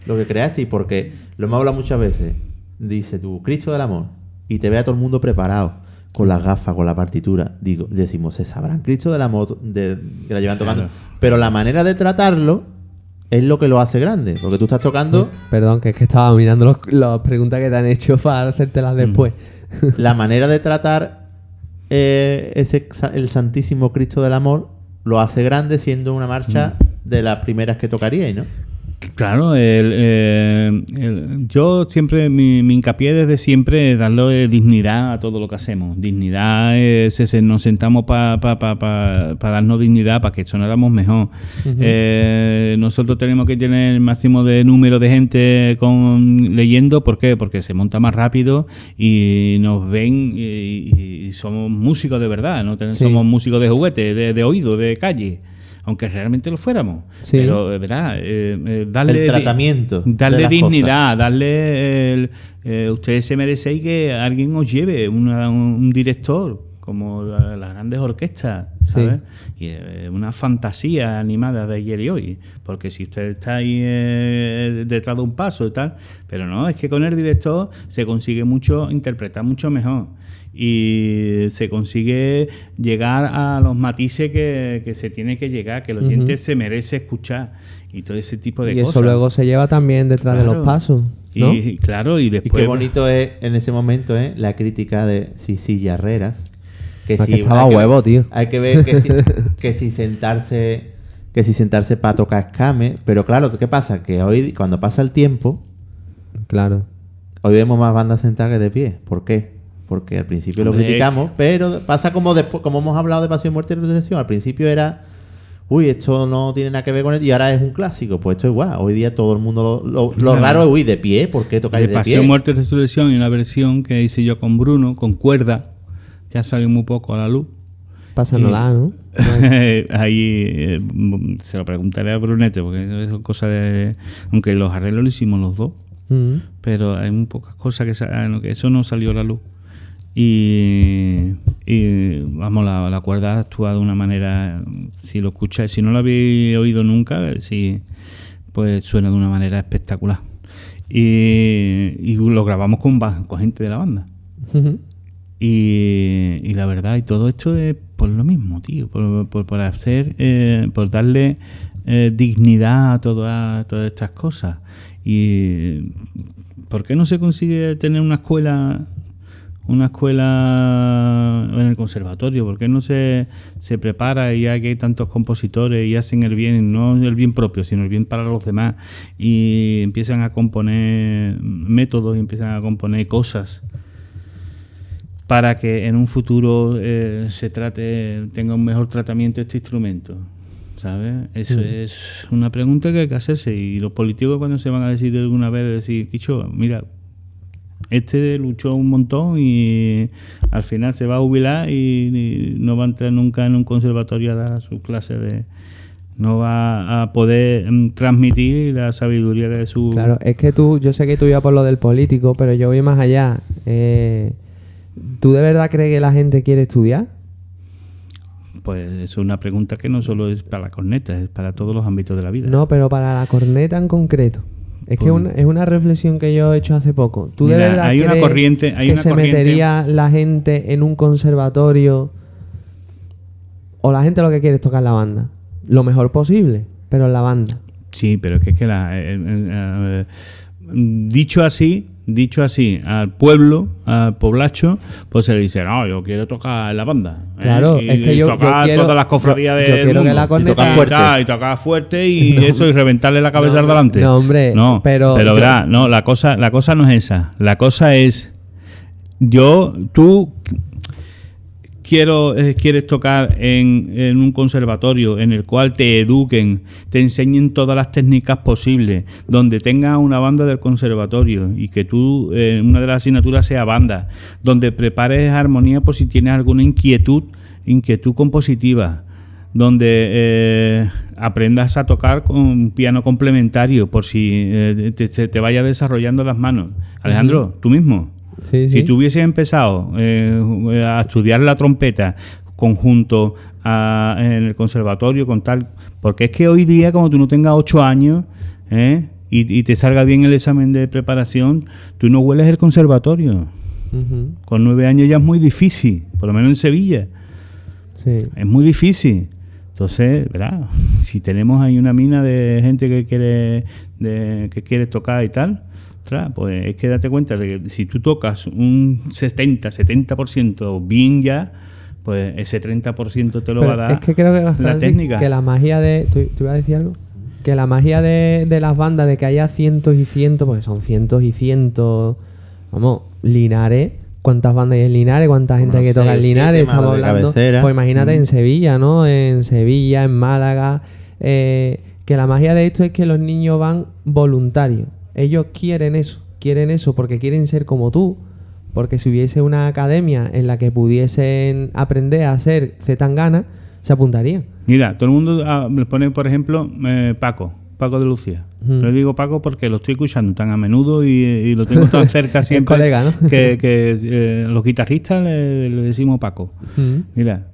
Lo que creaste, y porque lo hemos hablado muchas veces. Dice tú, Cristo del amor, y te ve a todo el mundo preparado, con las gafas, con la partitura. Digo, decimos, se sabrán Cristo del amor de, que la llevan tocando. Claro. Pero la manera de tratarlo es lo que lo hace grande. Porque tú estás tocando Perdón, que es que estaba mirando las preguntas que te han hecho para hacértelas después. la manera de tratar eh, ese, el Santísimo Cristo del Amor lo hace grande siendo una marcha de las primeras que tocaríais, ¿no? Claro, el, eh, el- yo siempre, mi, mi hincapié desde siempre es darle dignidad a todo lo que hacemos. Dignidad es nos sentamos para pa, pa, pa- darnos dignidad, para que sonáramos mejor. Eh, nosotros tenemos que tener el máximo de número de gente con leyendo, ¿por qué? Porque se monta más rápido y nos ven y, y somos músicos de verdad, no Sí. somos músicos de juguete, de, de oído, de calle. Aunque realmente lo fuéramos. Sí. Pero, eh, ¿verdad? Eh, eh, darle El tratamiento Darle dignidad, darle. el- eh, ustedes se merecéis que alguien os lleve, una- un, un director, como la- las grandes orquestas, ¿sabes? Y eh, una fantasía animada de ayer y hoy. Porque si usted está ahí eh, detrás de un paso y tal. Pero no, es que con el director se consigue mucho, interpretar mucho mejor. Y se consigue llegar a los matices que, que se tiene que llegar, que el oyente se merece escuchar. Y todo ese tipo de Y cosas. eso luego se lleva también detrás de los pasos, ¿no? Y, claro, y Y después. qué bonito es en ese momento ¿eh? la crítica de Sisi Yarreras. Que si estaba hay huevo, tío. Hay que ver que si, que si sentarse que si sentarse para tocar escame. Pero claro, ¿qué pasa? Que hoy, cuando pasa el tiempo, Claro. hoy vemos más bandas sentadas que de pie. ¿Por qué? Porque al principio lo criticamos, pero pasa como después, como hemos hablado de Pasión, Muerte y Resurrección. Al principio era, uy, esto no tiene nada que ver con él, y ahora es un clásico. Pues esto es igual. Hoy día todo el mundo lo, lo, lo Claro. raro es, uy, de pie, ¿por qué tocáis de de, Pasión, pie? Muerte y Resurrección y una versión que hice yo con Bruno, con cuerda, que ha salido muy poco a la luz. Pásanola, ¿no? Ahí eh, se lo preguntaré a Brunete, porque eso es cosa de. Aunque los arreglos lo hicimos los dos, Mm. pero hay muy pocas cosas que, ah, que eso no salió a la luz. Y, y, vamos, la, la cuerda actúa de una manera, si lo escucháis, si no lo habéis oído nunca, sí, pues suena de una manera espectacular. Y, y lo grabamos con, con gente de la banda. Y, y la verdad, y todo esto es por lo mismo, tío, por, por, por hacer, eh, por darle eh, dignidad a todas, todas estas cosas. Y ¿por qué no se consigue tener una escuela, una escuela en el conservatorio? ¿Por qué no se, se prepara y hay, que hay tantos compositores y hacen el bien, no el bien propio, sino el bien para los demás? Y empiezan a componer métodos y empiezan a componer cosas para que en un futuro eh, se trate, tenga un mejor tratamiento este instrumento. ¿Sabes? Eso es una pregunta que hay que hacerse. Y los políticos cuando se van a decidir alguna vez, decir, Quicho, mira, este luchó un montón y al final se va a jubilar y, y no va a entrar nunca en un conservatorio a dar sus clases de... No va a poder mm, transmitir la sabiduría de su... Claro, es que tú, yo sé que tú ibas por lo del político, pero yo voy más allá. Eh, ¿Tú de verdad crees que la gente quiere estudiar? Pues es una pregunta que no solo es para la corneta, es para todos los ámbitos de la vida. No, pero para la corneta en concreto. Es que una- es una reflexión que yo he hecho hace poco. ¿Tú de Mira, verdad hay una corriente- hay que una se corriente- metería la gente en un conservatorio o la gente lo que quiere es tocar la banda? Lo mejor posible, pero en la banda. Sí, pero es que, es que la, eh, eh, eh, dicho así, dicho así, al pueblo, al poblacho, pues se le dice, no, yo quiero tocar la banda. ¿eh? Claro, Y- es que y yo- yo tocar quiero- todas las cofradías de yo quiero que la corneta- y tocar fuerte. Y tocar fuerte y eso, y reventarle la cabeza al delante. no, hombre, No, pero pero, verá, no, la cosa, la cosa no es esa. La cosa es, yo, tú quiero, eh, quieres tocar en, en un conservatorio en el cual te eduquen, te enseñen todas las técnicas posibles, donde tengas una banda del conservatorio y que tú, eh, una de las asignaturas sea banda, donde prepares armonía por si tienes alguna inquietud, inquietud compositiva donde eh, aprendas a tocar con piano complementario por si te, te- te vaya desarrollando las manos. Alejandro, tú mismo. Sí, sí. Si tú hubieses empezado eh, a estudiar la trompeta conjunto a- en el conservatorio con tal, porque es que hoy día como tú no tengas ocho años ¿eh? y, y te salga bien el examen de preparación, tú no hueles el conservatorio. Con nueve años ya es muy difícil, por lo menos en Sevilla. sí. Es muy difícil. Entonces, ¿verdad? Si tenemos ahí una mina de gente que quiere de- que quiere tocar y tal, ostras, pues es que date cuenta de que si tú tocas un 70, 70% bien ya, pues ese 30% te lo Pero va a dar es que creo que, la Francis, técnica. que la magia de... ¿tú, tú ibas a decir algo? Que la magia de, de las bandas, de que haya cientos y cientos, porque son cientos y cientos... Vamos, Linares... ¿Cuántas bandas hay en Linares? ¿Cuánta gente Bueno, hay que toca en Linares? Estamos hablando... cabecera. Pues imagínate Mm. en Sevilla, ¿no? En Sevilla, en Málaga... eh, que la magia de esto es que los niños van voluntarios. Ellos quieren eso. Quieren eso porque quieren ser como tú. Porque si hubiese una academia en la que pudiesen aprender a hacer Zetangana, se apuntarían. Mira, todo el mundo ah, pone, por ejemplo, eh, Paco, Paco de Lucía. Ujú. Le digo Paco porque lo estoy escuchando tan a menudo y, y lo tengo tan cerca siempre colega, ¿no? que, que, eh, los guitarristas le, le decimos Paco. Mm. Mira,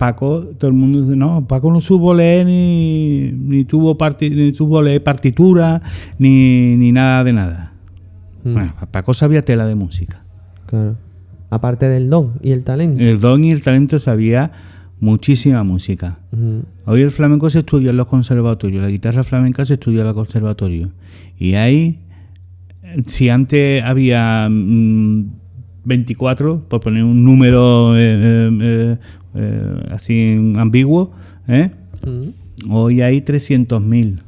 Paco, todo el mundo dice, no, Paco no supo leer ni, ni tuvo parti- ni supo leer partitura ni, ni nada de nada. Mm. Bueno, Paco sabía tela de música. Claro. Aparte del don y el talento. El don y el talento sabía muchísima música. Mm. Hoy el flamenco se estudia en los conservatorios, la guitarra flamenca se estudia en los conservatorios. Y ahí, si antes había mm, 24, por poner un número eh, eh, eh, así ambiguo, hoy hay 300.000.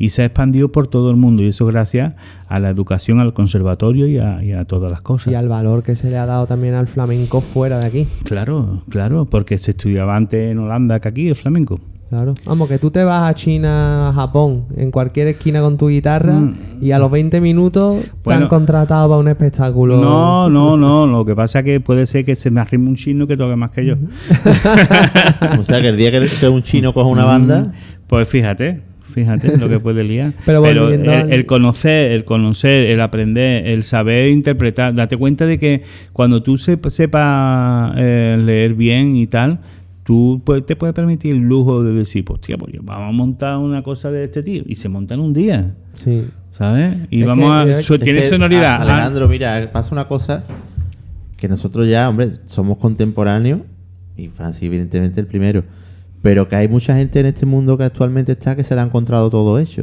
Y se ha expandido por todo el mundo. Y eso gracias a la educación, al conservatorio y a, y a todas las cosas. Y al valor que se le ha dado también al flamenco fuera de aquí. Claro, claro, porque se estudiaba antes en Holanda que aquí el flamenco. Claro. Vamos, que tú te vas a China, a Japón, en cualquier esquina con tu guitarra Mm. y a los 20 minutos te han contratado para un espectáculo. No, no, no. Lo que pasa es que puede ser que se me arrime un chino que toque más que yo. O sea que el día que, un chino coja una banda, Pues fíjate, Fíjate lo que puede liar. Pero Pero, volviendo el, al- el conocer, el conocer, el aprender, el saber interpretar, date cuenta de que cuando tú sep- sepas eh, leer bien y tal, tú pues, te puedes permitir el lujo de decir, pues tío, pues vamos a montar una cosa de este tío. Y se monta en un día, Sí. ¿sabes? Y Es vamos que, a... Es tiene sonoridad. Ah, Alejandro, mira, pasa una cosa que nosotros ya, hombre, somos contemporáneos y Francis, evidentemente, el primero. Pero que hay mucha gente en este mundo que actualmente está que se le ha encontrado todo hecho.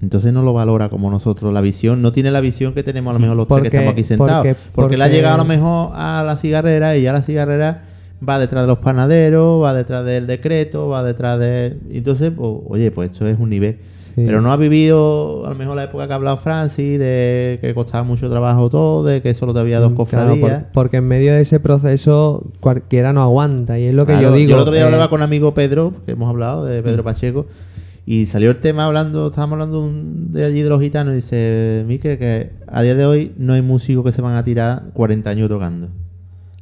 Entonces no lo valora como nosotros. La visión, no tiene la visión que tenemos a lo mejor los tres Porque- que estamos aquí sentados. porque- Porque, él ha porque- llegado a lo mejor a la cigarrera y ya la cigarrera va detrás de los panaderos, va detrás del decreto, va detrás de... Entonces, pues, oye, pues esto es un nivel. Sí. Pero no ha vivido a lo mejor la época que ha hablado Francis, de que costaba mucho trabajo todo, de que solo te había dos Mm, Claro, cofradías. por- porque en medio de ese proceso cualquiera no aguanta y es lo que Claro, yo digo. el otro día eh, hablaba con un amigo Pedro, que hemos hablado, de Pedro Pacheco, y salió el tema hablando, estábamos hablando un- de allí de los gitanos, y dice, Mique, que a día de hoy no hay músicos que se van a tirar 40 años tocando.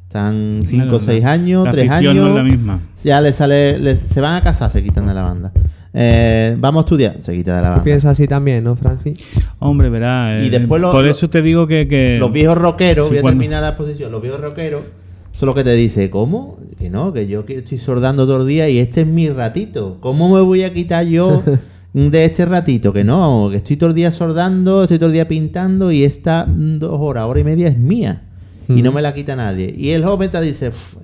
Están 5 o Claro, 6 la- años, la 3 afición años. no es la misma. Ya le sale, le- se van a casar, se quitan de la banda. Eh, vamos a estudiar, se quita de la Tú banda. piensas así también, ¿no, Francis? Hombre, verás. Y eh, después lo- por lo- eso te digo que. que Los viejos rockeros, Sí, voy a cuando- terminar la exposición, los viejos rockeros son los que te dicen, ¿cómo? Que no, que yo estoy sordando todo el día y este es mi ratito. ¿Cómo me voy a quitar yo de este ratito? Que no, que estoy todo el día sordando, estoy todo el día pintando y esta dos horas, hora y media es mía. Y no me la quita nadie. Y el joven te dice, "Uf,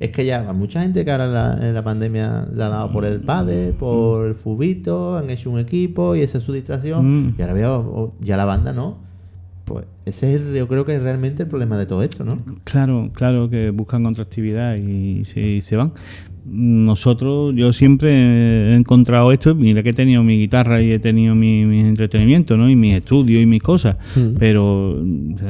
es que ya, mucha gente que ahora en la, en la pandemia le ha dado por el padre, por el fubito, han hecho un equipo y esa es su distracción. Mm. Y ahora veo, ya la banda no. Ese es, el- yo creo que es realmente el problema de todo esto, ¿no? Claro, claro que buscan otra actividad y se, y se van. Nosotros, yo siempre he encontrado esto, mira que he tenido mi guitarra y he tenido mi, mis entretenimientos, ¿no? Y mis estudios y mis cosas, Mm. pero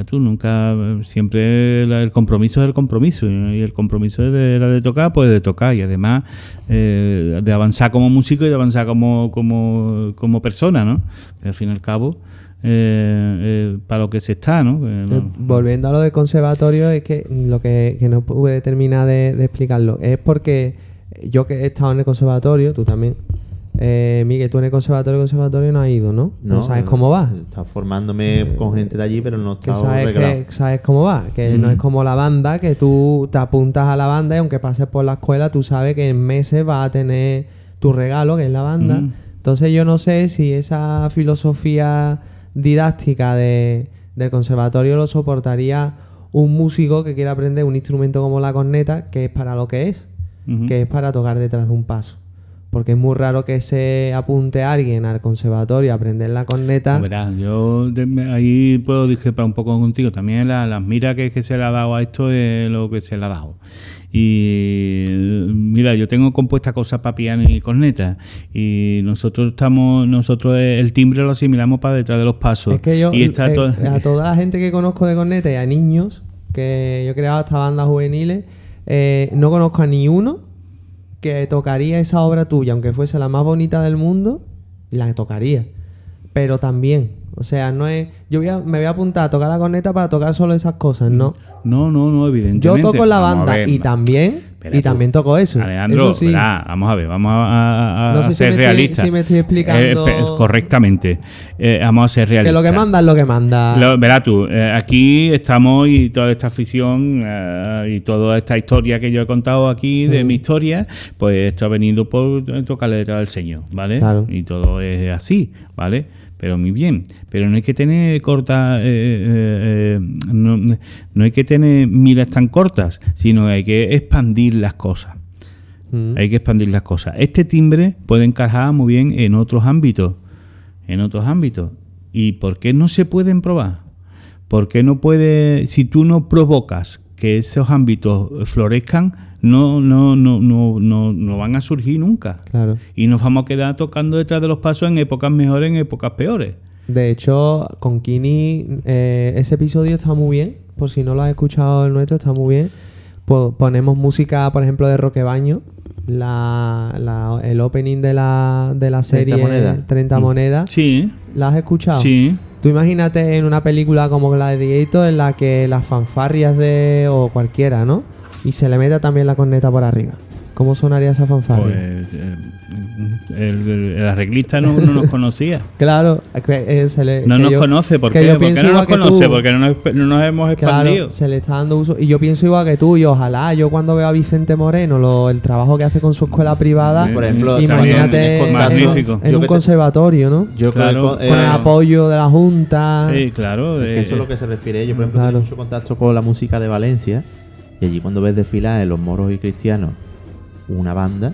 tú nunca, siempre la- el compromiso es el compromiso ¿no? y el compromiso es de, tocar, pues de tocar y además eh, de avanzar como músico y de avanzar como, como, como persona, ¿no? Que al fin y al cabo, eh, eh, para lo que se está, ¿no? Que no- Eh, volviendo a lo del conservatorio, es que lo que, que no pude terminar de, de explicarlo es porque yo que he estado en el conservatorio, tú también, eh, Miguel, tú en el conservatorio, conservatorio no has ido, ¿no? No, sabes cómo va. Está formándome con gente de allí, pero no Que está sabes, que sabes cómo va, que no es como la banda, que tú te apuntas a la banda y aunque pases por la escuela, tú sabes que en meses vas a tener tu regalo, que es la banda. Mm. Entonces yo no sé si esa filosofía didáctica de, del conservatorio lo soportaría un músico que quiera aprender un instrumento como la corneta, que es para lo que es, que es para tocar detrás de un paso. Porque es muy raro que se apunte alguien al conservatorio a aprender la corneta. Pues Verás, yo de- ahí puedo discrepar un poco contigo. También la- las miras que, que se le ha dado a esto es lo que se le ha dado. Y mira, yo tengo compuesta cosas para piano y corneta. Y nosotros estamos, nosotros el timbre lo asimilamos para detrás de los pasos. Es que yo, y está eh, a toda la gente que conozco de corneta y a niños, que yo he creado hasta bandas juveniles, eh, no conozco a ni uno que tocaría esa obra tuya, aunque fuese la más bonita del mundo, la tocaría. Pero también, o sea, no es. Yo voy a- me voy a apuntar a tocar la corneta para tocar solo esas cosas, no. No, no, no, evidentemente. Yo toco en la banda ver, y también, Espera y tú. también toco eso. Alejandro, eso sí. verá, vamos a ver, vamos a, a- a No sé si ser estoy- realistas. si me estoy explicando- Eh, espe- correctamente. Eh, vamos a ser que realistas. lo que manda es lo que manda. Lo- verás tú, eh, aquí estamos y toda esta afición y toda esta historia que yo he contado aquí de mi historia, pues esto ha venido por tocarle detrás del Señor, ¿vale? Claro. Y todo es así, ¿vale? Pero muy bien. Pero no hay que tener corta, eh, eh, eh, no, no hay que tener miras tan cortas, sino hay que expandir las cosas. Mm. Hay que expandir las cosas. Este timbre puede encajar muy bien en otros ámbitos. En otros ámbitos. ¿Y por qué no se pueden probar? ¿Por qué no puede, si tú no provocas que esos ámbitos florezcan, no, no, no, no, no, no van a surgir nunca? Claro. Y nos vamos a quedar tocando detrás de los pasos en épocas mejores, en épocas peores. De hecho, con Kini, eh, ese episodio está muy bien. Por si no lo has escuchado el nuestro, está muy bien. Po- ponemos música, por ejemplo, de Roquebaño. La, la- el opening de la, de la 30 serie monedas. 30 monedas. Sí, ¿La has escuchado? sí. Tú imagínate en una película como Gladiator en la que las fanfarrias de. o cualquiera, ¿no? Y se le meta también la corneta por arriba. ¿Cómo sonaría esa fanfarria? Pues eh, el, el- arreglista no, no nos conocía. claro, eh, se le, No nos yo- conoce. ¿Por qué? yo ¿Por qué pienso no nos conoce? tú. Porque no nos, no nos hemos expandido. Claro, se le está dando uso. Y yo pienso igual que tú, y ojalá yo cuando veo a Vicente Moreno, lo- el trabajo que hace con su escuela privada, Sí, Por ejemplo, imagínate también en, Magnífico. en un conservatorio, ¿no? Yo Claro. que, Con el eh, apoyo de la Junta. Sí, claro. Es que eh, eso es lo que se refiere. Yo, por ejemplo, Claro. tengo mucho contacto con la música de Valencia. Y allí, cuando ves desfilar en los moros y cristianos una banda,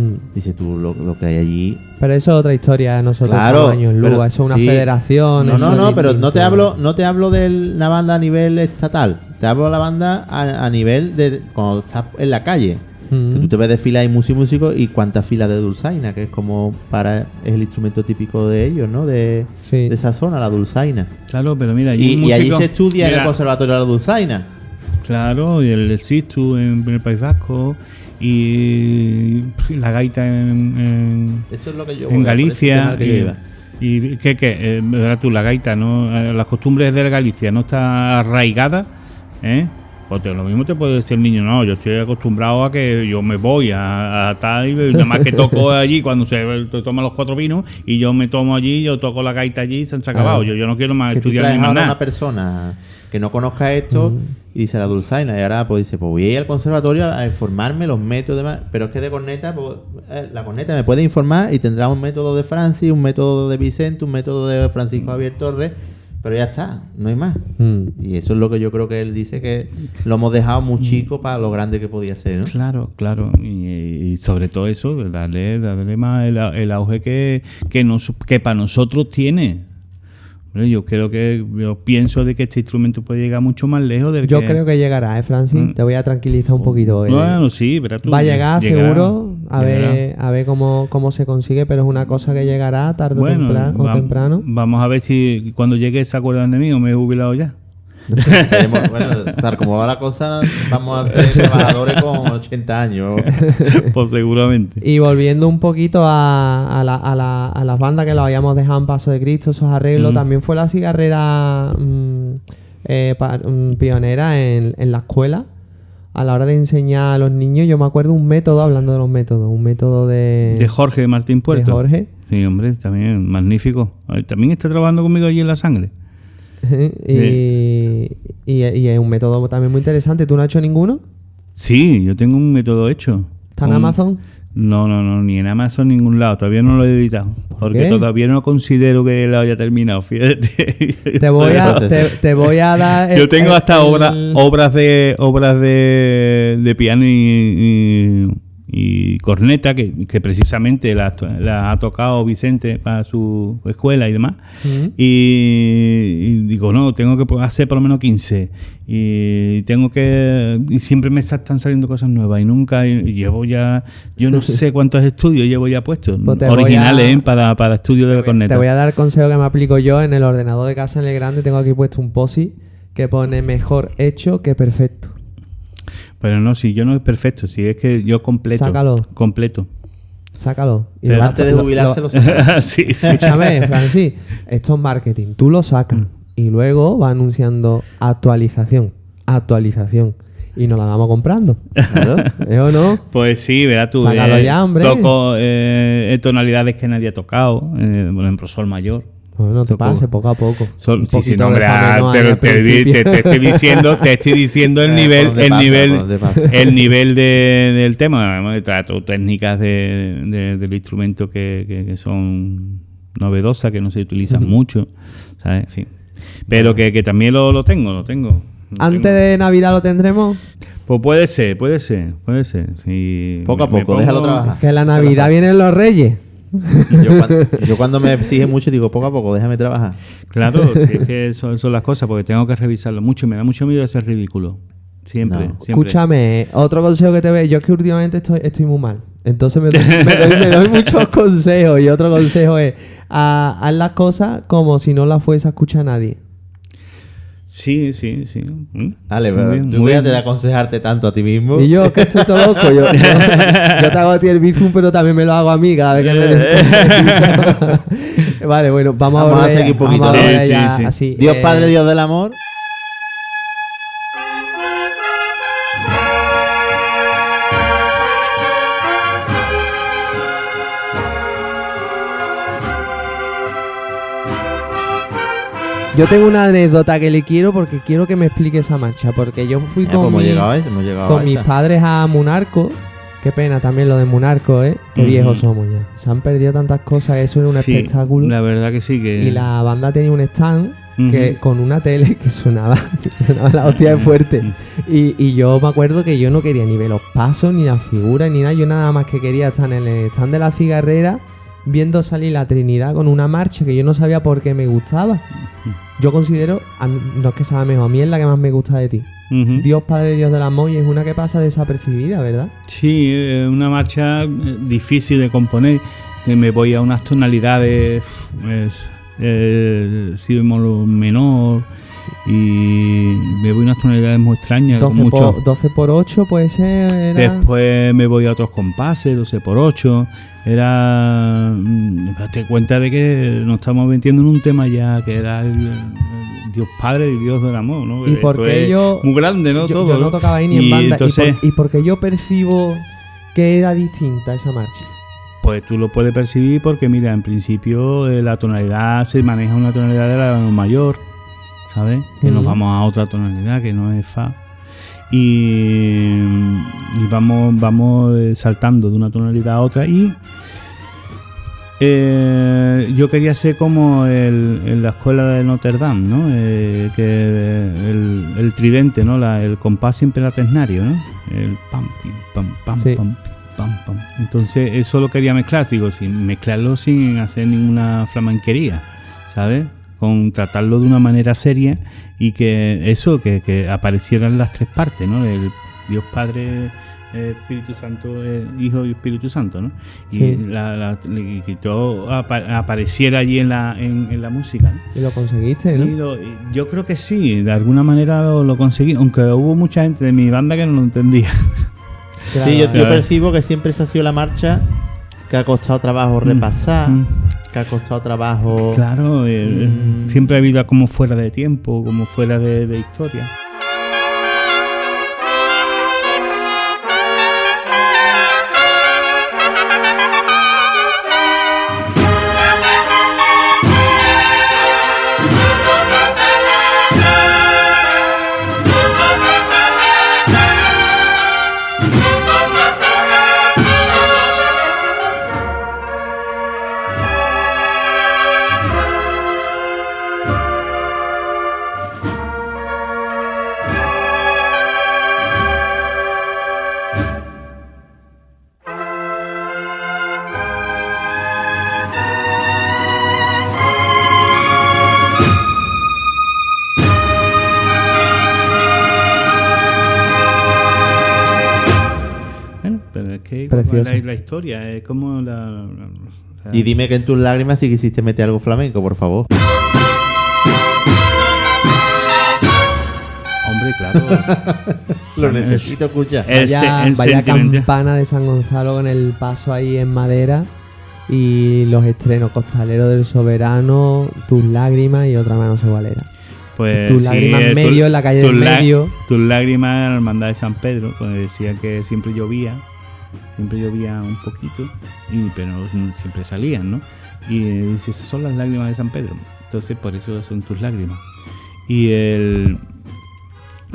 Mm. dices tú lo, lo que hay allí. Pero eso es otra historia, nosotros Claro, estamos años pero eso es una sí. federación. No, no, no, pero no te hablo, no te hablo de la banda a nivel estatal. Te hablo de la banda a, a nivel de cuando estás en la calle. Mm. Que tú te ves y músico y músico y cuántas filas de dulzaina, que es como para es el instrumento típico de ellos, ¿no? De, Sí. de esa zona, la dulzaina. Claro, pero mira, allí Y, y allí músico- se estudia en el conservatorio de la dulzaina. Claro, y el, el Sistu en, el País Vasco y la gaita en, en- Eso es lo que yo en voy, por ese Galicia. que. Y, y ¿qué, qué? Eh, tú, la gaita, ¿no? Eh, Las costumbres de Galicia no está arraigada, ¿eh? Pues te- lo mismo te puede decir el niño, no, yo estoy acostumbrado a que yo me voy a, a tal y nada más que toco allí cuando se toman los cuatro vinos y yo me tomo allí, yo toco la gaita allí y se han acabado. Yo, yo no quiero más que estudiar ni más nada. una persona que no conozca esto Mm. y dice la dulzaina y ahora pues dice pues voy a ir al conservatorio a informarme los métodos demás pero es que de corneta pues, eh, la corneta me puede informar y tendrá un método de Francis un método de Vicente un método de Francisco Javier Torres pero ya está no hay más Mm. y eso es lo que yo creo que él dice que lo hemos dejado muy chico para lo grande que podía ser ¿no? Claro, claro. Y, y sobre todo eso, darle, darle más el, el auge que, que, nos, que para nosotros tiene. Yo creo que, yo pienso de que este instrumento puede llegar mucho más lejos del Yo que... creo que llegará, ¿eh, Francis? Mm. Te voy a tranquilizar un poquito. eh. Bueno, sí, verás tú. Va a llegar llegará, seguro, a llegará. ver, a ver cómo, cómo se consigue, pero es una cosa que llegará tarde o Bueno, o va- temprano. Vamos a ver si cuando llegue se acuerdan de mí o me he jubilado ya. Bueno, tal como va la cosa vamos a ser trabajadores con 80 años pues seguramente. Y volviendo un poquito a, a, la- a la- a las bandas que lo habíamos dejado en Paso de Cristo, esos arreglos, Mm. también fue la cigarrera mm, eh, pa- mm, pionera en, en la escuela. A la hora de enseñar a los niños, yo me acuerdo un método, hablando de los métodos, un método de, De Jorge Martín de Puerto. Jorge. Sí, hombre, también magnífico. También está trabajando conmigo allí en la sangre. Y, y- y es un método también muy interesante. ¿Tú no has hecho ninguno? Sí, yo tengo un método hecho. ¿Está en Un- Amazon? No, no, no, ni en Amazon ni en ningún lado. Todavía no lo he editado. Porque qué? todavía no considero que lo haya terminado. Fíjate. Te voy, a, te, te voy a dar. Yo tengo hasta el- obra- obras de obras de, de piano y, y- y corneta que, que precisamente la, la ha tocado Vicente para su escuela y demás. Y, y digo, no, tengo que hacer por lo menos 15. Y tengo que. Y siempre me están saliendo cosas nuevas. Y nunca. y llevo ya. Yo no sé cuántos estudios llevo ya puestos. Pues originales, a- ¿eh? Para, para estudio de la corneta. Te voy a dar el consejo que me aplico yo en el ordenador de casa en el grande. Tengo aquí puesto un posi que pone mejor hecho que perfecto. Pero no, si yo no es perfecto. Si es que yo completo. Sácalo. Completo. Sácalo. Y Pero lo- antes de jubilarse lo- lo sí, sí. Escúchame, Francis. Esto es marketing. Tú lo sacas y luego va anunciando actualización, actualización. Y nos la vamos comprando. Claro. ¿Eh o no? Pues sí, verás tú. Sácalo ya, hombre. Toco eh, tonalidades que nadie ha tocado. eh, por ejemplo, sol mayor. Bueno, no te pases poco a poco. Sol, sí, sí, no, hombre, ah, te, estoy diciendo, te estoy diciendo el Eh, nivel, el pasa, nivel, el nivel de- del tema. Trato técnicas de, de- del instrumento que, que- que son novedosas, que no se utilizan mucho, ¿sabes? En fin. Pero que, que también lo, lo tengo, lo tengo. Lo Antes tengo. de Navidad lo tendremos. Pues puede ser, puede ser, puede ser. Sí, Poco a poco, déjalo pongo- trabajar. Que la Navidad vienen los Reyes. Yo, cuando, yo cuando me exige mucho digo poco a poco déjame trabajar Claro, sí, es que son, son las cosas, porque tengo que revisarlo mucho y me da mucho miedo de ser ridículo. Siempre, No. siempre. Escúchame, otro consejo que te ve. Yo es que últimamente estoy, estoy muy mal. Entonces me doy, me doy- me doy muchos consejos. Y otro consejo es: ah, haz las cosas como si no las fuese a escuchar nadie. Sí, sí, sí. ¿Mm? Dale, Muy pero bien, tú bien. de aconsejarte tanto a ti mismo Y yo, que estoy todo loco. Yo, yo, yo te hago a ti el bifum, pero también me lo hago a mí cada vez que me. Vale, bueno, vamos, Vamos a volver- seguir un poquito. vamos a Sí, sí, sí. así, Dios eh, Padre Dios del amor Yo tengo una anécdota que le quiero porque quiero que me explique esa marcha. Porque yo fui Eh, con, hemos mi- llegado a eso, hemos llegado con a mis padres a Munarco. Qué pena también lo de Munarco, ¿eh? Qué viejos somos ya. Se han perdido tantas cosas, eso era un Sí, espectáculo. La verdad que sí que. Y la banda tenía un stand que con una tele que sonaba, que sonaba la hostia de fuerte. Y, y yo me acuerdo que yo no quería ni ver los pasos, ni las figuras, ni nada. Yo nada más que quería estar en el stand de la cigarrera viendo salir la Trinidad con una marcha que yo no sabía por qué me gustaba. Yo considero, no es que sea mejor, a mí es la que más me gusta de ti. Dios Padre, Dios del amor, y es una que pasa desapercibida, ¿verdad? Sí, una marcha eh, difícil de componer. Me voy a unas tonalidades, es, eh, si menor, y me voy a unas tonalidades muy extrañas. con 12 mucho- por, 12 por 8 puede ser. era- Después me voy a otros compases, 12 por 8. Era. mm, Date cuenta de que nos estamos metiendo en un tema ya que era el, el Dios Padre y Dios del amor, ¿no? Y porque yo- Muy grande, ¿no? yo, Todo. yo no tocaba ahí ni en banda. Entonces, y, por- y porque yo percibo que era distinta esa marcha. Pues tú lo puedes percibir porque, mira, en principio eh, la tonalidad se maneja una tonalidad de la mayor, ¿sabes? Que nos vamos a otra tonalidad que no es Fa. Y, y vamos, vamos eh, saltando de una tonalidad a otra. Y eh, yo quería ser como el, en la escuela de Notre Dame, ¿no? Eh, que el, el tridente, ¿no? La- el compás siempre era ternario, ¿no? El pam, pam, pam, Sí. pam, pam, pam. Entonces eso lo quería mezclar, digo, sin mezclarlo sin hacer ninguna flamenquería, ¿sabes? Con tratarlo de una manera seria y que eso, que, que aparecieran las tres partes, ¿no? El Dios Padre, eh, Espíritu Santo, eh, Hijo y Espíritu Santo, ¿no? Y, Sí. la, la- y que todo apa- apareciera allí en la, en, en la música, ¿no? Y lo conseguiste, ¿no? Y lo- yo creo que sí, de alguna manera lo, lo conseguí, aunque hubo mucha gente de mi banda que no lo entendía. Claro. Sí, yo, percibo que siempre esa ha sido la marcha que ha costado trabajo repasar, Mm. Que ha costado trabajo. Claro, eh, Mm. siempre ha habido como fuera de tiempo, como fuera de, de historia. La, la historia, es como la... la- la- Y dime que en tus lágrimas si quisiste meter algo flamenco, por favor. Hombre, claro. Lo necesito escuchar. El Vaya, el vaya campana de San Gonzalo con el paso ahí en madera y los estrenos Costalero del Soberano, Tus lágrimas y otra mano igualera. Pues, Tus sí, lágrimas eh, en medio, tu- en la calle del medio. Tus lágrimas en la hermandad de San Pedro, pues decía que siempre llovía, siempre llovía un poquito, y pero siempre salían, ¿no? Y eh, dice, son las lágrimas de San Pedro. Entonces, por eso son tus lágrimas. Y el.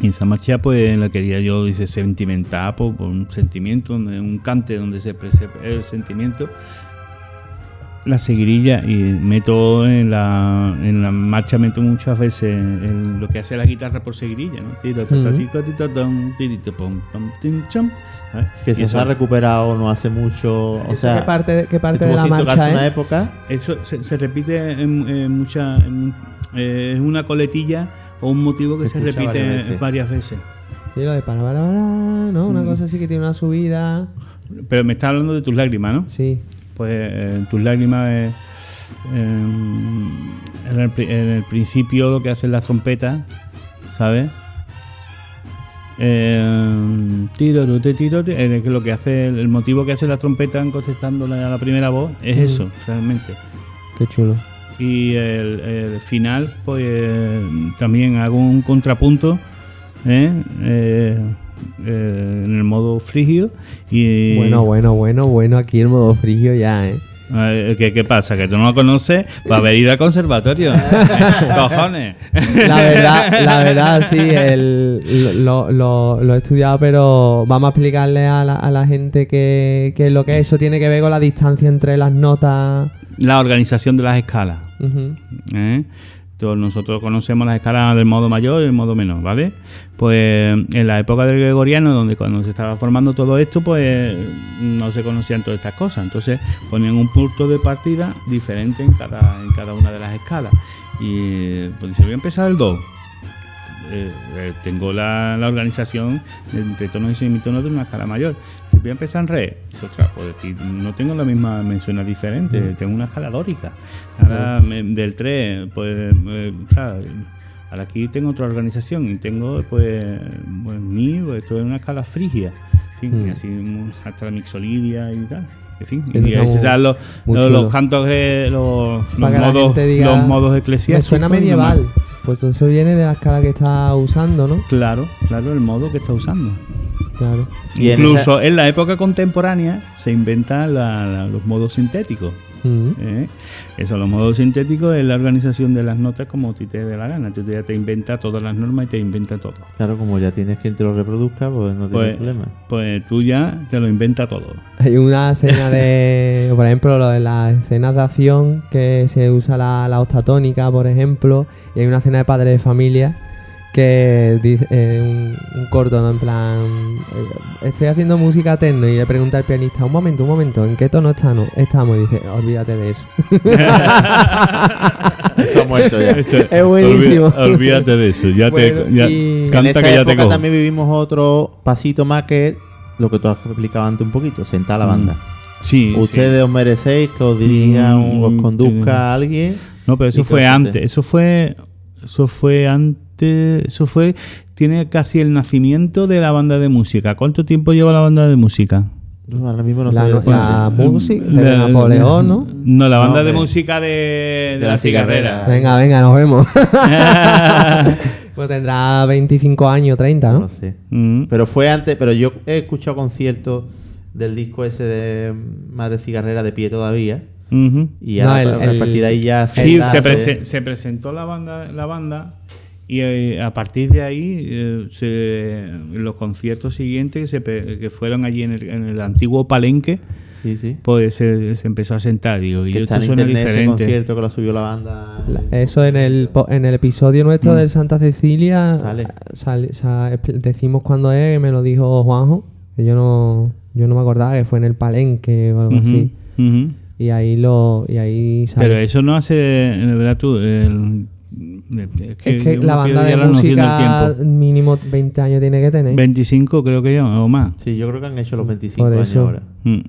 Y esa marcha, pues la quería yo, dice, sentimental, por, un sentimiento, un cante donde se expresa el sentimiento. La seguirilla y meto en la, en la marcha, meto muchas veces el- lo que hace la guitarra por seguirilla, ¿no? Que se eso- ha recuperado no hace mucho. O ¿Eso sea, ¿Qué parte, qué parte de la sin tocarse marcha una es? época. Eso se, se repite en, en mucha- en- eh, es una coletilla o un motivo que Se se, repite varias varias veces. veces. Sí, lo de para, para, para, ¿no? Una Mm. cosa así que tiene una subida. Pero me está hablando de tus lágrimas, ¿no? Sí. Pues eh, tus lágrimas es, eh, en, el, pri- en el principio lo que hacen las trompetas, ¿sabes? Eh, tirote, tirote, eh, que lo que hace el, motivo que hace las trompetas contestando la, la primera voz es Mm. eso, realmente. Qué chulo. Y el, el final, pues eh, también hago un contrapunto ¿eh? Eh, en el modo frigio. Y, Bueno, bueno, bueno, bueno. Aquí el modo frigio ya, ¿eh? ¿Qué, ¿Qué pasa? ¿Que tú no lo conoces? Va a haber ido al conservatorio. Cojones. La verdad, la verdad sí, el- lo, lo- lo he estudiado, pero vamos a explicarle a la, a la gente que, que lo que eso tiene que ver con la distancia entre las notas. La organización de las escalas. ¿eh? Nosotros conocemos las escalas del modo mayor y el modo menor, ¿vale? Pues en la época del gregoriano, donde cuando se estaba formando todo esto, pues no se conocían todas estas cosas. Entonces ponían un punto de partida diferente en cada, una de las escalas. Y pues se voy a empezar el do. Eh, eh, tengo la, la organización entre tonos y semitonos de una escala mayor. Si voy a empezar en re, dice, ostras, pues no tengo la misma mensual diferente, tengo una escala dórica. Ahora me- del 3, pues, eh, ahora aquí tengo otra organización y tengo, pues, pues mi, pues, esto es una escala frigia. Fin, Mm. y así mm, hasta la mixolidia y tal. En fin, y ahí se dan los, cantos, los, los modos, diga, los modos Me eclesiásticos. suena medieval. Pues eso viene de la escala que está usando, ¿no? Claro, claro, el modo que está usando. Claro. Y en Incluso en la época contemporánea se inventan la- la- los modos sintéticos. Mm. ¿eh? Eso, los modos sintéticos es la organización de las notas como a ti te dé la gana. Tú ya te inventas todas las normas y te inventa todo. Claro, como ya tienes quien te lo reproduzca, pues no tienes Pues, problema. pues tú ya te lo inventa todo. Hay una escena de, por ejemplo, lo de las escenas de acción que se usa la, la octatónica, por ejemplo, y hay una escena de padre de familia que dice eh, un, un corto, ¿no? En plan, eh, estoy haciendo música techno y le pregunta al pianista, un momento, un momento, ¿en qué tono estamos? Estamos, y dice, olvídate de eso. Ha muerto ya. Es buenísimo. Olvídate de eso. Ya Bueno, te ya- y- en canta esa que ya te época también vivimos otro pasito más que lo que tú has explicado antes un poquito, sentar la Mm, banda. Sí, sí. Ustedes os merecéis que os dirija, Mm, o os conduzca sí. alguien. No, pero eso fue antes. Eso fue. Eso fue antes. Eso fue. Tiene casi el nacimiento de la banda de música. ¿Cuánto tiempo lleva la banda de música? No, ahora mismo no La, sabía la decirte. música de Napoleón, ¿no? No, la banda No, de de- música de, de, de la, la cigarrera. cigarrera. Venga, venga, nos vemos. pues tendrá 25 años, 30, No ¿no? sé. Mm. Pero fue antes, pero yo he escuchado conciertos del disco ese de Madre Cigarrera de pie todavía. Y No, ahora, el- a el- partir de ahí ya Sí, se, prese- se presentó la banda, la banda y eh, a partir de ahí eh, se- los conciertos siguientes que, se pe- que fueron allí en el, en el antiguo Palenque, Sí, sí. pues se, se empezó a sentar. Digo, y Que esto en ese diferente. concierto que lo subió la banda. La- Eso en el, po- en el episodio nuestro Mm. del Santa Cecilia Sale. decimos cuándo es, me lo dijo Juanjo, que yo no, yo no me acordaba que fue en el Palenque o algo así. Y ahí lo y ahí sale. Pero eso no hace, de verdad tú, el- es es que la banda de ya la música tiempo. mínimo 20 años tiene que tener. 25 creo que yo, o más. Sí, yo creo que han hecho los 25 Por años eso. ahora. Mm.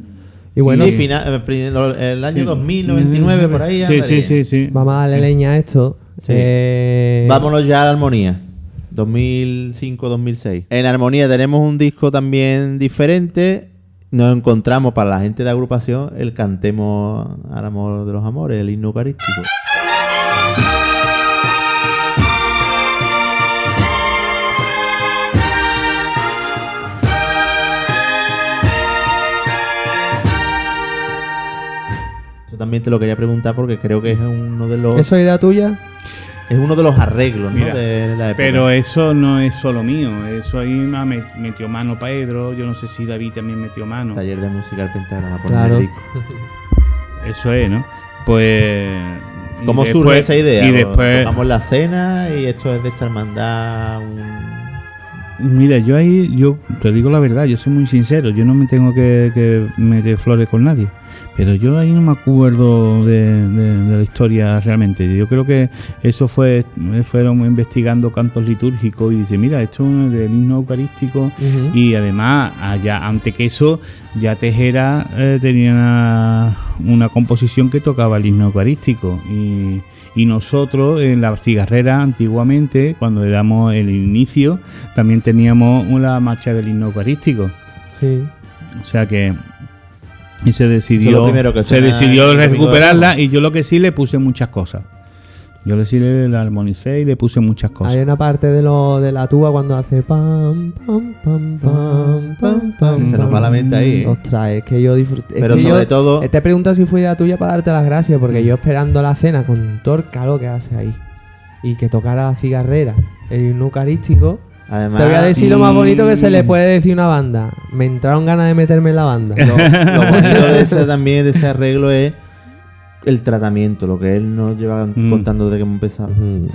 Y bueno, y final, eh, el año Sí. 2099 por ahí. Sí, sí, sí, sí. vamos a darle leña a esto. Sí. Eh, Vámonos ya a la armonía. 2005-2006. En armonía tenemos un disco también diferente. Nos encontramos para la gente de agrupación el Cantemos al Amor de los Amores, el himno eucarístico. Eso también te lo quería preguntar porque creo que es uno de los ¿Eso es idea tuya? es uno de los arreglos ¿no? Mira, de la época. Pero eso no es solo mío, eso ahí me metió mano Pedro, yo no sé si David también metió mano. Taller de música al pentagrama por Claro. el disco. Eso es, ¿no? Pues... ¿Cómo después- surge esa idea? Y ¿O después... Tocamos la cena y esto es de esta hermandad. un- Mira, yo ahí, yo te digo la verdad, yo soy muy sincero, yo no me tengo que, que meter flores con nadie, pero yo ahí no me acuerdo de, de- de la historia realmente. Yo creo que eso fue, fueron investigando cantos litúrgicos y dice, mira, esto es del himno eucarístico y además, allá, antes que eso, ya Tejera eh, tenía una, una composición que tocaba el himno eucarístico. Y, y nosotros en la cigarrera, antiguamente, cuando éramos el inicio, también teníamos una marcha del himno eucarístico. Sí. O sea que. Y se decidió, lo primero que se decidió recuperarla y yo lo que sí le puse muchas cosas. Yo le sí le, armonicé y le puse muchas cosas. Hay una parte de lo de la tuba cuando hace pam pam pam pam pam pam. Se nos va la mente ahí, ¿eh? Ostras, es que yo disfruté. es Pero que sobre yo- todo, Te he preguntado si fue idea tuya para darte las gracias, porque yo esperando la cena con todo el calor que hace ahí y que tocara la cigarrera, el himno eucarístico. Además, Te voy a decir lo más mm. bonito que se le puede decir a una banda. Me entraron ganas de meterme en la banda. lo, lo bonito de ese también, de ese arreglo, es el tratamiento, lo que él nos lleva Mm. contando desde que hemos empezado. Ujú.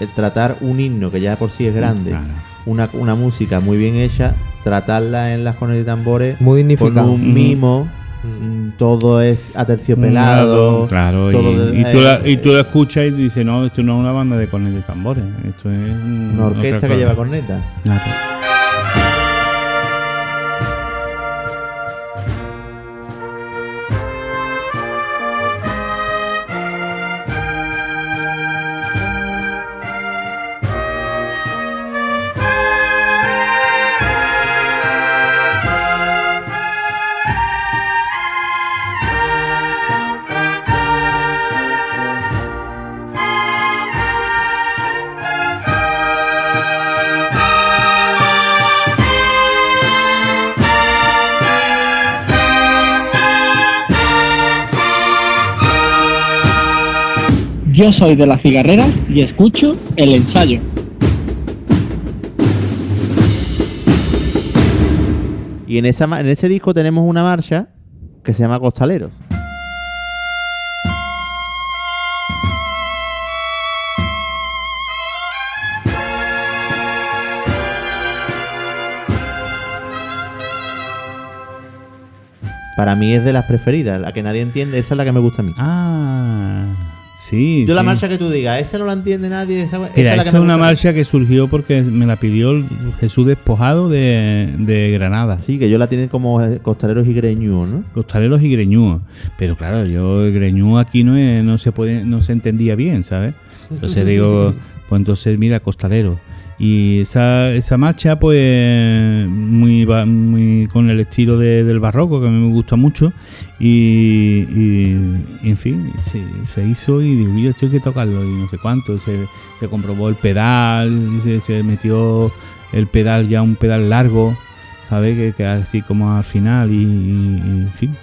El tratar un himno que ya por sí es grande, Claro. una, una música muy bien hecha, tratarla en las cornetas y tambores Muy con un mimo, Mm. Mm, todo es aterciopelado. Claro, todo y, de- y tú la- eh, y tú lo escuchas y dices, no, esto no es una banda de cornetas y tambores, esto es mm, Una orquesta que cosa". lleva corneta. Claro. Yo soy de las cigarreras y escucho el ensayo. Y en, esa, en ese disco tenemos una marcha que se llama Costaleros. Para mí es de las preferidas, la que nadie entiende, esa es la que me gusta a mí. Ah, sí. Yo la marcha que tú digas, esa no la entiende nadie, esa, es la esa que es me una marcha que surgió porque me la pidió el Jesús Despojado de, de Granada. Sí, que yo la tienen como costaleros y greñudos, ¿no? Costaleros y greñúos. Pero claro, yo el greñú aquí no, es- no se puede, no se entendía bien, ¿sabes? Entonces digo, pues entonces mira, costalero. Y esa, esa marcha, pues, muy, muy con el estilo de- del barroco, que a mí me gusta mucho. Y, en fin, se, hizo y digo, yo esto hay que tocarlo y no sé cuánto. Se, se comprobó el pedal, se, se metió el pedal ya un pedal largo, ¿sabes? Que, que así como al final y en fin.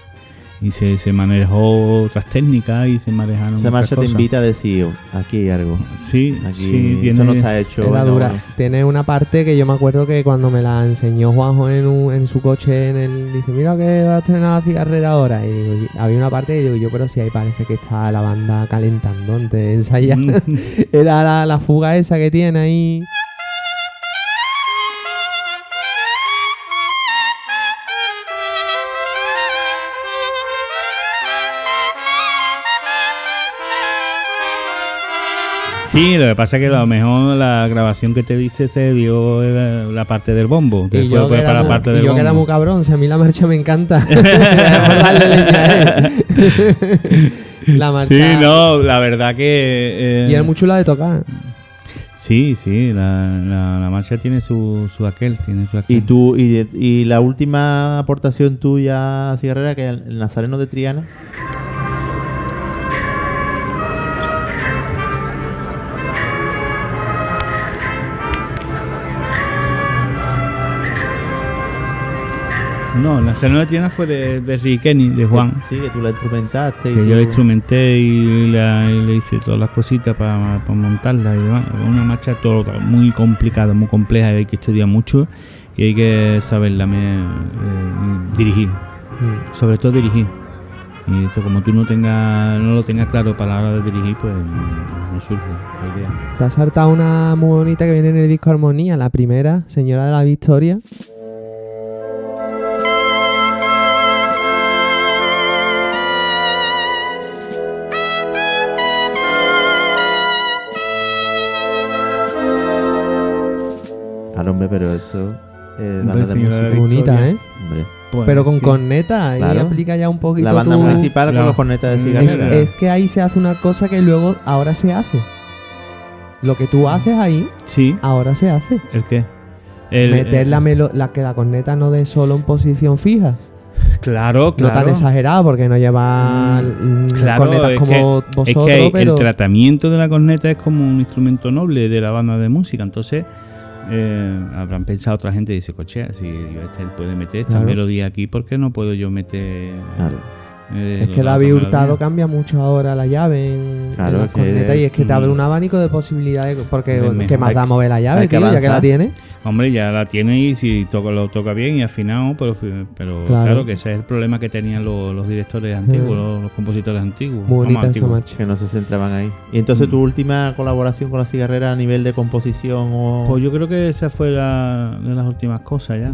Y se, se manejó otras técnicas y se manejaron Esa otras marcha te invita a decir, aquí hay algo. Sí, Aquí sí, esto tiene... no está hecho. Bueno, dura. Tiene una parte que yo me acuerdo que cuando me la enseñó Juanjo en, un- en su coche, en el, dice, mira que va a estrenar la cigarrera ahora. Y digo, y- había una parte que digo yo, pero si ahí parece que está la banda calentando antes de ensayar. Era la, la fuga esa que tiene ahí. Sí, lo que pasa es que a lo mejor la grabación que te diste se dio la, la parte del bombo. Y fue yo, que era, para la muy, parte y del yo que era muy bombo. cabrón, si a mí la marcha me encanta. La marcha. Sí, no, la verdad que... eh, Y era muy chula de tocar. Sí, sí, la, la, la marcha tiene su, su aquel, tiene su aquel. Y tú, y, y la última aportación tuya, Cigarrera, que es el Nazareno de Triana. No, la Serena de Triana fue de, de Rick Kenny, de Juan. Sí, que tú la instrumentaste. y Que yo tú- la instrumenté y, la- y le hice todas las cositas para montarla. Y demás. Una marcha todo, muy complicada, muy compleja, y hay que estudiar mucho y hay que saberla me- eh, dirigir, Mm. sobre todo dirigir. Y esto como tú no tengas, no lo tengas claro para la hora de dirigir, pues no, no surge la idea. Te has saltado una muy bonita que viene en el disco Armonía, la primera, Señora de la Victoria. Hombre, pero eso. Eh, Hombre, banda de señora de música. Bonita. ¿eh? Hombre. Pues, Pero con sí. corneta, y Claro. aplica ya un poquito La banda tu- municipal con los cornetas de Mm, Es, cigarrera. es que ahí se hace una cosa que luego ahora se hace. Lo que tú haces ahí, Sí, ahora se hace. ¿el qué? El- Meter el- la, melo- la que la corneta no dé solo en posición fija. Claro, No claro. tan exagerado porque no lleva mm, Claro, cornetas es como que, vosotros, es que pero el tratamiento de la corneta es como un instrumento noble de la banda de música. Entonces, eh, habrán pensado otra gente y dice, coche, si este puede meter esta Claro. melodía aquí, ¿por qué no puedo yo meter Claro. Eh, es que la David Hurtado cambia mucho ahora la llave en, las es cornetas y es que te abre un- abanico de posibilidades porque De que más da mover la llave, tío, ya que la tiene. Hombre, ya la tiene y si toca, lo toca bien y afinado, pero, pero Claro. claro. que ese es el problema que tenían los, los directores antiguos, Mm. los, los compositores antiguos. Bonita esa marcha. Que no se centraban ahí. Y entonces Mm. tu última colaboración con la cigarrera a nivel de composición o... Pues yo creo que esa fue la, de las últimas cosas ya.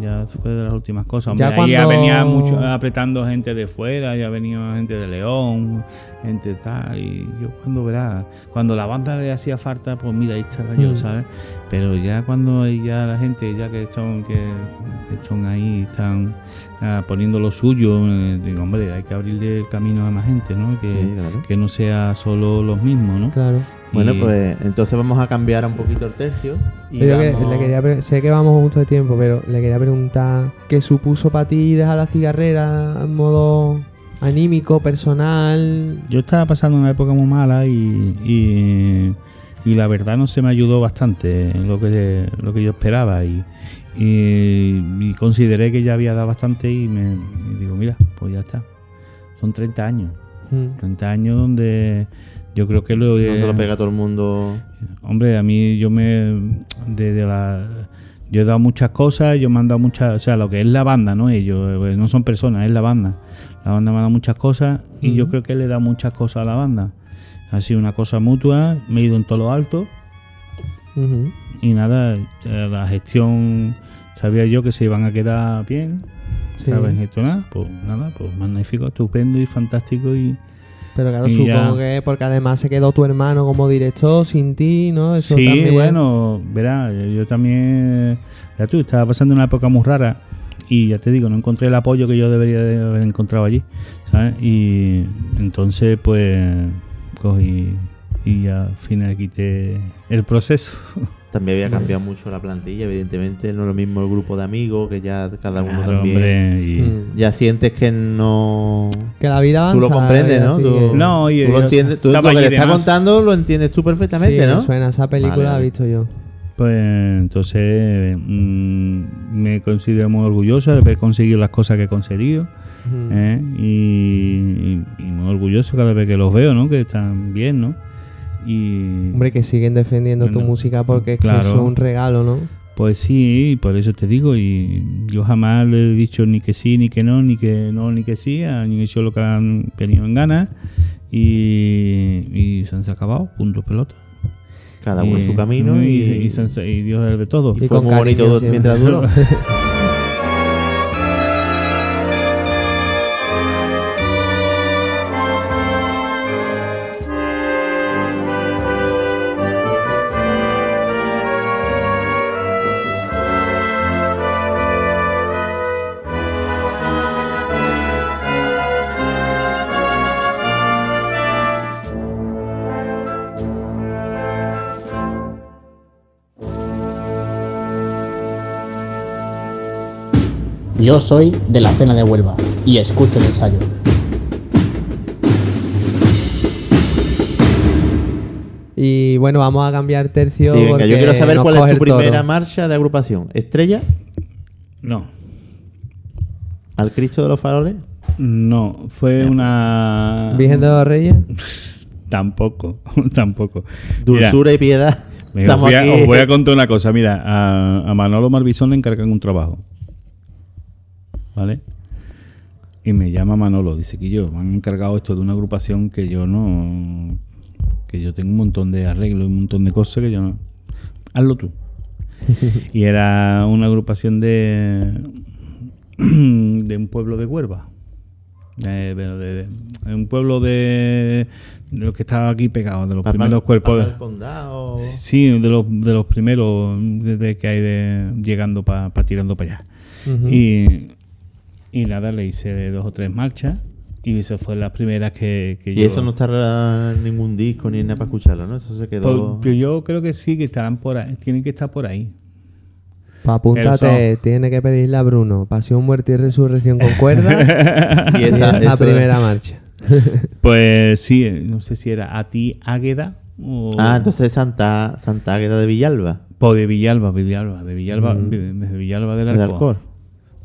Ya fue de las últimas cosas. Ya Hombre, ya cuando- venía mucho apretando gente de fuera, ya venía gente de León, gente tal. Y yo cuando verás, cuando la banda le hacía falta, pues mira, ahí estaba yo, Mm. ¿sabes? Pero ya cuando ya la gente, ya que son, que, que son ahí, están ah, poniendo lo suyo, eh, digo, hombre, hay que abrirle el camino a más gente, ¿no? Que, Sí, claro. que no sea solo los mismos, ¿no? Claro. Bueno, pues entonces vamos a cambiar un poquito el tercio. Y Pero yo que vamos- le quería sé que vamos justo de tiempo, pero le quería preguntar qué supuso para ti dejar la cigarrera en modo anímico, personal. Yo estaba pasando una época muy mala y, y, y la verdad no se me ayudó bastante en lo que, lo que yo esperaba y, y- y consideré que ya había dado bastante y me y digo, mira, pues ya está. Son 30 años. Mm. 30 años donde yo creo que lo No se lo pega a todo el mundo. Hombre, a mí yo me. Desde la. Yo he dado muchas cosas, yo me han dado muchas. O sea, lo que es la banda, no ellos, eh, no son personas, es la banda. La banda me ha dado muchas cosas y yo creo que le he dado muchas cosas a la banda. Ha sido una cosa mutua, me he ido en todo lo alto Ujú. Y nada, eh, la gestión. Sabía yo que se iban a quedar bien, Sí. saben gestionar, pues nada, pues magnífico, estupendo y fantástico y. Pero claro, Y supongo ya. que porque además se quedó tu hermano como director sin ti, ¿no? Eso sí, también. bueno, verá, yo, yo también, ya tú, estaba pasando una época muy rara y ya te digo, no encontré el apoyo que yo debería de haber encontrado allí, ¿sabes? Y entonces, pues, cogí y ya al final quité el proceso. También había cambiado mucho la plantilla, evidentemente. No es lo mismo el grupo de amigos, que ya cada uno Claro, también. hombre, y- Mm. Ya sientes que no. Que la vida avanza. Tú lo comprendes, ¿no? Tú, que- No, y tú lo entiendes. Tú lo que le más. contando lo entiendes tú perfectamente, sí, ¿no? me suena, esa película Vale, la he visto yo. Pues entonces mm, me considero muy orgulloso de haber conseguido las cosas que he conseguido. ¿eh? y, y- y muy orgulloso cada vez que los veo, ¿no? Que están bien, ¿no? Y Hombre, que siguen defendiendo tu música porque es claro. que eso es un regalo, ¿no? pues sí, por eso te digo, y yo jamás le he dicho ni que sí, ni que no, ni que no, ni que sí, han hecho lo que han venido en ganas y, y se han acabado, punto pelota. Cada uno Y- su camino y, y, se han- y Dios es de todo. y Y fue con muy bonito mientras duró. Yo soy de la cena de Huelva y escucho el ensayo. Y bueno, vamos a cambiar tercio. Sí, venga, yo quiero saber cuál es tu toro. primera marcha de agrupación. ¿Estrella? No, ¿Al Cristo de los Faroles? no, fue una... Virgen de los Reyes. Tampoco, tampoco. Mira, Dulzura y piedad. Mira, Estamos os, voy a, aquí. os voy a contar una cosa. Mira, a, a Manolo Marbizón le encargan un trabajo. ¿Vale? Y me llama Manolo. Dice que yo me han encargado esto de una agrupación que yo no. que yo tengo un montón de arreglos, un montón de cosas que yo no. Hazlo tú. y era una agrupación de. de un pueblo de Huerva. Pero de, de- de un pueblo de, de los que estaba aquí pegado, de los Papá- primeros cuerpos. De- del Condado. Sí, de los, de los primeros que hay de llegando para tirando para allá. Y, y nada, le hice dos o tres marchas y esa fue la primera que, que Y yo... eso no está en ningún disco ni en nada para escucharlo, ¿no? Eso se quedó. Pues, yo creo que sí, que estarán por ahí, tienen que estar por ahí. Pues apúntate, tiene que pedirle a Bruno Pasión, Muerte y Resurrección con cuerda Y y esa, esta eso- primera marcha. Pues sí, eh, no sé si era a ti Águeda o, Ah, entonces Santa, Santa Águeda de Villalba. o de Villalba, Villalba, de Villalba, Mm. de, Villalba del del Alcor.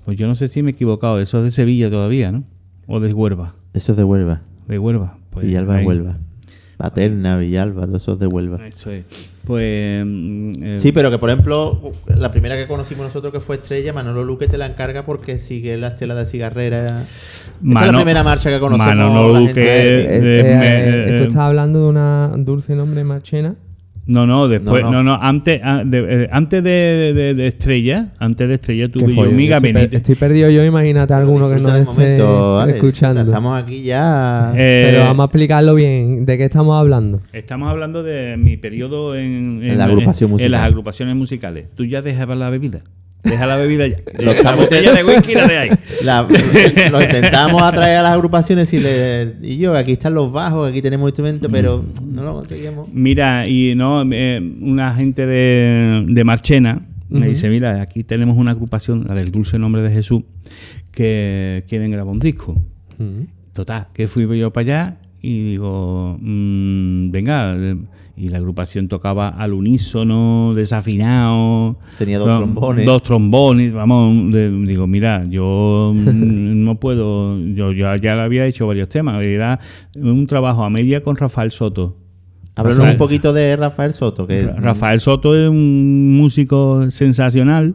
Pues yo no sé si me he equivocado, eso es de Sevilla todavía, ¿no? O de Huelva, Eso es de Huelva. de Huelva. Pues Villalba, ahí. Huelva. Paterna, Villalba, todo eso es de Huelva. Eso es. Pues mm, eh, Sí, pero que por ejemplo, la primera que conocimos nosotros que fue Estrella, Manolo Luque te la encarga porque sigue la estela de cigarrera. Esa es la primera marcha que conocemos. Manolo Luque- de- Eh, Eh, esto está hablando de una dulce nombre marchena. No, no, después, No, no, no. no, antes, ah, de, eh, antes de, de- de Estrella, antes de Estrella tuve yo fue- mi estoy, per- gabinete. estoy perdido yo, imagínate alguno que no esté del momento, Alex. escuchando. Estamos aquí ya. Eh, Pero vamos a explicarlo bien. ¿De qué estamos hablando? Estamos hablando de mi periodo en, En la agrupación en musical. las agrupaciones musicales. Tú ya dejabas la bebida. Deja la bebida ya. Lo la botella de whisky la de ahí. La- lo intentamos atraer a las agrupaciones y, le, y yo, aquí están los bajos, aquí tenemos instrumentos, pero no lo conseguimos. Mira, y no, eh, una gente de, de Marchena me dice, mira, aquí tenemos una agrupación, la del Dulce Nombre de Jesús, que quieren grabar un disco. Total, que fui yo para allá y digo, mm, venga, eh, y la agrupación tocaba al unísono, desafinado. Tenía dos no, trombones. Dos trombones, vamos, de- digo, mira, yo mm, no puedo, yo ya, ya había hecho varios temas, era un trabajo a media con Rafael Soto. Háblanos un poquito de Rafael Soto, que Ra- Rafael Soto es un músico sensacional,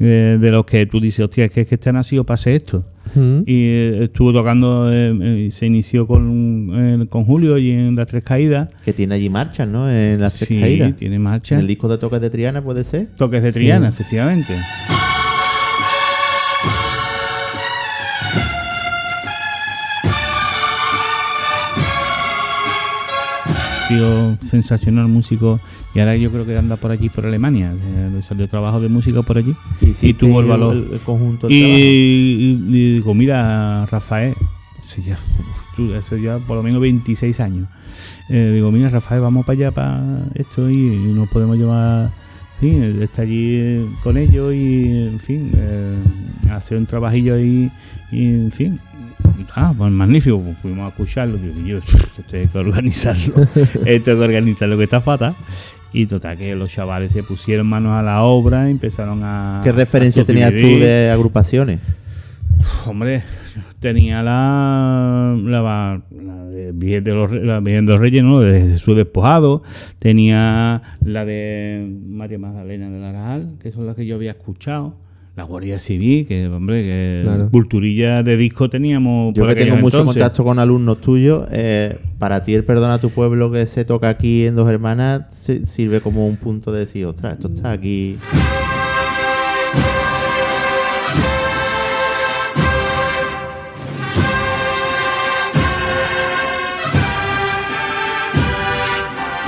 eh, de los que tú dices, hostia, es que, es que este ha nacido para hacer esto. Mm. Y eh, estuvo tocando, eh, eh, se inició con, eh, con Julio y en Las Tres Caídas. que tiene allí marchas, ¿no? En las tres Sí, caídas. tiene marcha. En el disco de toques de Triana puede ser. Toques de Triana, efectivamente. Tío sensacional músico y ahora yo creo que anda por allí por Alemania eh, le salió trabajo de música por allí Y, sí, tuvo el valor El, el conjunto y, y- y digo mira Rafael eso ya, eso ya por lo menos 26 años Eh, digo mira Rafael vamos para allá para esto y, nos podemos llevar fin, está allí eh, con ellos y en fin eh, hacer un trabajillo ahí y en fin Ah, pues magnífico, pues fuimos a escucharlo. Digo, yo, esto hay que organizarlo. esto hay que organizarlo que está fatal. Y total, que los chavales se pusieron manos a la obra y empezaron a. ¿Qué referencia a tenías tú de agrupaciones? Hombre, tenía la, la, la de Virgen de los, la Virgen de los Reyes, ¿no? De Jesús despojado. Tenía la de María Magdalena de la Real, que son las que yo había escuchado. La Guardia Civil, que, hombre, que Claro. culturilla de disco teníamos Yo por que tengo mucho entonces. contacto con alumnos tuyos, eh, para ti el perdón a tu pueblo que se toca aquí en Dos Hermanas si- sirve como un punto de decir, ostras, esto está aquí.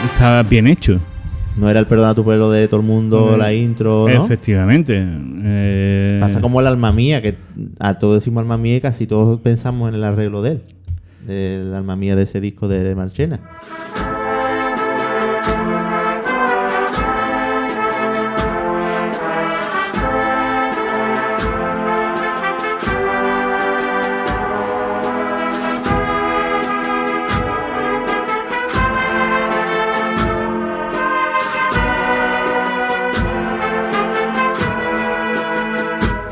Estaba bien hecho. No era el perdón a tu pueblo de todo el mundo, la intro, ¿no? Efectivamente. Eh, Pasa como el alma mía, que a todos decimos alma mía y casi todos pensamos en el arreglo de él. El alma mía de ese disco de Marchena.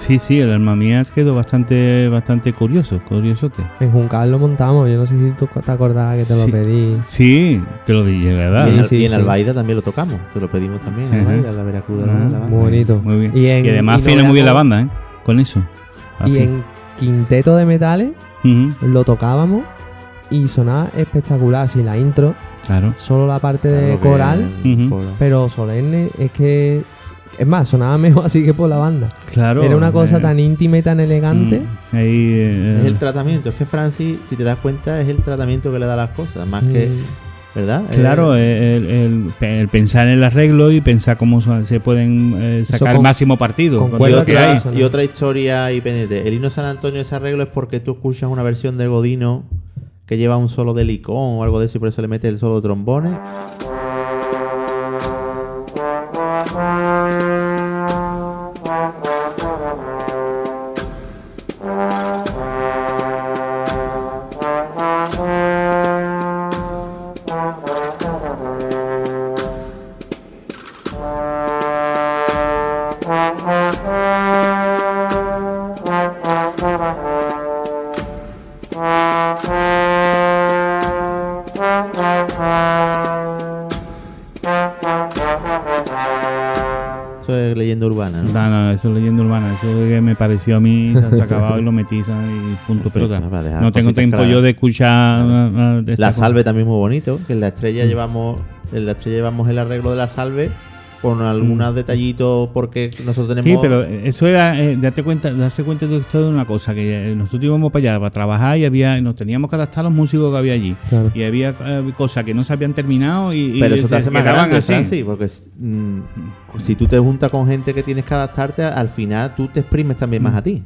Sí, sí, el alma mía quedó bastante, bastante curioso, curiosote. En Juncal lo montamos. Yo no sé si tú te acordabas que te Sí. lo pedí. Sí, te lo dije, ¿verdad? y en, Sí, sí, y en sí. Albaida también lo tocamos, te lo pedimos también, en. Albaida, la Veracruz Ah, la banda. Muy bonito. Muy bien. Y, en- y además afina muy bien la banda, ¿eh? Con eso. Y en Quinteto de Metales lo tocábamos y sonaba espectacular. Así la intro, Claro. solo la parte de Claro coral. pero solemne, es que. Es más, sonaba mejor así que por la banda. Claro. Era una cosa eh, tan íntima y tan elegante. mm, Ahí. eh, Es el tratamiento, es que Francis, si te das cuenta, es el tratamiento que le da a las cosas, más que, Mm. ¿verdad? Claro, Eh, el, el- el pensar en el arreglo y pensar cómo son- se pueden eh, sacar con- el máximo partido. con otra, y otra historia y pendiente. El himno San Antonio, ese arreglo es porque tú escuchas una versión de Godino que lleva un solo de licón o algo de eso y por eso le mete el solo de trombones. Pareció a mí, se ha acabado y lo metí y punto pelota. No tengo tiempo yo de escuchar. ah, ah, de La salve también muy bonito, que en la estrella llevamos en la estrella llevamos el arreglo de la salve con algunos detallitos porque nosotros Sí, tenemos pero eso era, eh, date cuenta, darse cuenta de una cosa, que eh, nosotros íbamos para allá para trabajar y había, nos teníamos que adaptar a los músicos que había allí. Claro. Y había eh, cosas que no se habían terminado y, y pero eso te se hace más grande, así. Francis, porque mm, si tú te juntas con gente que tienes que adaptarte, al final tú te exprimes también Mm. más a ti.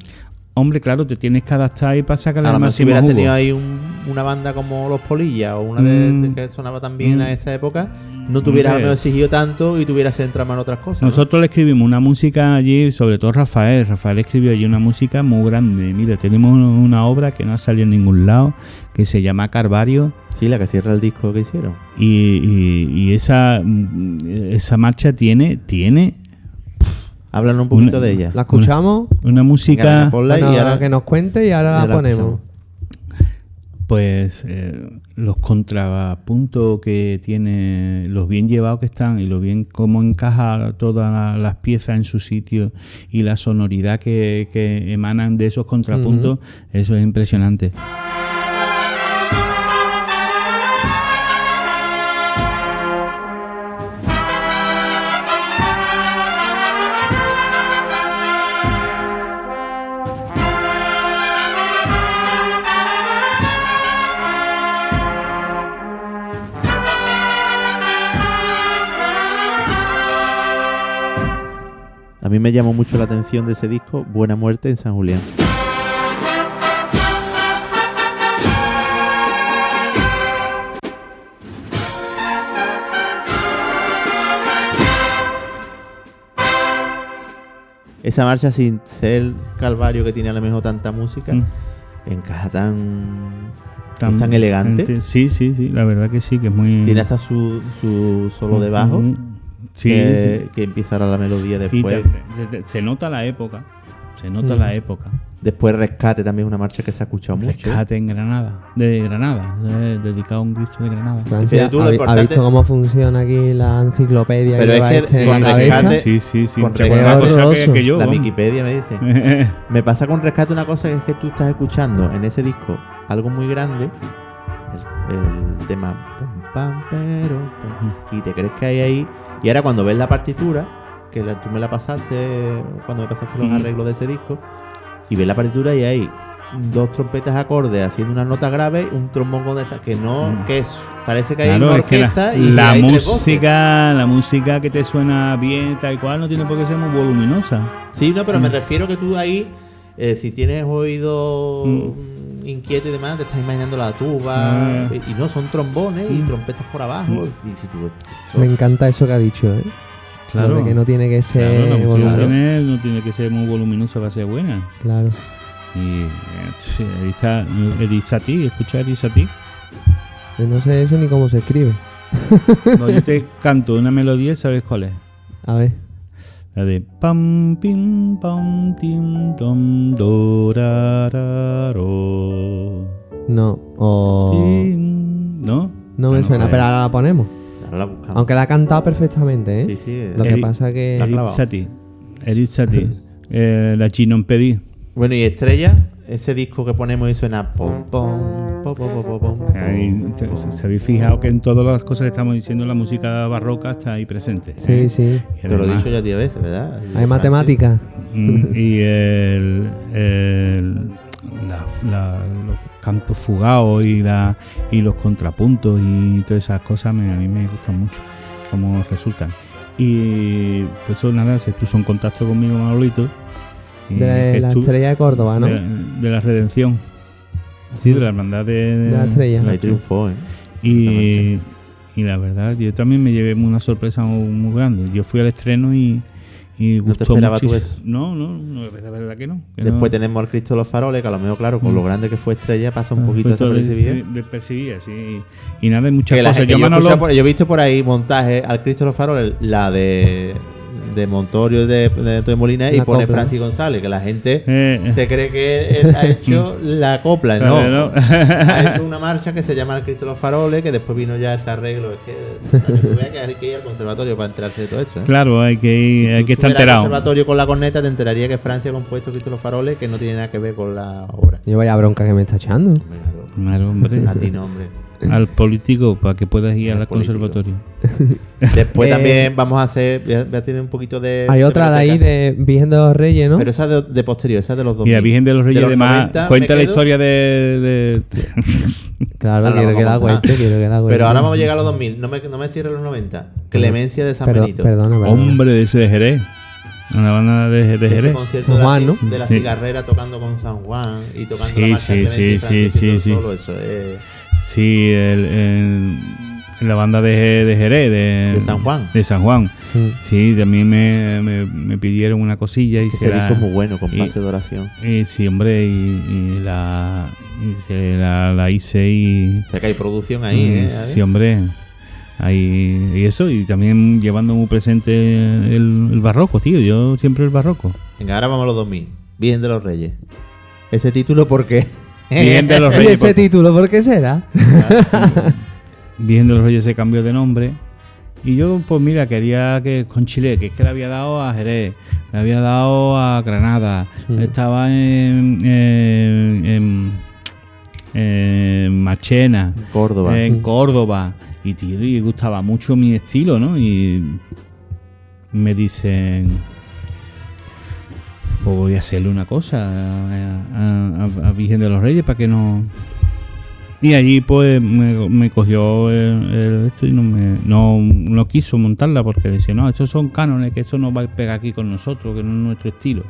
Hombre, claro, te tienes que adaptar y para sacarle A el mejor si máximo hubieras jugo. tenido ahí un- una banda como Los Polillas o una de, Mm. de que sonaba tan bien Mm. a esa época, no te hubieras exigido tanto y te hubieras en otras cosas. ¿no? Nosotros le escribimos una música allí, sobre todo Rafael. Rafael escribió allí una música muy grande. Mira, tenemos una obra que no ha salido en ningún lado, que se llama Carvario. Sí, la que cierra el disco que hicieron. Y, y- y esa, mm, esa marcha tiene, tiene Háblanos un poquito Una- de ella. La escuchamos. una música. Venga, ponla Bueno, y ahora- que nos cuente y ahora la la ponemos. Pues eh, los contrapuntos que tiene, los bien llevados que están y lo bien cómo encaja todas la- las piezas en su sitio y la sonoridad que, que emanan de esos contrapuntos, eso es impresionante. Mí me llamó mucho la atención de ese disco, Buena Muerte en San Julián. Esa marcha sin ser el calvario que tiene a lo mejor tanta música, Mm. encaja tan, es tan elegante. Sí, sí, sí, la verdad que sí, que es muy... Tiene hasta su, su solo de bajo, Mm, Sí, que, sí. que empieza ahora la melodía Sí, después. te- te- te- se nota la época, se nota Mm. la época. Después Rescate también es una marcha que se ha escuchado mucho. Rescate en Granada, de Granada, eh, dedicado a un Cristo de Granada. Francia, tú, ¿ha, ha importante- visto cómo funciona aquí la enciclopedia Pero que es lleva que este en con la cabeza? rescate- Sí, sí, sí. con rescate- más cosas que, que yo. La vamos. Wikipedia me dice. Me pasa con Rescate una cosa que es que tú estás escuchando en ese disco algo muy grande, el, el tema pum, pam, pero, pum, y te crees que hay ahí. Y ahora cuando ves la partitura, que la- tú me la pasaste cuando me pasaste los arreglos de ese disco, y ves la partitura y hay dos trompetas acordes haciendo una nota grave, un trombón con esta, que no, Mm. que es, parece que hay Claro, una es que la, orquesta y la música, la música que te suena bien, tal cual, no tiene por qué ser muy voluminosa. Sí, no, pero me Mm. refiero que tú ahí, eh, si tienes oído Mm. Inquieto y demás, te estás imaginando la tuba. Ah. Y, no, son trombones y Mm. trompetas por abajo. Mm. Y si tú, Me encanta eso que ha dicho, ¿eh? Lo de que no tiene que ser Claro, la no tiene, no tiene que ser muy voluminosa para ser buena. Claro. Y eh, sí, Elisa, Elisati, escucha Elisati. Yo no sé eso ni cómo se escribe. No, yo te canto una melodía, ¿sabes cuál es? A ver. La de pam pim pam tim tom do ra ra ro. No. O... Tin, ¿No? No me suena, pero ahora la ponemos. ahora la buscamos. Aunque la ha cantado perfectamente, ¿eh? Sí, sí. Lo que pasa que... Clavado. Elisati. Elisati. eh, la chino en pedí. Bueno, y Estrella, ese disco que ponemos y suena pom, pom, pom, pom, pom, pom, pom, Ahí, te- se- se habéis fijado que en todas las cosas que estamos diciendo la música barroca está ahí presente. Sí, ¿eh? sí. Y Te lo he dicho ya 10 veces, ¿verdad? Hay matemáticas. Mm, y el, el- la- la- los campos fugados y, la, y los contrapuntos y todas esas cosas me- a mí me gustan mucho como resultan. Y pues eso nada, se puso en contacto conmigo Manolito. Y De la estrella de Córdoba, ¿no? de, de la redención. Sí, de la hermandad de, De la estrella. Ahí triunfó, ¿eh? y, y la verdad, yo también me llevé una sorpresa muy, muy grande. Yo fui al estreno y, y ¿No te gustó muchísimo. eso? No, no, no, la verdad que no. que Después no. tenemos al Cristo de los Faroles, que a lo mejor, claro, con Mm. lo grande que fue Estrella, pasa un Ah, poquito pues todo desapercibido. sí. Y nada, hay muchas Que la cosas. Yo, he Manolo, por- yo he visto por ahí montajes al Cristo de los Faroles, la de de Montorio de, de Antonio Molina y La pone copla. Francis González, que la gente Eh, se cree que él ha hecho la copla, no. ¿no? ha hecho una marcha que se llama El Cristo de los Faroles, que después vino ya ese arreglo. Es que, para que tú veas que hay que ir al conservatorio para enterarse de todo eso. ¿eh? Claro, hay que, ir- Si hay tú que estar estuvieras al enterado. conservatorio con la corneta, te enteraría que Francia ha compuesto Cristo de los Faroles, que no tiene nada que ver con la obra. Yo vaya bronca que me está echando. Claro, hombre. A ti no, hombre. Al político para que puedas ir Al conservatorio. Después Eh, también vamos a hacer. Voy a, voy a tener un poquito de. Hay otra de ahí de Virgen de los Reyes, ¿no? Pero esa de, de posterior, esa de los dos. Mira, Virgen de los Reyes de, Más 90 cuenta la historia de, de- Claro, Ahora quiero que la cuente, quiero que la cuente. Pero ahora vamos a llegar a los 2000. No me, no me cierre los 90. Clemencia de San Pero- Benito. Perdona, perdona. hombre de ese de Jerez. Una banda de, de Ese Jerez. concierto San de la Juan, ¿no? de la Sí. cigarrera tocando con San Juan y tocando Sí, la marcha sí, Clemencia sí, sí, sí, sí. solo eso. eh, Sí, el, el- la banda de, de Jerez. De, De San Juan. De San Juan. Mm. Sí, también me, me, me pidieron una cosilla y ese se la- disco es muy bueno, con y- pase de oración. y sí, hombre, y, y la, y se la, la hice y... O sea que hay producción ahí, Mm, ¿eh? Sí, hombre. Ahí, y eso, y también llevando muy presente el, el barroco, tío. Yo siempre el barroco. Venga, ahora vamos a los 2000. Virgen de los Reyes. Ese título porque. Virgen de los ¿Y Reyes. ese por- título por qué será? Virgen de los Reyes se cambió de nombre. Y yo, pues mira, quería que con Chile, que es que le había dado a Jerez, le había dado a Granada, estaba en, en, en- en Marchena, Córdoba. en Mm. Córdoba. Y tío, y gustaba mucho mi estilo, ¿no? Y me dicen, pues voy a hacerle una cosa a, a- Virgen de los Reyes para que no... Y allí pues me, cogió el esto y no, me, no, no quiso montarla porque decía, no, estos son cánones, que eso no va a pegar aquí con nosotros, que no es nuestro estilo.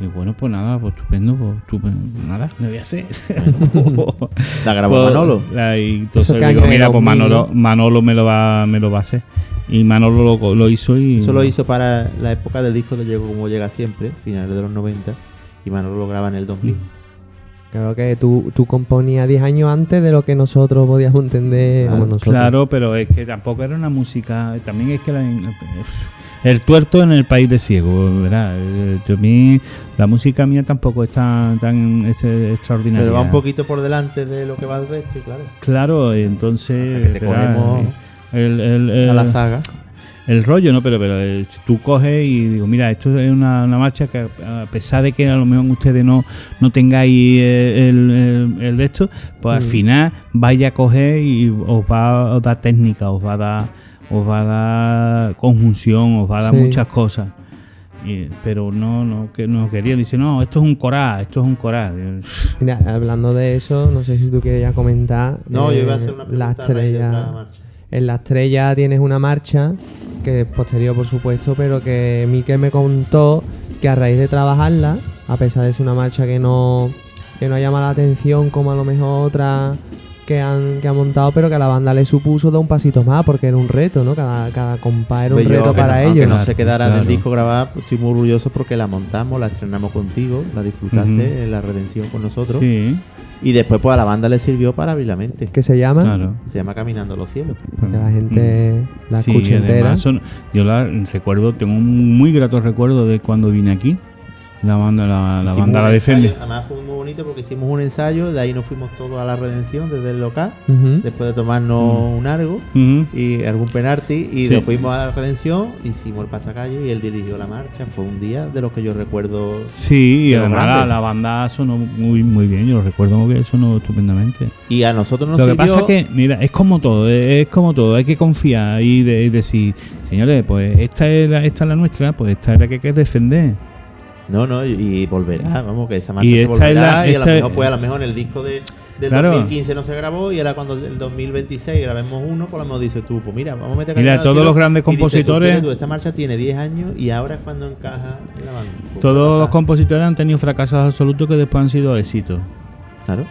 Digo, bueno, pues nada, pues estupendo, pues estupendo, nada, me voy a hacer. La grabó Pues, Manolo. la- y entonces digo, mira, pues 2000, Manolo, ¿no? Manolo me lo va, me lo va a hacer. Y Manolo lo, lo hizo y. Eso lo hizo para la época del disco de Llegó como llega siempre, finales de los 90. Y Manolo lo graba en el 2000. Claro que tú, tú componías 10 años antes de lo que nosotros podíamos entender. Claro, vamos, nosotros. Claro, pero es que tampoco era una música. También es que la- el tuerto en el país de ciego, ¿verdad? Eh, A mí, la música mía tampoco es tan, tan este, extraordinaria. Pero va un poquito por delante de lo que va el resto, claro. Claro, entonces. Hasta que te ¿verdad? cogemos el, el- el- A la saga. El rollo, ¿no? Pero, pero eh, tú coges y digo, mira, esto es una, una marcha que a pesar de que a lo mejor ustedes no, no tengáis eh, el, el- el de esto, pues al Mm. final vaya a coger y os va a dar técnica, os va a dar, os va a dar conjunción, os va a dar Sí. muchas cosas. Y- pero no, no, que no quería, dice, no, esto es un coral, esto es un coral. Mira, hablando de eso, no sé si tú quieres ya comentar. No, yo iba a hacer una la pregunta estrella. marcha. En la estrella tienes una marcha que es posterior, por supuesto, pero que Miquel me contó que a raíz de trabajarla, a pesar de ser una marcha que no, que no llama la atención como a lo mejor otra que han, que han montado, pero que a la banda le supuso dar un pasito más, porque era un reto, ¿no? Cada, cada compás era un yo, reto para ellos. no se quedara en el disco grabado, pues estoy muy orgulloso porque la montamos, la estrenamos contigo, la disfrutaste en la redención con nosotros. Sí, Y después, pues a la banda le sirvió para abrir la mente. que se llama, claro. Se llama Caminando los cielos. que la gente la Sí, escuche entera. son- yo la recuerdo, tengo un muy grato recuerdo de cuando vine aquí. La banda la, la, banda la defiende. ensayo, Además fue muy bonito porque hicimos un ensayo, de ahí nos fuimos todos a la redención desde el local, después de tomarnos un algo Ujú. y algún penalti y Sí. nos fuimos a la redención, hicimos el pasacalle y él dirigió la marcha. Fue un día de los que yo recuerdo. Sí, y además la, banda sonó muy, muy bien. Yo lo recuerdo muy bien, sonó estupendamente. Y a nosotros nos Lo que sirvió- pasa es que, mira, es como todo, es, es como todo. Hay que confiar y, de- y decir, señores, pues esta es, la, esta es la nuestra, pues esta es la que hay que defender. No, no, y, volverá, vamos, que esa marcha Y se volverá la- y a lo mejor, pues a lo mejor en el disco de, del Claro. 2015 no se grabó y ahora cuando el 2026 grabemos uno, por lo menos dices tú, pues mira, vamos a meter Mira, todos los grandes y dices tú, compositores- tú, esta marcha tiene 10 años y ahora es cuando encaja en la banda. Pues, Todos los compositores han tenido fracasos absolutos que después han sido éxitos. Claro.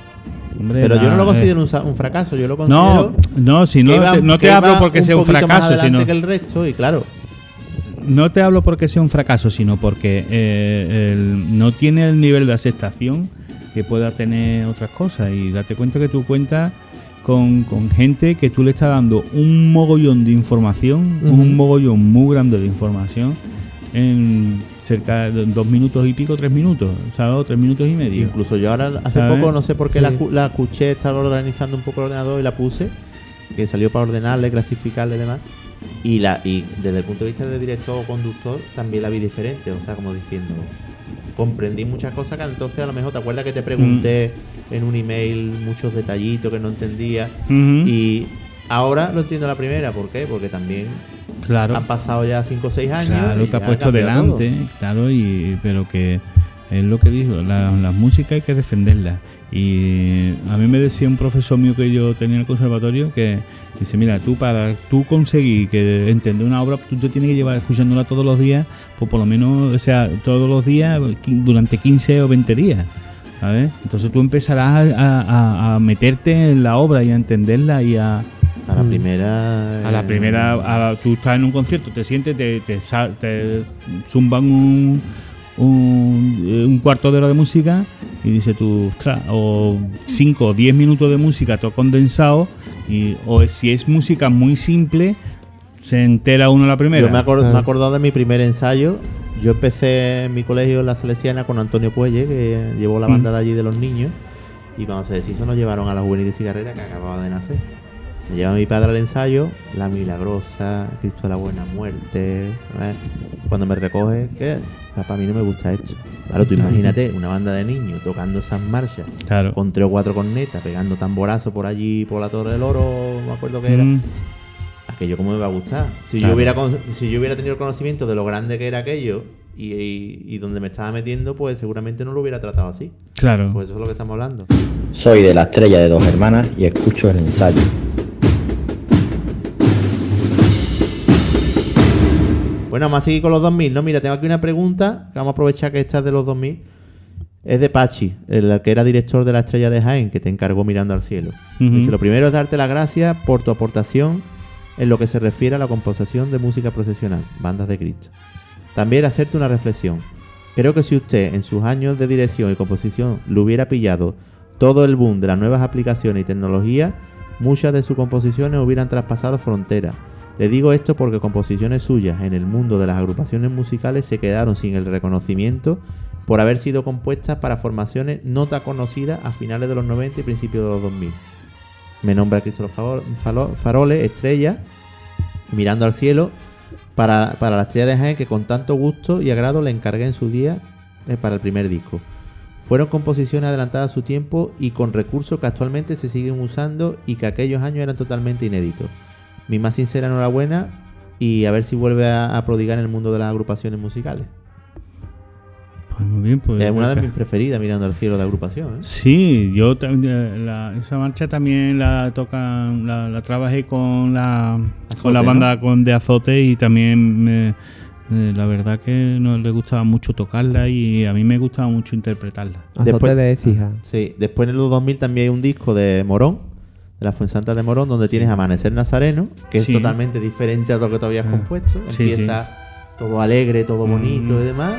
Hombre, Pero yo no lo considero eh, un, un fracaso, yo lo considero. No, no, si no, te, no te hablo porque sea un más fracaso, adelante sino que el resto y claro, no te hablo porque sea un fracaso, sino porque eh, el- no tiene el nivel de aceptación que pueda tener otras cosas. Y date cuenta que tú cuentas con, con gente que tú le estás dando un mogollón de información, un mogollón muy grande de información en cerca de dos minutos y pico, tres minutos, ¿sabes? O tres minutos y medio. Incluso yo ahora hace ¿Sabes? poco, no sé por qué Sí. la, cu- la escuché, estaba organizando un poco el ordenador y la puse, que salió para ordenarle, clasificarle y demás. Y, la, y desde el punto de vista de director o conductor también la vi diferente, o sea, como diciendo, comprendí muchas cosas que entonces a lo mejor te acuerdas que te pregunté Mm. en un email muchos detallitos que no entendía. Y ahora lo entiendo la primera, ¿por qué? Porque también claro. han pasado ya 5 o 6 años. Claro, te ha puesto todo. delante, claro, y pero que es lo que digo, la, la música hay que defenderla. Y a mí me decía un profesor mío que yo tenía en el conservatorio que dice, mira, tú para tú conseguir que entender una obra, tú te tienes que llevar escuchándola todos los días, pues por lo menos, o sea, todos los días durante 15 o 20 días. ¿sabes? Entonces tú empezarás a, a- a meterte en la obra y a entenderla y a, A la Mm. a primera. la eh, primera, a la- tú estás en un concierto, te sientes, te, te, te zumban un, un, eh, un cuarto de hora de música y dices tú, ostras, o 5 o 10 minutos de música todo condensado, y, o si es música muy simple, se entera uno la primera. Yo me, acuerdo, Claro. me he acordado de mi primer ensayo. Yo empecé en mi colegio en la Salesiana con Antonio Puelle, que llevó la banda Mm. de allí de los niños. Y cuando se deshizo nos llevaron a la juvenil de cigarrera que acababa de nacer. Me lleva mi padre al ensayo, La Milagrosa, Cristo de la Buena Muerte. ¿eh? Cuando me recoge, ¿qué? Papá, a mí no me gusta esto. Claro, tú imagínate una banda de niños tocando esas marchas Claro. con tres o cuatro cornetas, pegando tamborazo por allí, por la Torre del Oro, no me acuerdo qué era Mm, aquello cómo me va a gustar. Si Claro. yo hubiera si yo hubiera tenido conocimiento de lo grande que era aquello y, y, y donde me estaba metiendo, pues seguramente no lo hubiera tratado así. claro. Pues eso es lo que estamos hablando. Soy de la estrella de dos hermanas y escucho el ensayo. Bueno, vamos a seguir con los 2000, ¿no? Mira, tengo aquí una pregunta, que vamos a aprovechar que esta es de los 2000. Es de Pachi, el que era director de la Estrella de Jaén, que te encargó mirando al cielo. Dice, lo primero es darte las gracias por tu aportación en lo que se refiere a la composición de música procesional, bandas de Cristo. También hacerte una reflexión. Creo que si usted en sus años de dirección y composición le hubiera pillado todo el boom de las nuevas aplicaciones y tecnologías, muchas de sus composiciones hubieran traspasado fronteras. Le digo esto porque composiciones suyas en el mundo de las agrupaciones musicales se quedaron sin el reconocimiento por haber sido compuestas para formaciones no tan conocidas a finales de los 90 y principios de los 2000. Me nombra Cristóbal Faro- Falo- Faroles, estrella, mirando al cielo, para, para la estrella de Jaén que con tanto gusto y agrado le encargué en su día eh, para el primer disco. Fueron composiciones adelantadas a su tiempo y con recursos que actualmente se siguen usando y que aquellos años eran totalmente inéditos. Mi más sincera enhorabuena y a ver si vuelve a, a prodigar en el mundo de las agrupaciones musicales. Pues muy bien, pues. es una de mis preferidas mirando al cielo de agrupación. ¿eh? Sí, yo también la- esa marcha también la tocan, la, la trabajé con la Azote, con la ¿no? banda con de azote y también me, eh, la verdad que no le gustaba mucho tocarla y a mí me gustaba mucho interpretarla. Azote Después- de Écija. Sí, después en los 2000 también hay un disco de Morón, de la Fuensanta de Morón, donde tienes Amanecer Nazareno, que Sí. es totalmente diferente a lo que tú habías Ah. compuesto. Sí, Empieza todo alegre, todo bonito Mm. y demás.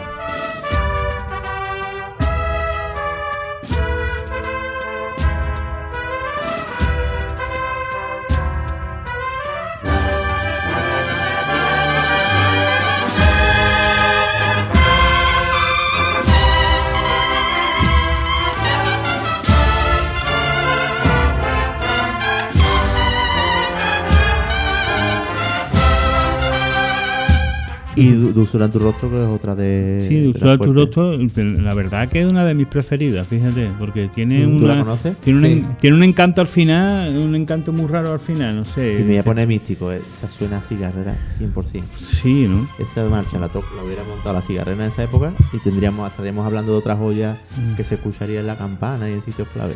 Y Du- Dulzura en tu rostro, que es otra de. Sí, Dulzura las tu rostro, la verdad que es una de mis preferidas, fíjate, porque tiene ¿Tú la una conoces? tiene un, Sí. en- tiene un encanto al final, un encanto muy raro al final, no sé. Y me voy a poner místico, eh, esa suena a cigarrera 100%. Sí, ¿no? Esa marcha la, to- la hubiera montado la cigarrera en esa época y tendríamos estaríamos hablando de otra joya Mm. que se escucharía en la campana y en sitios clave.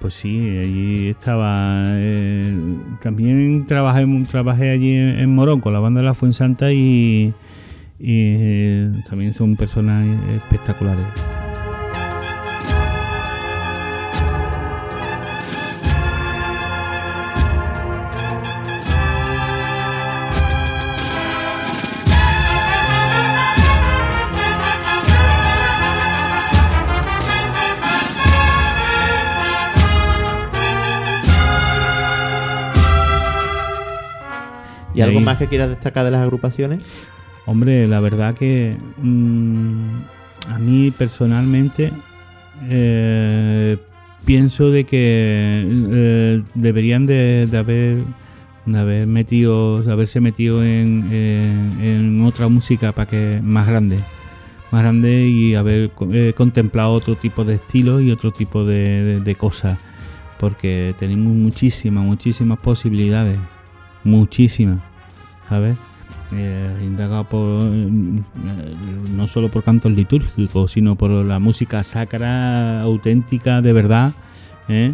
Pues sí, allí estaba. eh, también trabajé, trabajé allí en, en Morón con la banda de la Fuensanta y, y eh, también son personas espectaculares. ¿Y algo más que quieras destacar de las agrupaciones? Hombre, la verdad que mm, a mí personalmente eh, pienso de que eh, deberían de, haber de haber metido, de haberse metido en, en- en otra música para que más grande, más grande y haber co- eh, contemplado otro tipo de estilo y otro tipo de, de- de cosas, porque tenemos muchísimas, muchísimas posibilidades, muchísimas, ¿sabes? Eh, indagado por eh, no solo por cantos litúrgicos sino por la música sacra auténtica de verdad ¿eh?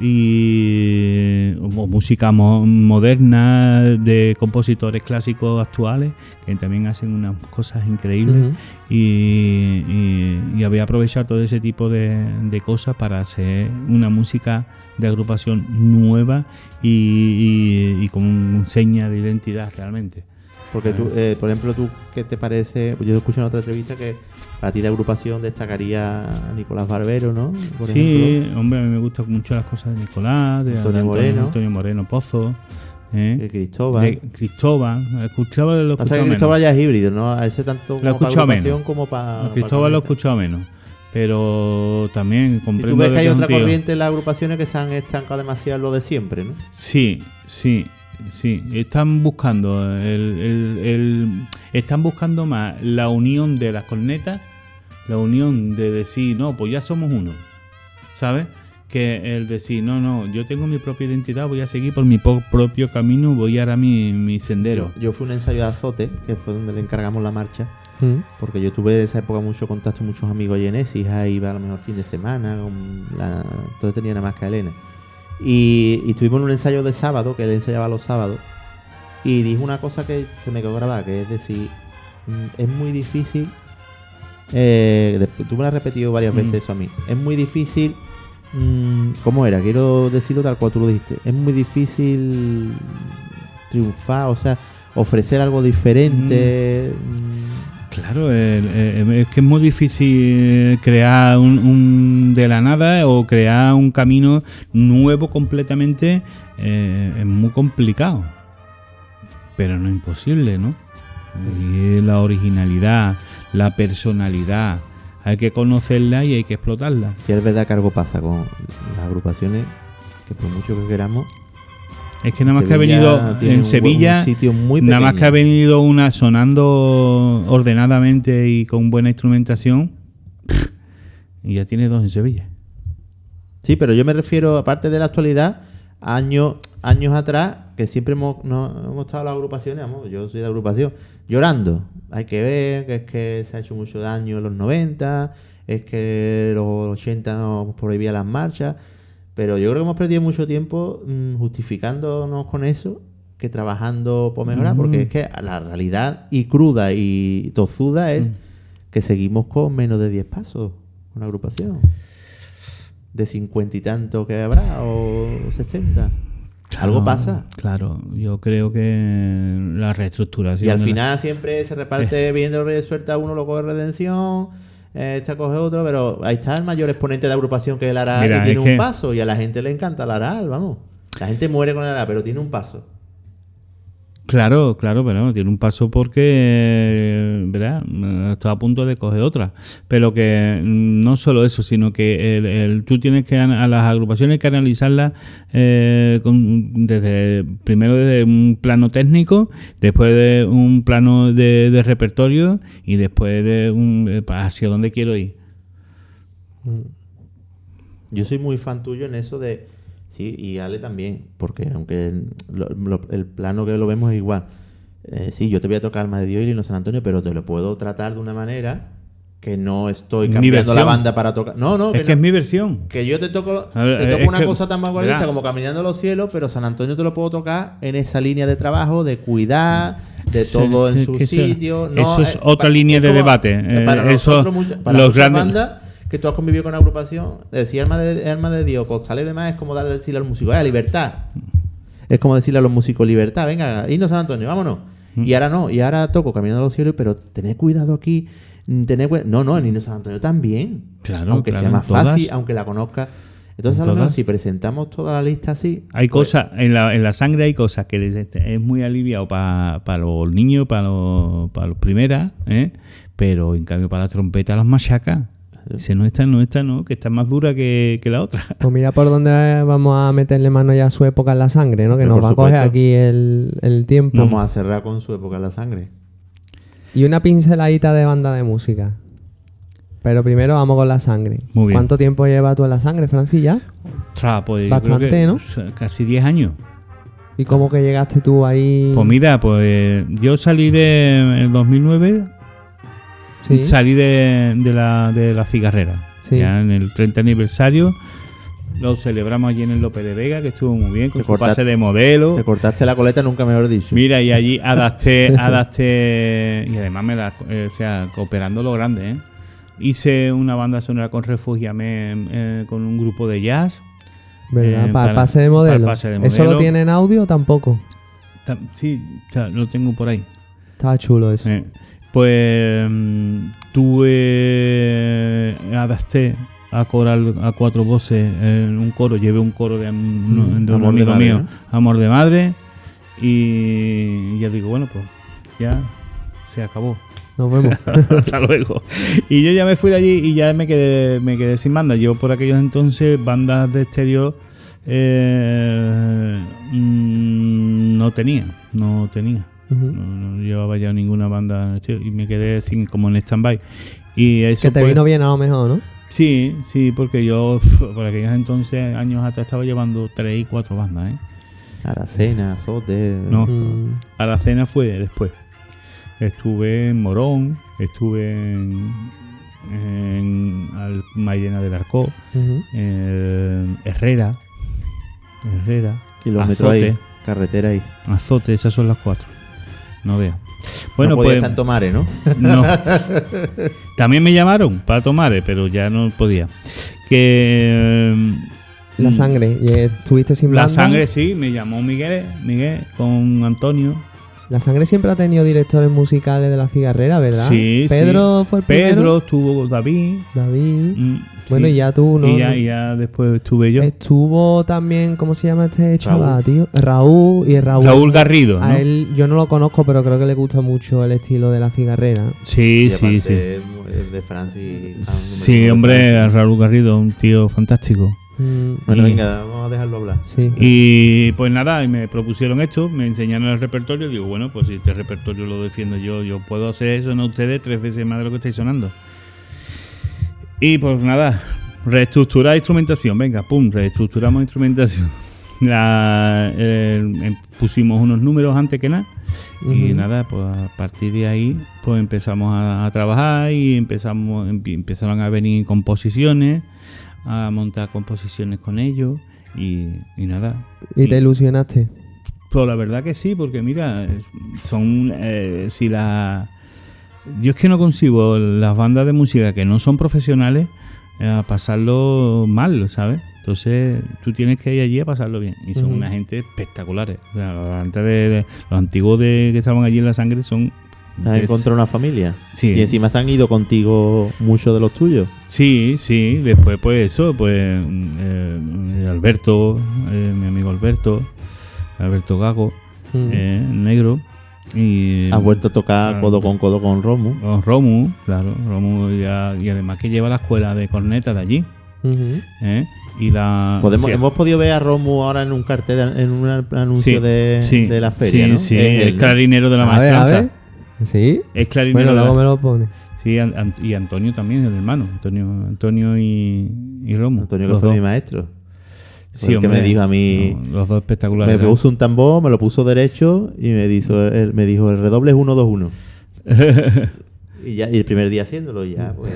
y o música mo- moderna de compositores clásicos actuales que también hacen unas cosas increíbles y, y, y había aprovechar todo ese tipo de, de cosas para hacer una música de agrupación nueva y, y- y con seña de identidad realmente. Porque tú, eh, por ejemplo, tú, ¿qué te parece? Pues yo escuché en otra entrevista que para ti de agrupación destacaría a Nicolás Barbero, ¿no? Por sí, ejemplo. hombre, a mí me gustan mucho las cosas de Nicolás, de Antonio de Moreno. Antonio Moreno Pozo, ¿eh? Que Cristóbal. de Cristóbal. A Cristóbal lo he escuchado que menos. Cristóbal ya es híbrido, ¿no? A ese tanto Lo como para escuchado agrupación menos. como para... A Cristóbal lo he para escuchado menos. Pero también Y comprendo tú ves de que hay otra tío- corriente en las agrupaciones que se han estancado demasiado lo de siempre, ¿no? Sí, sí, sí. Están buscando el, el- el- están buscando más la unión de las cornetas, la unión de decir, no, pues ya somos uno, ¿sabes? Que el decir, no, no, yo tengo mi propia identidad, voy a seguir por mi propio camino, voy a ir a mi, mi sendero. Yo fui a un ensayo de Azote, que fue donde le encargamos la marcha, Mm. porque yo tuve de esa época mucho contacto, muchos amigos allí en Écija, iba a lo mejor fin de semana, con la... entonces tenía nada más que a Elena. Y, y estuvimos en un ensayo de sábado, que él ensayaba los sábados, y dijo una cosa que se me quedó grabada, que es decir, mm, es muy difícil, eh, tú me lo has repetido varias veces Mm. eso a mí, es muy difícil, mm, ¿cómo era? Quiero decirlo tal cual tú lo dijiste, es muy difícil triunfar, o sea, ofrecer algo diferente. mm, Claro, el- el- es que es muy difícil crear un, un de la nada o crear un camino nuevo completamente. eh, es muy complicado, pero no imposible, ¿no? Y la originalidad, la personalidad, hay que conocerla y hay que explotarla. Si es verdad que algo pasa con las agrupaciones, que por mucho que queramos, Es que nada más que ha venido en Sevilla, un sitio muy nada más que ha venido una sonando ordenadamente y con buena instrumentación, y ya tiene dos en Sevilla. Sí, pero yo me refiero, aparte de la actualidad, años, años atrás, que siempre hemos, no, hemos estado las agrupaciones, vamos, yo soy de agrupación, llorando. Hay que ver que es que se ha hecho mucho daño en los 90, es que los 80 nos prohibían las marchas, pero yo creo que hemos perdido mucho tiempo mm, justificándonos con eso que trabajando por mejorar, porque es que la realidad y cruda y tozuda es que seguimos con menos de 10 pasos, una agrupación de 50 y tanto que habrá, o 60. Algo pasa. Claro, yo creo que la reestructuración. Y al la- final siempre se reparte viendo suelta uno, lo coge Redención, eh, esta coge otro, pero ahí está el mayor exponente de agrupación que es el Aral Mira, y tiene un que- paso, y a la gente le encanta el Aral, vamos. La gente muere con el Aral, pero tiene un paso. Claro, claro, pero tiene un paso porque, ¿verdad? Está a punto de coger otra. Pero que mm, no solo eso, sino que el, el- tú tienes que, a las agrupaciones que analizarlas eh, desde, primero desde un plano técnico, después de un plano de, repertorio y después de un, eh, hacia dónde quiero ir. Yo soy muy fan tuyo en eso de. Y Ale también, porque aunque lo- el plano que lo vemos es igual. Eh, sí, yo te voy a tocar más de Dios y Lino San Antonio, pero te lo puedo tratar de una manera que no estoy cambiando la banda para tocar. No, no, Es que no. es mi versión. Que yo te toco, ver, te eh, toco una que- cosa tan vanguardista como Caminando los Cielos, pero San Antonio te lo puedo tocar en esa línea de trabajo, de cuidar, de todo en su eso- sitio. No, eso es eh, otra línea de debate. para Eh, eso- nosotros, muchas- para los grandes- bandas que tú has convivido con una agrupación, decir alma de, alma de Dios, costalero y demás, es como darle decirle al músico, ¡eh, libertad! Es como decirle a los músicos, libertad, venga, irnos a San Antonio, vámonos. Mm. Y ahora no, y ahora toco Caminando los Cielos, pero tened cuidado aquí. Tened cue- no, no, en Himno San Antonio también. Claro, aunque claro, sea más todas. fácil, aunque la conozca. Entonces, En a lo mejor si presentamos toda la lista así. Hay pues, cosas, en la, en la sangre hay cosas que les- es muy aliviado para los niños, para los, para los primeras, ¿eh? pero en cambio para la trompeta las machaca. Dice, no esta, no esta, no, que está más dura que, que la otra. Pues mira por dónde vamos a meterle mano ya a su época en la sangre, ¿no? Que Pero nos va a coger aquí el, el tiempo. Vamos a cerrar con su época en la sangre. Y una pinceladita de banda de música. Pero primero vamos con la sangre. Muy bien. ¿Cuánto tiempo llevas tú en la sangre, Francis, ya? Ostras, pues Bastante, que, ¿no? Casi 10 años. ¿Y cómo que llegaste tú ahí? Pues mira, pues yo salí de el 2009, Sí. salí de, de la, de la cigarrera. Sí. Ya en el 30 aniversario lo celebramos allí en el López de Vega, que estuvo muy bien, con Te su cortaste- pase de modelo. Te cortaste la coleta, nunca mejor dicho. Mira, y allí adapté, adapté y además me la, eh, o sea, cooperando lo grande, ¿eh? Hice una banda sonora con Refugiame eh, con un grupo de jazz. ¿Verdad? eh, para el pase de modelo. pase de ¿Eso lo tiene en audio o tampoco? Tam- Sí, lo tengo por ahí. Estaba chulo eso. Eh, pues mm, tuve adapté a coral a cuatro voces en un coro, llevé un coro de, un- de un Amor de amigo madre, mío, ¿no? Amor de Madre, y ya digo, bueno, pues ya se acabó. Nos vemos. Hasta luego. Y yo ya me fui de allí y ya me quedé, me quedé sin banda. Yo por aquellos entonces, bandas de exterior eh, mm, no tenía, no tenía. No, no llevaba ya ninguna banda y me quedé sin como en stand-by. Y eso que te pues, vino bien a lo mejor, ¿no? Sí, sí, porque yo por aquellos entonces, años atrás, estaba llevando tres y cuatro bandas, ¿eh? Aracena, Sote. No. Mm. A la cena fue después. Estuve en Morón, estuve en, en Al- Mairena del Arcó, en Herrera, Herrera, Kilómetro Azote. ahí. Carretera ahí. Azote, esas son las cuatro. No veo. Bueno, no podía pues estar en Tomare, ¿no? no. También me llamaron para tomar, eh, pero ya no podía. Que La mm, sangre. Y, eh, ¿Estuviste sin La sangre sí, me llamó Miguel, Miguel con Antonio. La sangre siempre ha tenido directores musicales de la cigarrera, ¿verdad? Sí, Pedro fue el primero. Pedro, estuvo David. David. mm, Bueno, sí. y ya tú, ¿no? Y ya, y ya después estuve yo. Estuvo también, ¿cómo se llama este chaval, tío? Raúl y Raúl. Raúl Garrido, ¿no? A él yo no lo conozco, pero creo que le gusta mucho el estilo de la cigarrera. Sí, Y sí, sí. es de Francis. ah, Sí, hombre. Raúl Garrido, un tío fantástico. Mm, Bueno, Y- venga, vamos a dejarlo hablar. sí. Y pues nada, y me propusieron esto, me enseñaron el repertorio. Digo, bueno, pues si este repertorio lo defiendo yo, yo puedo hacer eso, no ustedes, tres veces más de lo que estáis sonando. Y pues nada, reestructurar instrumentación, venga, pum, reestructuramos instrumentación. La, em- pusimos unos números antes que nada. Y nada, pues a partir de ahí, pues empezamos a, a trabajar y empezamos, empezaron a venir composiciones, a montar composiciones con ellos y, y nada. ¿Y te ilusionaste? Pues la verdad que sí, porque mira, son eh, si la yo es que no consigo las bandas de música que no son profesionales eh, a pasarlo mal, ¿sabes? Entonces tú tienes que ir allí a pasarlo bien. Y son una gente espectaculares. O sea, antes de, de- los antiguos de, que estaban allí en la sangre son... Has es- encontrado una familia. Sí. Y encima se han ido contigo muchos de los tuyos. Sí, sí, después pues eso, pues mm, eh, Alberto, eh, mi amigo Alberto, Alberto Gago, Mm. eh, negro, y Has vuelto a tocar codo con codo con Romu. con Romu, claro, Romu ya- y además que lleva la escuela de corneta de allí. ¿eh? y la... Podemos, que- hemos podido ver a Romu ahora en un cartel, en un anuncio Sí, de, sí, de la feria, sí, ¿no? sí, ¿no? clarinero de la maestranza. ¿Sí? Es clarinero Bueno, luego me lo pones. Sí, An- An- y Antonio también, el hermano, Antonio, Antonio y, y Romu. Antonio que fue dos. mi maestro. Sí, que me dijo a mí, no, los dos espectaculares. me puso un tambor, me lo puso derecho y me dijo, el, me dijo el redoble es 1, 2, 1. Y ya, y el primer día haciéndolo, ya, pues.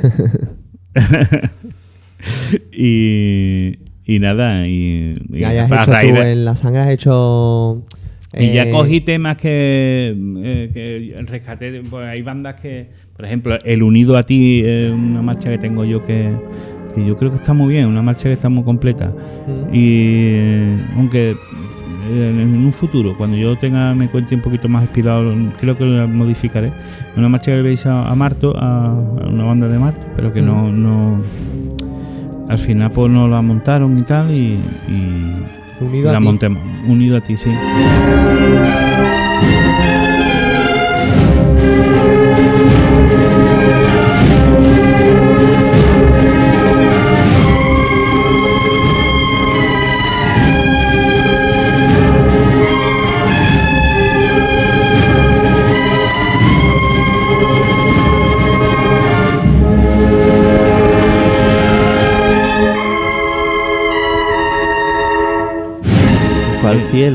y, y nada, y, y a hecho raíz tú en la sangre has hecho. y ya eh, cogí temas que, eh, que rescaté. pues hay bandas que, por ejemplo, El Unido a ti, es una marcha que tengo yo que, que yo creo que está muy bien, una marcha que está muy completa. mm, Y eh, aunque eh, en un futuro, cuando yo tenga me cuente un poquito más inspirado, creo que la modificaré. Una marcha que le veis a, a Marto, a, a una banda de Marto, pero que no, no al final pues nos la montaron y tal y, y Unido a la ti. montemos. Unido a ti, sí.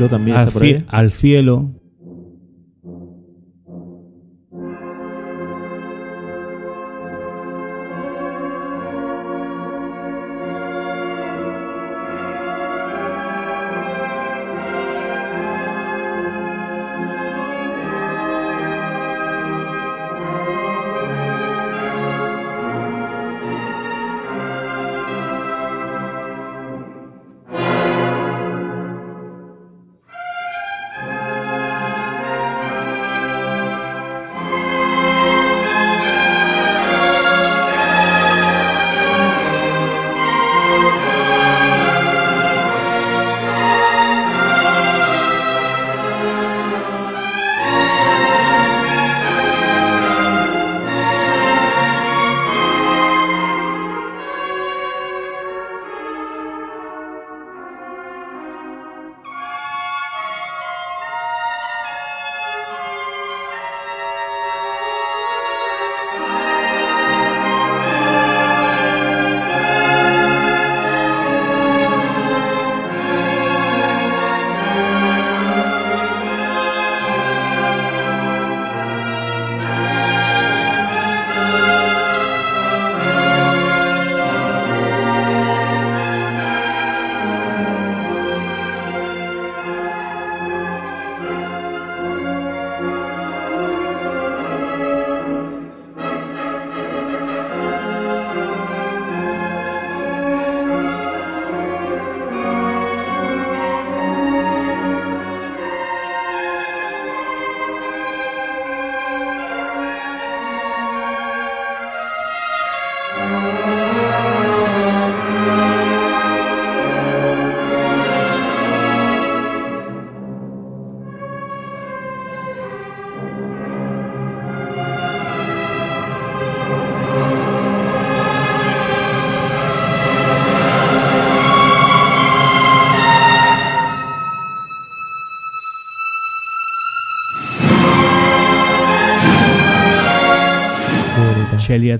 Cielo también Al, está por ahí. al cielo.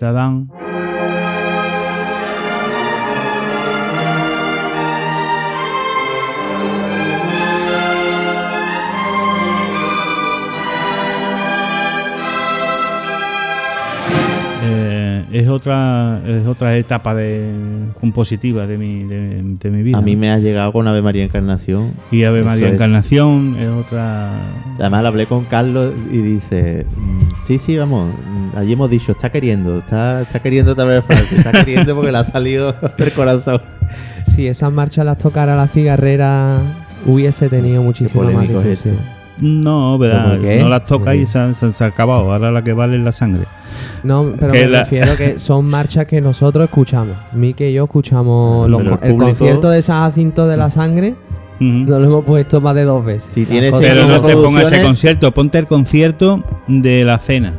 Shelia Tadán. Eh, es otra es otra etapa de compositiva de mi, de, de mi vida. A mí me ha llegado con Ave María Encarnación. y Ave Eso María es- Encarnación es otra Además, hablé con Carlos y dice: mm, Sí, sí, vamos. Allí hemos dicho, está queriendo, está, está queriendo también Francia, está queriendo porque le ha salido del corazón. Si esas marchas las tocara la cigarrera, hubiese tenido muchísima más es difusión. no, ¿verdad? No las toca y se han, se han- se ha acabado. Ahora la que vale es la sangre. No, pero Que me la- refiero que son marchas que nosotros escuchamos. Mike y yo escuchamos los el el, público- concierto de San Jacinto de la Sangre. Nos lo hemos puesto más de dos veces. Si Las tiene cosas ese Pero no te pongas ese concierto, ponte el concierto de la cena.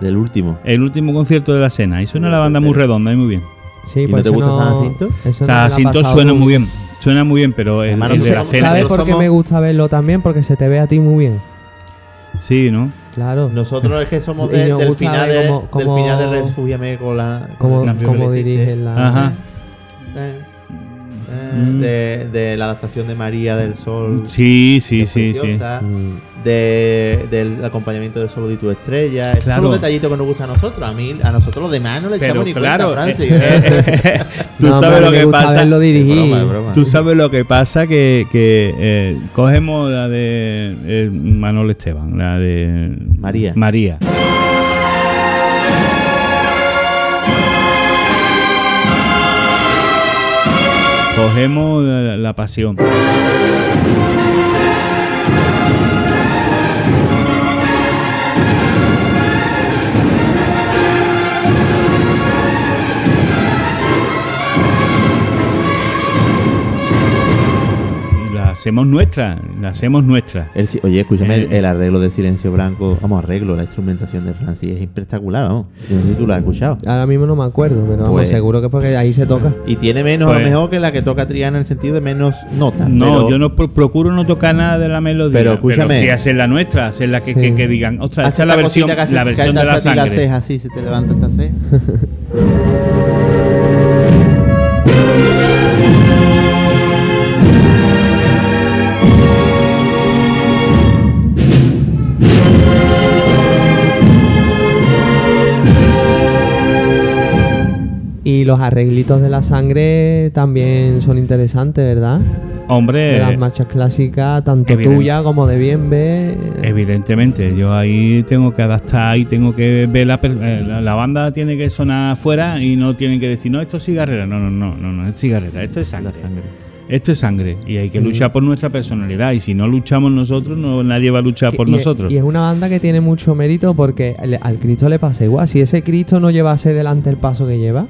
Del último. El último concierto de la cena. Y suena la banda muy redonda y muy bien. Sí, ¿Y no pues te eso gusta San Jacinto? no ha Jacinto suena muy bien. Suena muy bien, pero el, el no de la cena. ¿Sabes por qué me gusta verlo también? Porque se te ve a ti muy bien. Sí, ¿no? Claro. Nosotros es que somos Y de- nos del, final de, cómo- del cómo- final de con la. con le hiciste. dirigen la. Ajá. Eh, eh, Mm. de, de la adaptación de María del Sol. Sí, sí, sí, sí. Mm. De, del acompañamiento del solo de tu estrella. Esos Claro. son los detallitos que nos gustan a nosotros. A mí, a nosotros los demás no le Pero echamos ni claro, cuenta, Francis. eh, eh, tú No, sabes lo que gusta pasa. Es broma, es broma. Tú sabes lo que pasa que, que eh, cogemos la de eh, Manuel Esteban, la de María. María. Cogemos la, la pasión. Hacemos nuestra, la hacemos nuestra. El oye, escúchame, Eh. el, el arreglo de Silencio Blanco, vamos, arreglo, la instrumentación de Francis es espectacular, vamos. Yo no sé si tú lo has escuchado. Ahora mismo no me acuerdo, pero vamos, Pues- seguro que es porque ahí se toca. Y tiene menos, a Pues- lo mejor, que la que toca Triana en el sentido de menos notas. No, pero yo no pro- procuro no tocar nada de la melodía. Pero escúchame. sí hacer la nuestra, hacer la que, Sí. que, que digan, ostras, esta es la versión, la versión de la a ti la sangre. ceja así, se te levanta esta ceja. Y los arreglitos de la sangre también son interesantes, ¿verdad? Hombre, De las marchas clásicas, tanto tuya como de Bienve. evidentemente, yo ahí tengo que adaptar y tengo que ver la, eh, la, la banda tiene que sonar afuera y no tienen que decir, no, esto es cigarrera. No, no, no, no, no es cigarrera, esto es sangre. Esto es sangre y hay que luchar por nuestra personalidad y si no luchamos nosotros, no nadie va a luchar por y, nosotros. y es una banda que tiene mucho mérito porque al Cristo le pasa igual. Si ese Cristo no llevase delante el paso que lleva,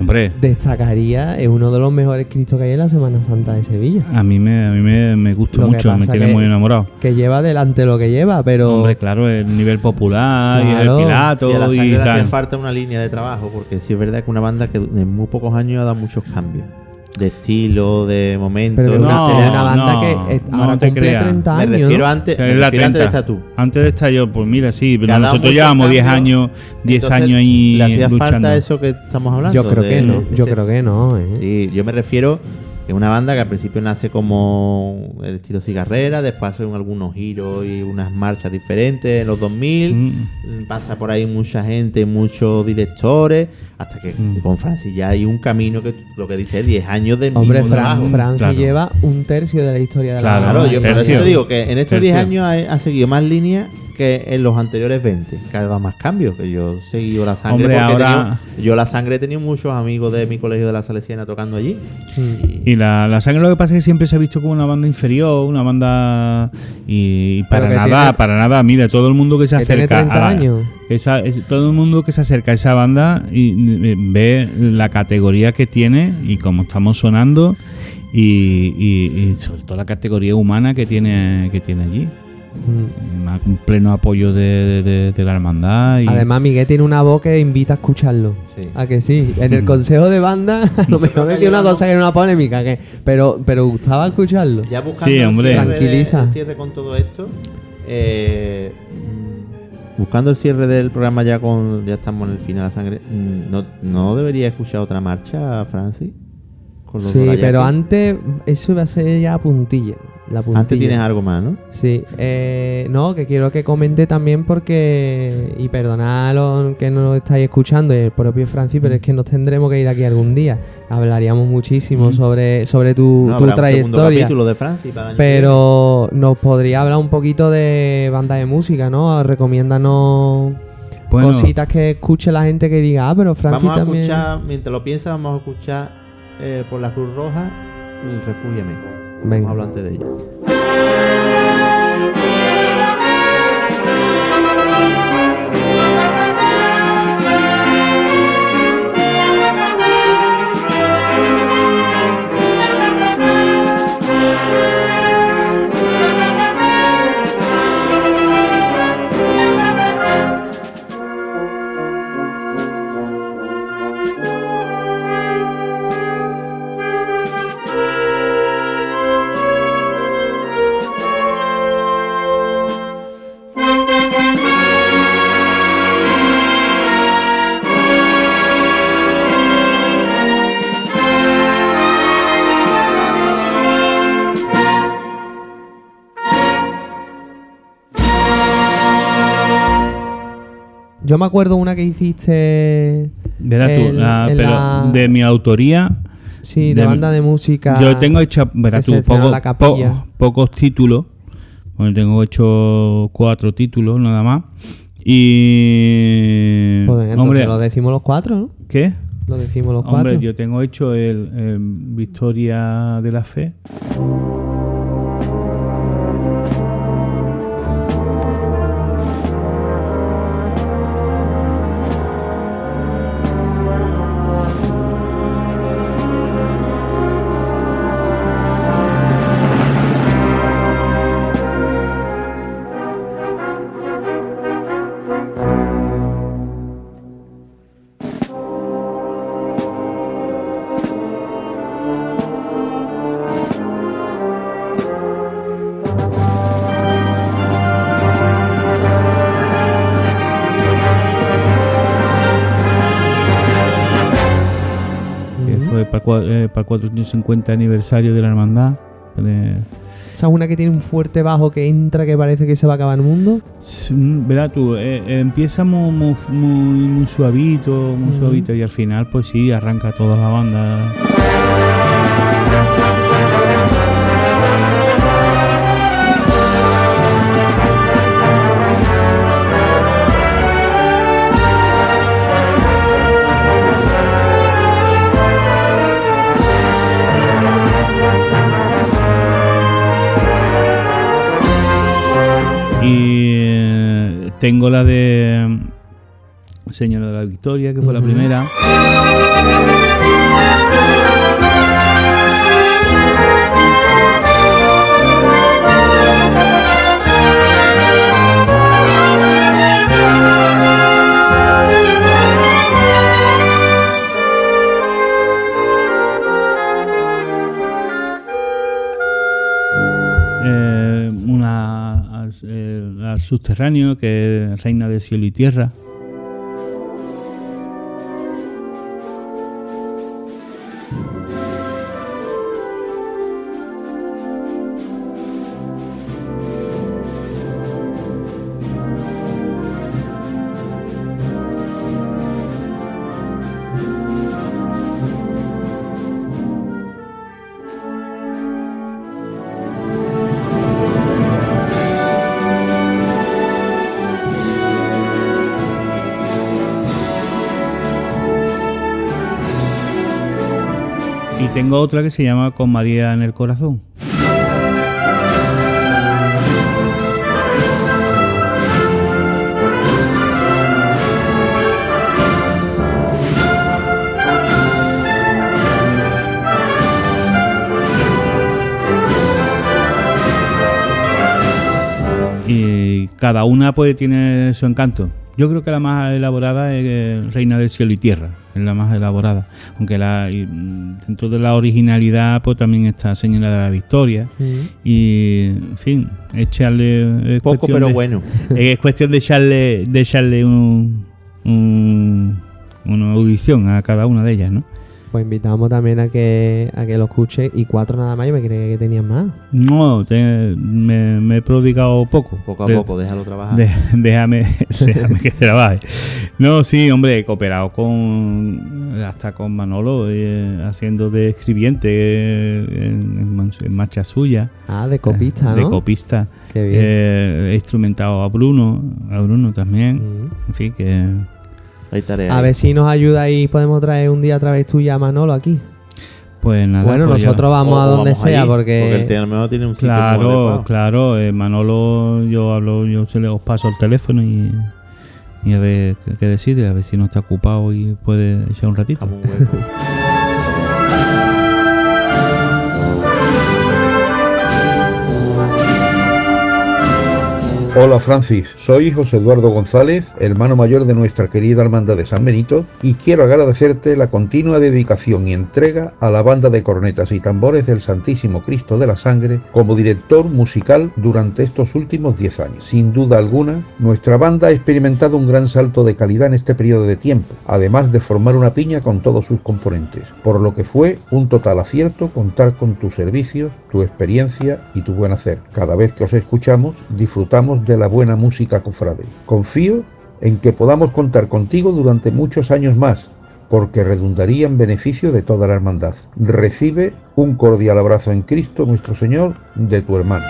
Hombre, destacaría, es uno de los mejores Cristos que hay en la Semana Santa de Sevilla. a mí me, a mí me, me gusta mucho, me tiene que- muy enamorado. Que lleva delante lo que lleva, pero. Hombre, claro, el nivel popular y el Pilato Y a la y, sangre le tal. falta una línea de trabajo, porque sí es verdad que una banda que en muy pocos años ha dado muchos cambios. De estilo, de momento. pero es de una, No, es una banda no, que eh, no ahora te cumple creas. 30 Me años. refiero ¿no? antes, O sea, me es refiero antes de 30. estar tú. Antes de estar yo, pues mira, sí, pero Que nosotros llevamos 10 cambios. años, 10 Entonces, años ahí ¿Le hacía luchando. falta eso que estamos hablando? Yo creo que de- no. Yo ese- creo que no. eh. Sí, yo me refiero que es una banda que al principio nace como el estilo cigarrera, después hacen algunos giros y unas marchas diferentes en los 2000. Mm. Pasa por ahí mucha gente, muchos directores, hasta que Mm. con Francis ya hay un camino que lo que dice él, 10 años de Hombre, mismo Fran, trabajo. Franci Claro. lleva un tercio de la historia de Claro, la Claro, banda. yo por eso te digo que en estos 10 Tercio. años ha, ha seguido más líneas que en los anteriores 20, que ha dado más cambios, que yo he seguido la sangre Hombre, porque he ahora- tenido- yo la sangre he tenido muchos amigos de mi colegio de la Salesiana tocando allí. Y la, la sangre lo que pasa es que siempre se ha visto como una banda inferior, una banda y, para nada, tiene- para nada, mira, todo el mundo que se Que tiene acerca 30 a la- años. esa- es- todo el mundo que se acerca a esa banda y eh, ve la categoría que tiene y cómo estamos sonando y, y- y sobre todo la categoría humana que tiene que tiene allí. Mm. Un pleno apoyo de, de- de la hermandad y Además, Miguel tiene una voz que invita a escucharlo. Sí. A que sí. En el consejo de banda, a lo mejor decía una cosa que era una polémica, que, pero, pero gustaba escucharlo. Ya buscando Sí, hombre. el cierre, de- Tranquiliza. el cierre con todo esto, eh, buscando el cierre del programa ya con ya estamos en el final de la sangre, mm, no, no debería escuchar otra marcha, Francis. Con los Sí, pero antes eso iba a ser ya puntilla. La puntilla. Antes tienes algo más, ¿no? Sí, eh, no, que quiero que comente también porque, y perdonad a los que no lo estáis escuchando, y el propio Francis, pero es que nos tendremos que ir aquí algún día. Hablaríamos muchísimo Mm. sobre, sobre tu, No, tu un trayectoria. capítulo de Francis para el año Pero nos podría hablar un poquito de banda de música, ¿no? Recomiéndanos bueno, cositas que escuche la gente que diga, ah, pero. Francis Vamos a también. escuchar, mientras lo piensas, vamos a escuchar eh, por la Cruz Roja el Refúgiame. Venga. hablar antes de ella. Yo me acuerdo una que hiciste. verás tú, en- la- en pero la- de mi autoría, Sí, de, De- banda de música. yo tengo hecho, verás tú, poco- po- pocos títulos. Bueno, tengo hecho cuatro títulos nada más. Y. Pues entonces hombre, lo decimos los cuatro, ¿no? ¿qué? Lo decimos los Hombre, cuatro. yo tengo hecho el, Victoria de la Fe. 450 aniversario de la hermandad. De- Esa es una que tiene un fuerte bajo que entra que parece que se va a acabar el mundo. Mm, Verás tú, eh, eh, empieza muy, muy, muy- muy suavito, muy Ujú. suavito y al final pues sí, arranca toda la banda. Tengo la de mm, Señora de la Victoria, que fue la primera. Subterráneo, que es Reina de Cielo y Tierra. Tengo otra que se llama Con María en el Corazón. Y cada una pues tiene su encanto. Yo creo que la más elaborada es eh, Reina del Cielo y Tierra, es la más elaborada. Aunque la, mm, dentro de la originalidad pues también está Señora de la Victoria. Y, en fin, echarle... es Poco, cuestión pero de- bueno. Es cuestión de echarle, de echarle un, un- una audición a cada una de ellas, ¿no? Pues invitamos también a que, a que lo escuche. Y cuatro nada más, yo me creía que tenían más. No, te- me, me he prodigado poco. Poco a De- poco, déjalo trabajar. de- déjame, déjame que trabaje. No, sí, hombre, he cooperado con hasta con Manolo eh, haciendo de escribiente eh, en, en man- en marcha suya. Ah, de copista, De ¿no? copista. Qué bien. Eh, he instrumentado a Bruno, a Bruno también. Mm. En fin, que Hay tarea. A ver si nos ayuda y podemos traer un día a través tuya a Manolo aquí. pues nada. bueno, pues ya- nosotros vamos O- a donde vamos sea allí, porque... el tema a lo mejor tiene un sitio Claro, claro, eh, Manolo, yo hablo, yo se le os paso el teléfono y, y a ver qué, qué decide, a ver si no está ocupado y puede echar un ratito. Hola Francis, soy José Eduardo González, hermano mayor de nuestra querida Hermandad de San Benito, y quiero agradecerte la continua dedicación y entrega a la banda de cornetas y tambores del Santísimo Cristo de la Sangre como director musical durante estos últimos 10 años. Sin duda alguna, nuestra banda ha experimentado un gran salto de calidad en este periodo de tiempo, además de formar una piña con todos sus componentes, por lo que fue un total acierto contar con tus servicios, tu experiencia y tu buen hacer. Cada vez que os escuchamos, disfrutamos de la buena música cofrade. Confío en que podamos contar contigo durante muchos años más, porque redundaría en beneficio de toda la hermandad. Recibe un cordial abrazo en Cristo nuestro Señor de tu hermano.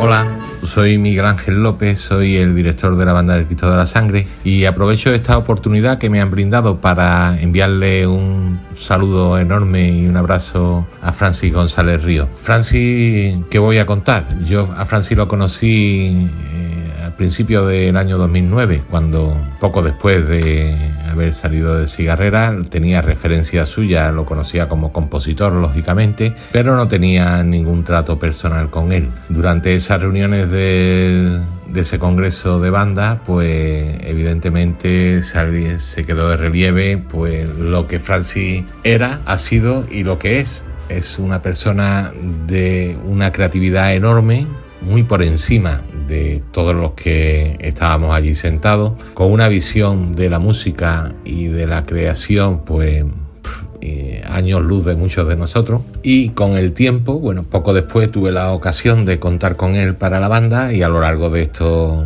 Hola, soy Miguel Ángel López, soy el director de la banda del Cristo de la Sangre y aprovecho esta oportunidad que me han brindado para enviarle un saludo enorme y un abrazo a Francis González Río. Francis, ¿qué voy a contar? Yo a Francis lo conocí eh, al principio del año 2009, cuando poco después de haber salido de Cigarrera tenía referencia suya, lo conocía como compositor lógicamente, pero no tenía ningún trato personal con él. Durante esas reuniones de, de ese congreso de banda, pues evidentemente se quedó de relieve pues lo que Francis era, ha sido y lo que es. Es una persona de una creatividad enorme, muy por encima de todos los que estábamos allí sentados, con una visión de la música y de la creación, pues eh, años luz de muchos de nosotros. Y con el tiempo, bueno, poco después tuve la ocasión de contar con él para la banda y a lo largo de estos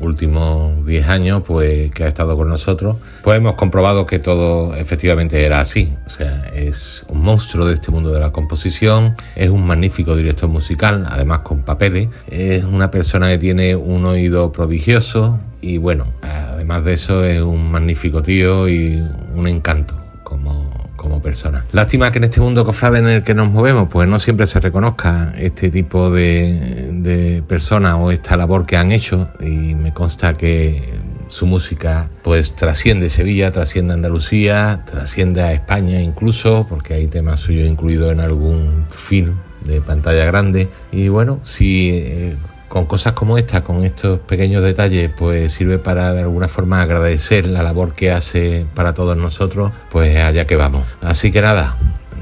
últimos 10 años pues que ha estado con nosotros pues hemos comprobado que todo efectivamente era así o sea es un monstruo de este mundo de la composición es un magnífico director musical además con papeles es una persona que tiene un oído prodigioso y bueno además de eso es un magnífico tío y un encanto como como persona. Lástima que en este mundo cofrade en el que nos movemos, pues no siempre se reconozca este tipo de, de personas o esta labor que han hecho y me consta que su música pues trasciende Sevilla, trasciende Andalucía, trasciende a España incluso, porque hay temas suyos incluidos en algún film de pantalla grande. Y bueno, si eh, con cosas como esta, con estos pequeños detalles, pues sirve para de alguna forma agradecer la labor que hace para todos nosotros, pues allá que vamos. Así que nada,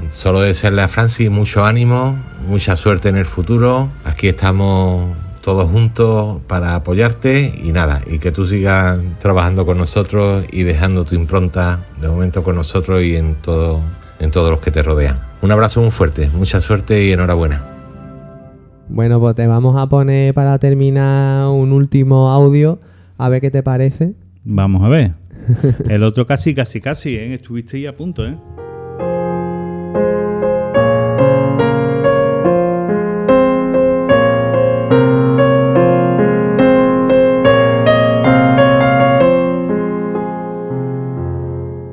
solo desearle a Francis mucho ánimo, mucha suerte en el futuro. Aquí estamos todos juntos para apoyarte y nada, y que tú sigas trabajando con nosotros y dejando tu impronta de momento con nosotros y en todo en todos los que te rodean. Un abrazo muy fuerte, mucha suerte y enhorabuena. Bueno, pues te vamos a poner para terminar un último audio, a ver qué te parece. Vamos a ver. El otro casi, casi, casi, ¿eh? Estuviste ahí a punto, ¿eh?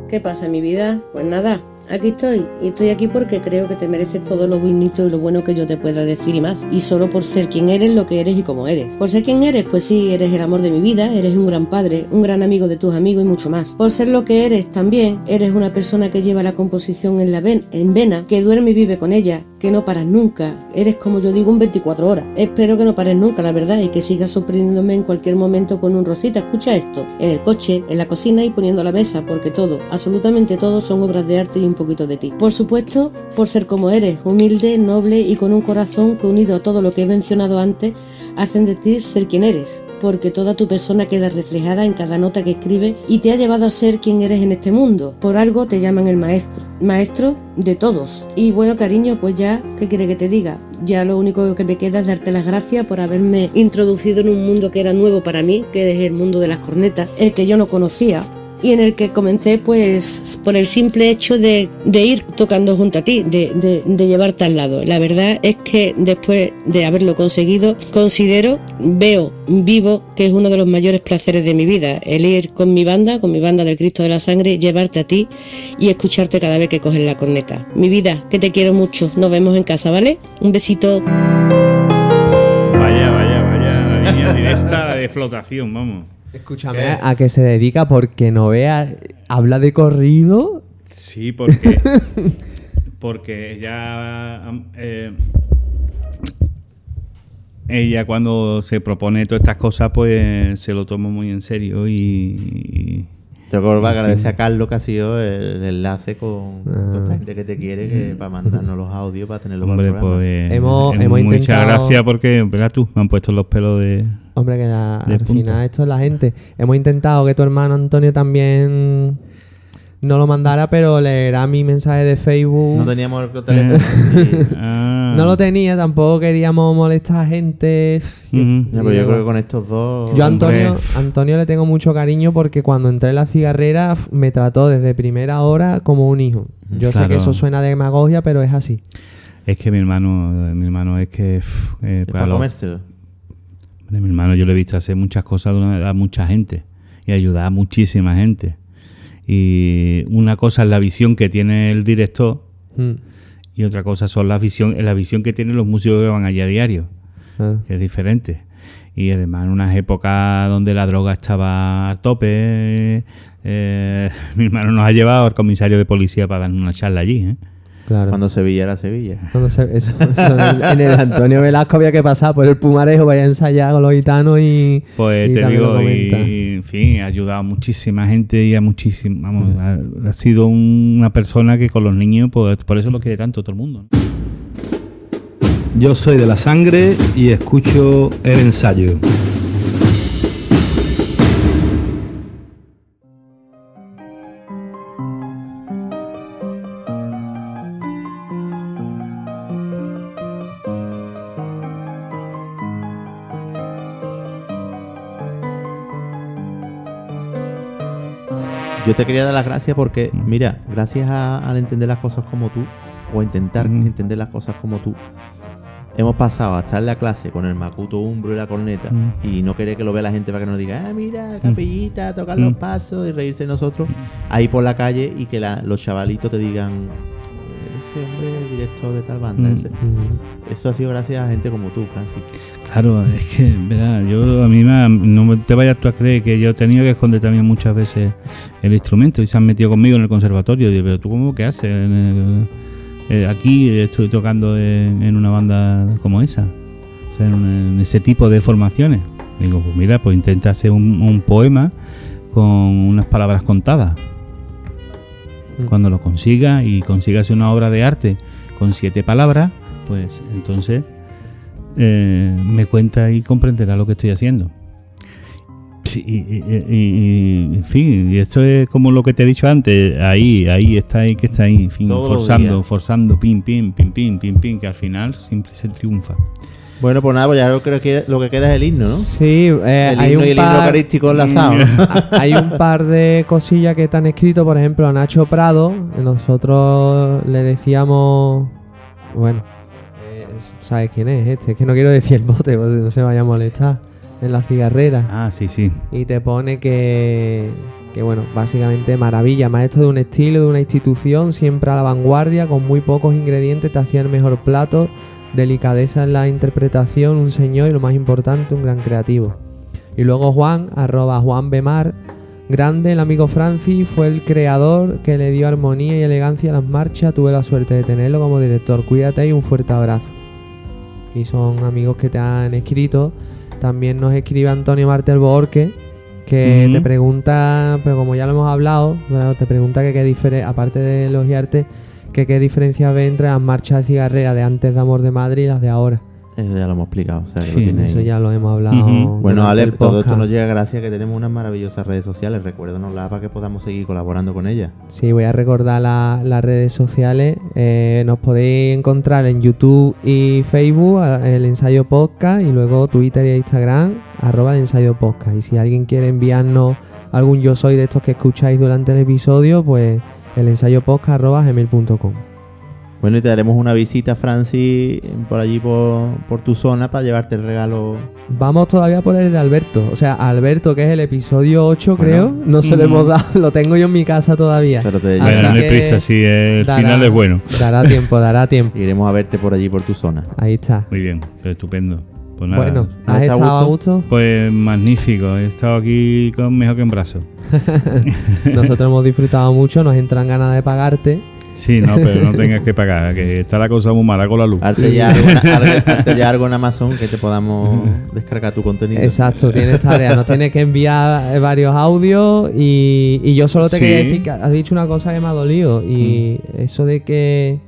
¿Qué pasa mi vida? Pues nada, aquí estoy. Y estoy aquí porque creo que te mereces todo lo bonito y lo bueno que yo te pueda decir y más. Y solo por ser quien eres, lo que eres y como eres. Por ser quien eres, pues sí, eres el amor de mi vida, eres un gran padre, un gran amigo de tus amigos y mucho más. Por ser lo que eres también, eres una persona que lleva la composición en la ven en vena, que duerme y vive con ella, que no paras nunca. Eres como yo digo un 24 horas. Espero que no pares nunca, la verdad, y que sigas sorprendiéndome en cualquier momento con un rosita. Escucha esto, en el coche, en la cocina y poniendo la mesa, porque todo, absolutamente todo son obras de arte y un poquito de ti. Por supuesto, por ser como eres, humilde, noble y con un corazón que unido a todo lo que he mencionado antes, hacen de ti ser quien eres porque toda tu persona queda reflejada en cada nota que escribe y te ha llevado a ser quien eres en este mundo. Por algo te llaman el maestro, maestro de todos. Y bueno, cariño, pues ya, ¿qué quiere que te diga? Ya lo único que me queda es darte las gracias por haberme introducido en un mundo que era nuevo para mí, que es el mundo de las cornetas, el que yo no conocía y en el que comencé pues por el simple hecho de, ir tocando junto a ti, de, llevarte al lado. La verdad es que después de haberlo conseguido, considero, veo, vivo que es uno de los mayores placeres de mi vida, el ir con mi banda, con mi banda del Cristo de la Sangre, llevarte a ti y escucharte cada vez que coges la corneta. Mi vida, que te quiero mucho, nos vemos en casa, ¿vale? Un besito. Vaya, vaya, vaya, la línea directa de flotación, vamos. Escúchame, a que se dedica porque no vea, habla de corrido. Sí, porque porque ella eh, ella cuando se propone todas estas cosas pues se lo toma muy en serio y, te vuelvo a agradecer a Carlos que ha sido el enlace con toda esta gente que te quiere que para mandarnos los audios para tenerlos Hombre, para el programa. pues Hemos- eh, hemos muchas intentado- gracias porque verás tú me han puesto los pelos de Hombre, que la- al final esto es la gente. Hemos intentado que tu hermano Antonio también no lo mandara, pero leerá mi mensaje de Facebook. No teníamos el teléfono. y- Ah. No lo tenía, tampoco queríamos molestar a gente. Ya, pero yo creo que con estos dos. Yo a Antonio. Antonio le tengo mucho cariño porque cuando entré en la cigarrera me trató desde primera hora como un hijo. Yo sé que eso suena de demagogia, pero es así. es que mi hermano mi hermano es que pff, eh, es para para los-. Hombre, mi hermano yo le he visto hacer muchas cosas de una- a mucha gente y ayudar a muchísima gente. Y una cosa es la visión que tiene el director Mm, y otra cosa son la visión, la visión que tienen los músicos que van allí a diario, claro. que es diferente. Y además en unas épocas donde la droga estaba a tope, eh, mi hermano nos ha llevado al comisario de policía para darnos una charla allí. ¿eh? Claro. Cuando Sevilla era Sevilla. Cuando se- eso- eso en, el, Antonio Velasco había que pasar por el Pumarejo, vaya a ensayar con los gitanos y. Pues y te digo, y, en fin, ha ayudado a muchísima gente y a muchísima, vamos, ha, ha sido una persona que con los niños, pues por eso lo quiere tanto todo el mundo. ¿no? Yo soy de la sangre y escucho el ensayo. Yo te quería dar las gracias porque, mira, gracias a- al entender las cosas como tú, o intentar Mm. entender las cosas como tú, hemos pasado a estar en la clase con el macuto umbro y la corneta Mm. y no querer que lo vea la gente para que nos diga, ah, mira, capellita, tocar los pasos y reírse de nosotros, ahí por la calle y que la- los chavalitos te digan, ese hombre es el director de tal banda. Mm. ese". Eso ha sido gracias a gente como tú, Francis. Claro, es que, verdad, yo a mí me no te vayas tú a creer que yo he tenido que esconder también muchas veces el instrumento y se han metido conmigo en el conservatorio. Pero tú cómo que haces? Eh, aquí estoy tocando en, en una banda como esa, o sea, en, un- en ese tipo de formaciones. Digo, pues mira, pues intenta hacer un, un poema con unas palabras contadas. Cuando lo consiga y consigas una obra de arte con siete palabras, pues entonces eh, me cuenta y comprenderá lo que estoy haciendo. Sí, y, y- y- y- en fin, y esto es como lo que te he dicho antes, ahí, ahí está ahí que está ahí, en fin, Todos forzando, forzando, pim, pim, pim, pim, pim, pim, que al final siempre se triunfa. Bueno, pues nada, pues ya yo creo que lo que queda es el himno, ¿no? Sí, eh, el hay himno un y el himno eucarístico enlazado. ¿no? Hay un par de cosillas que están escritos, por ejemplo, a Nacho Prado. Nosotros le decíamos. Bueno, eh, ¿sabes quién es este? Es que no quiero decir el bote, porque no se vaya a molestar. En la cigarrera. Ah, sí, sí. Y te pone que. Que bueno, básicamente maravilla, maestro de un estilo, de una institución, siempre a la vanguardia, con muy pocos ingredientes, te hacía el mejor plato, delicadeza en la interpretación, un señor y lo más importante, un gran creativo. Y luego Juan, arroba Juan Bemar, grande, el amigo Francis, fue el creador que le dio armonía y elegancia a las marchas, tuve la suerte de tenerlo como director, cuídate y un fuerte abrazo. Y son amigos que te han escrito. También nos escribe Antonio Martel Borque, que te pregunta, pero como ya lo hemos hablado, pero te pregunta que qué diferencia, aparte de elogiarte, que qué diferencia ve entre las marchas de cigarrera de antes de Amor de Madrid y las de ahora. Eso ya lo hemos explicado. O sea, que lo tienes Eso ahí. ya lo hemos hablado. Bueno, Ale, todo esto nos llega gracias a que tenemos unas maravillosas redes sociales. Recuérdanoslas para que podamos seguir colaborando con ellas. Sí, voy a recordar la- las redes sociales. Eh, nos podéis encontrar en YouTube y Facebook, el ensayo podcast, y luego Twitter e Instagram, arroba el ensayo podcast. Y si alguien quiere enviarnos algún yo soy de estos que escucháis durante el episodio, pues el ensayo podcast arroba gmail.com. Bueno, y te daremos una visita, Francis, por allí por, por tu zona para llevarte el regalo. Vamos todavía por el de Alberto. O sea, Alberto, que es el episodio 8, Bueno. creo, no se lo Mm. hemos dado. Lo tengo yo en mi casa todavía. Pero te Así Bueno, no hay prisa, sí, el dará- final es bueno. Dará tiempo, dará tiempo. Iremos a verte por allí por tu zona. Ahí está. Muy bien, estupendo. Pues nada, Bueno, ¿has ¿has estado a gusto? pues magnífico. He estado aquí con mejor que en brazo. Nosotros hemos disfrutado mucho, nos entran ganas de pagarte. Sí, no, pero no tengas que pagar, que está la cosa muy mala con la luz. Arte ya, algo, en Amazon que te podamos descargar tu contenido. Exacto, tienes tarea, nos tienes que enviar eh, varios audios y, y yo solo te Sí. quería decir que has dicho una cosa que me ha dolido y eso de que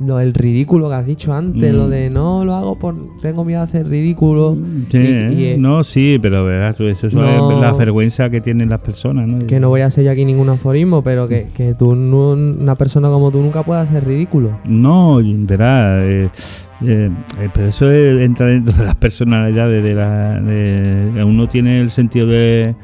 lo del ridículo que has dicho antes, Mm. lo de no lo hago por tengo miedo a hacer ridículo. Sí, y- y, eh, no, sí, pero tú, eso No. es la vergüenza que tienen las personas, ¿no? Que no voy a hacer yo aquí ningún aforismo, pero que, que tú, una persona como tú nunca pueda hacer ridículo. No, verás, eh, eh, eh, pero eso es- entra dentro de las personalidades de la... De, uno tiene el sentido de,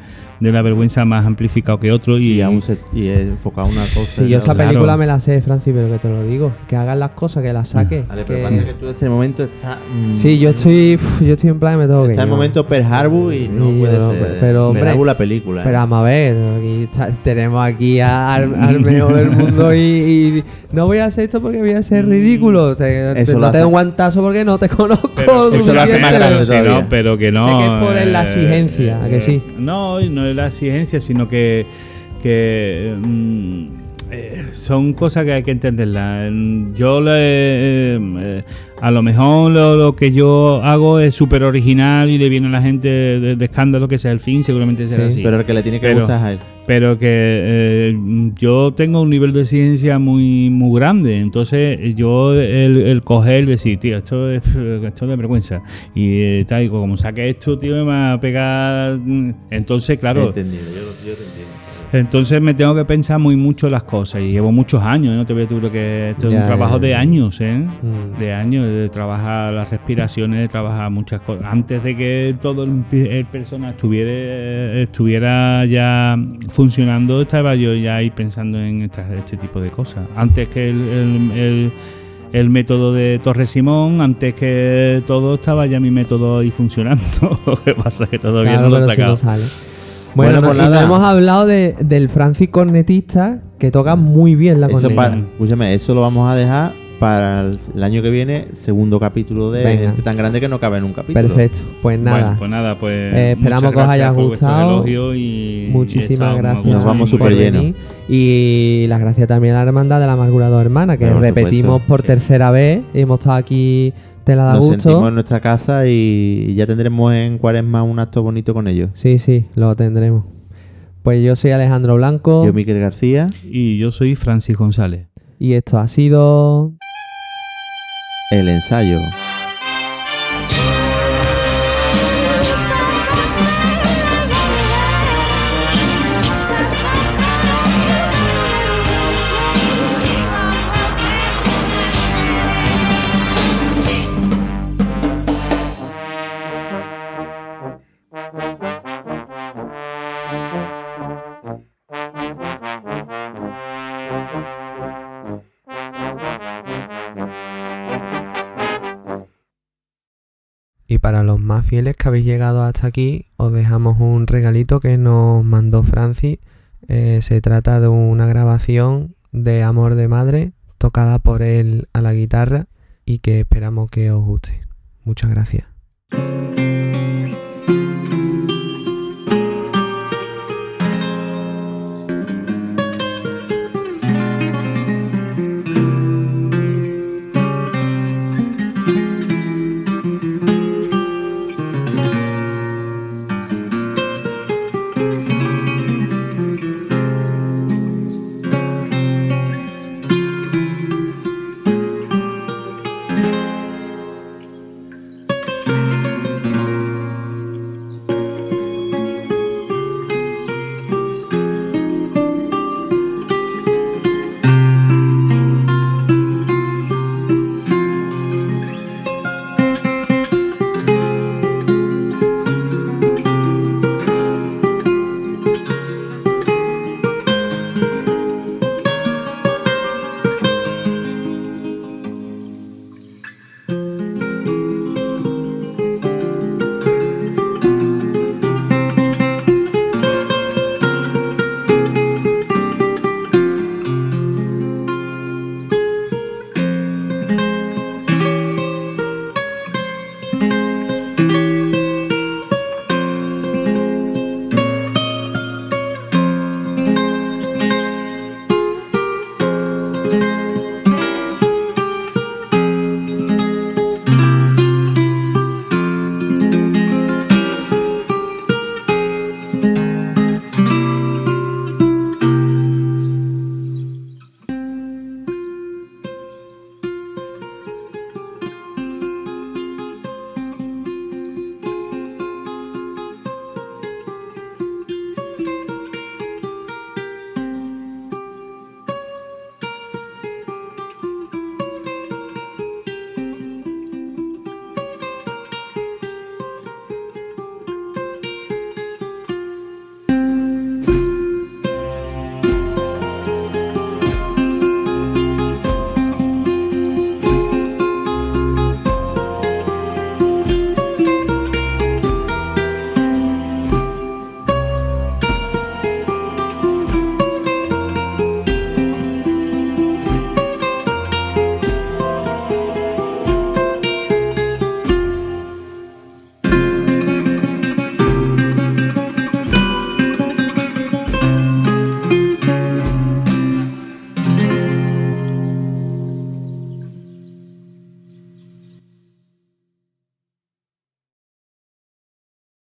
de la vergüenza más amplificado que otro y, Y, aún se, y enfocado una cosa. Si yo la esa otra. película me la sé, Francis, pero que te lo digo, que hagas las cosas, que las saques. Vale, que- pero pasa que tú en este momento estás. mm, Sí, yo estoy, yo estoy en plan me tengo que Está en ¿no? momento Pearl Harbor y no Y puede yo, ser. pero, hombre, Pearl Harbor la película. ¿eh? Pero vamos a ver, aquí está- tenemos aquí a- al, al mejor del mundo y, y no voy a hacer esto porque voy a ser ridículo. Te, te- Eso no te doy un guantazo porque no te conozco. Pero, eso lo hace más grande pero, sí, todavía. no, pero que no. Sé que es por la eh, exigencia, ¿a que sí? No, y no es la exigencia, sino que, que mm, eh, son cosas que hay que entenderlas. Yo le, eh, eh, a lo mejor lo, lo que yo hago es súper original y le viene a la gente de, de escándalo que sea el fin, seguramente será Sí, así. Pero el que le tiene que Pero- gustar a él. Pero que eh, yo tengo un nivel de exigencia muy muy grande. Entonces yo el, el coger decir tío esto es esto es de vergüenza. Y eh, tal como saque esto tío me va a pegar entonces claro Entendido, yo, yo te entiendo. Entonces me tengo que pensar muy mucho las cosas y llevo muchos años, no te tú creo que esto es Ya, un trabajo ya, de años, ¿eh? Mm. De años, de trabajar las respiraciones, de trabajar muchas cosas. Antes de que todo el, el persona estuviera, estuviera ya funcionando, estaba yo ya ahí pensando en estas- este tipo de cosas. Antes que el, el- el- el método de Torres Simón, antes que todo estaba ya mi método ahí funcionando. Lo que pasa es que todavía Claro, no lo he si sacado. no. Bueno, Bueno, no- pues no nada. hemos hablado de, del Francis cornetista que toca muy bien la Eso corneta. para, escúchame, eso lo vamos a dejar para el, año que viene, segundo capítulo de Venga. este tan grande que no cabe en un capítulo. Perfecto, pues nada. Bueno, pues nada, pues. Eh, esperamos que os haya gustado. elogio y- y Muchísimas gracias. Nos vamos súper llenos. Y las gracias también a la Hermandad de la Amargura Dos Hermanas, que Por repetimos supuesto. por tercera vez. Hemos estado aquí, te la da Nos gusto. sentimos en nuestra casa y, ya tendremos en Cuaresma un acto bonito con ellos. Sí, sí, lo tendremos. Pues yo soy Alejandro Blanco Yo, Miquel García, Y yo soy Francis González. y esto ha sido el ensayo. Para los más fieles que habéis llegado hasta aquí, os dejamos un regalito que nos mandó Francis. Eh, se trata de una grabación de Amor de Madre, tocada por él a la guitarra, y que esperamos que os guste. Muchas gracias.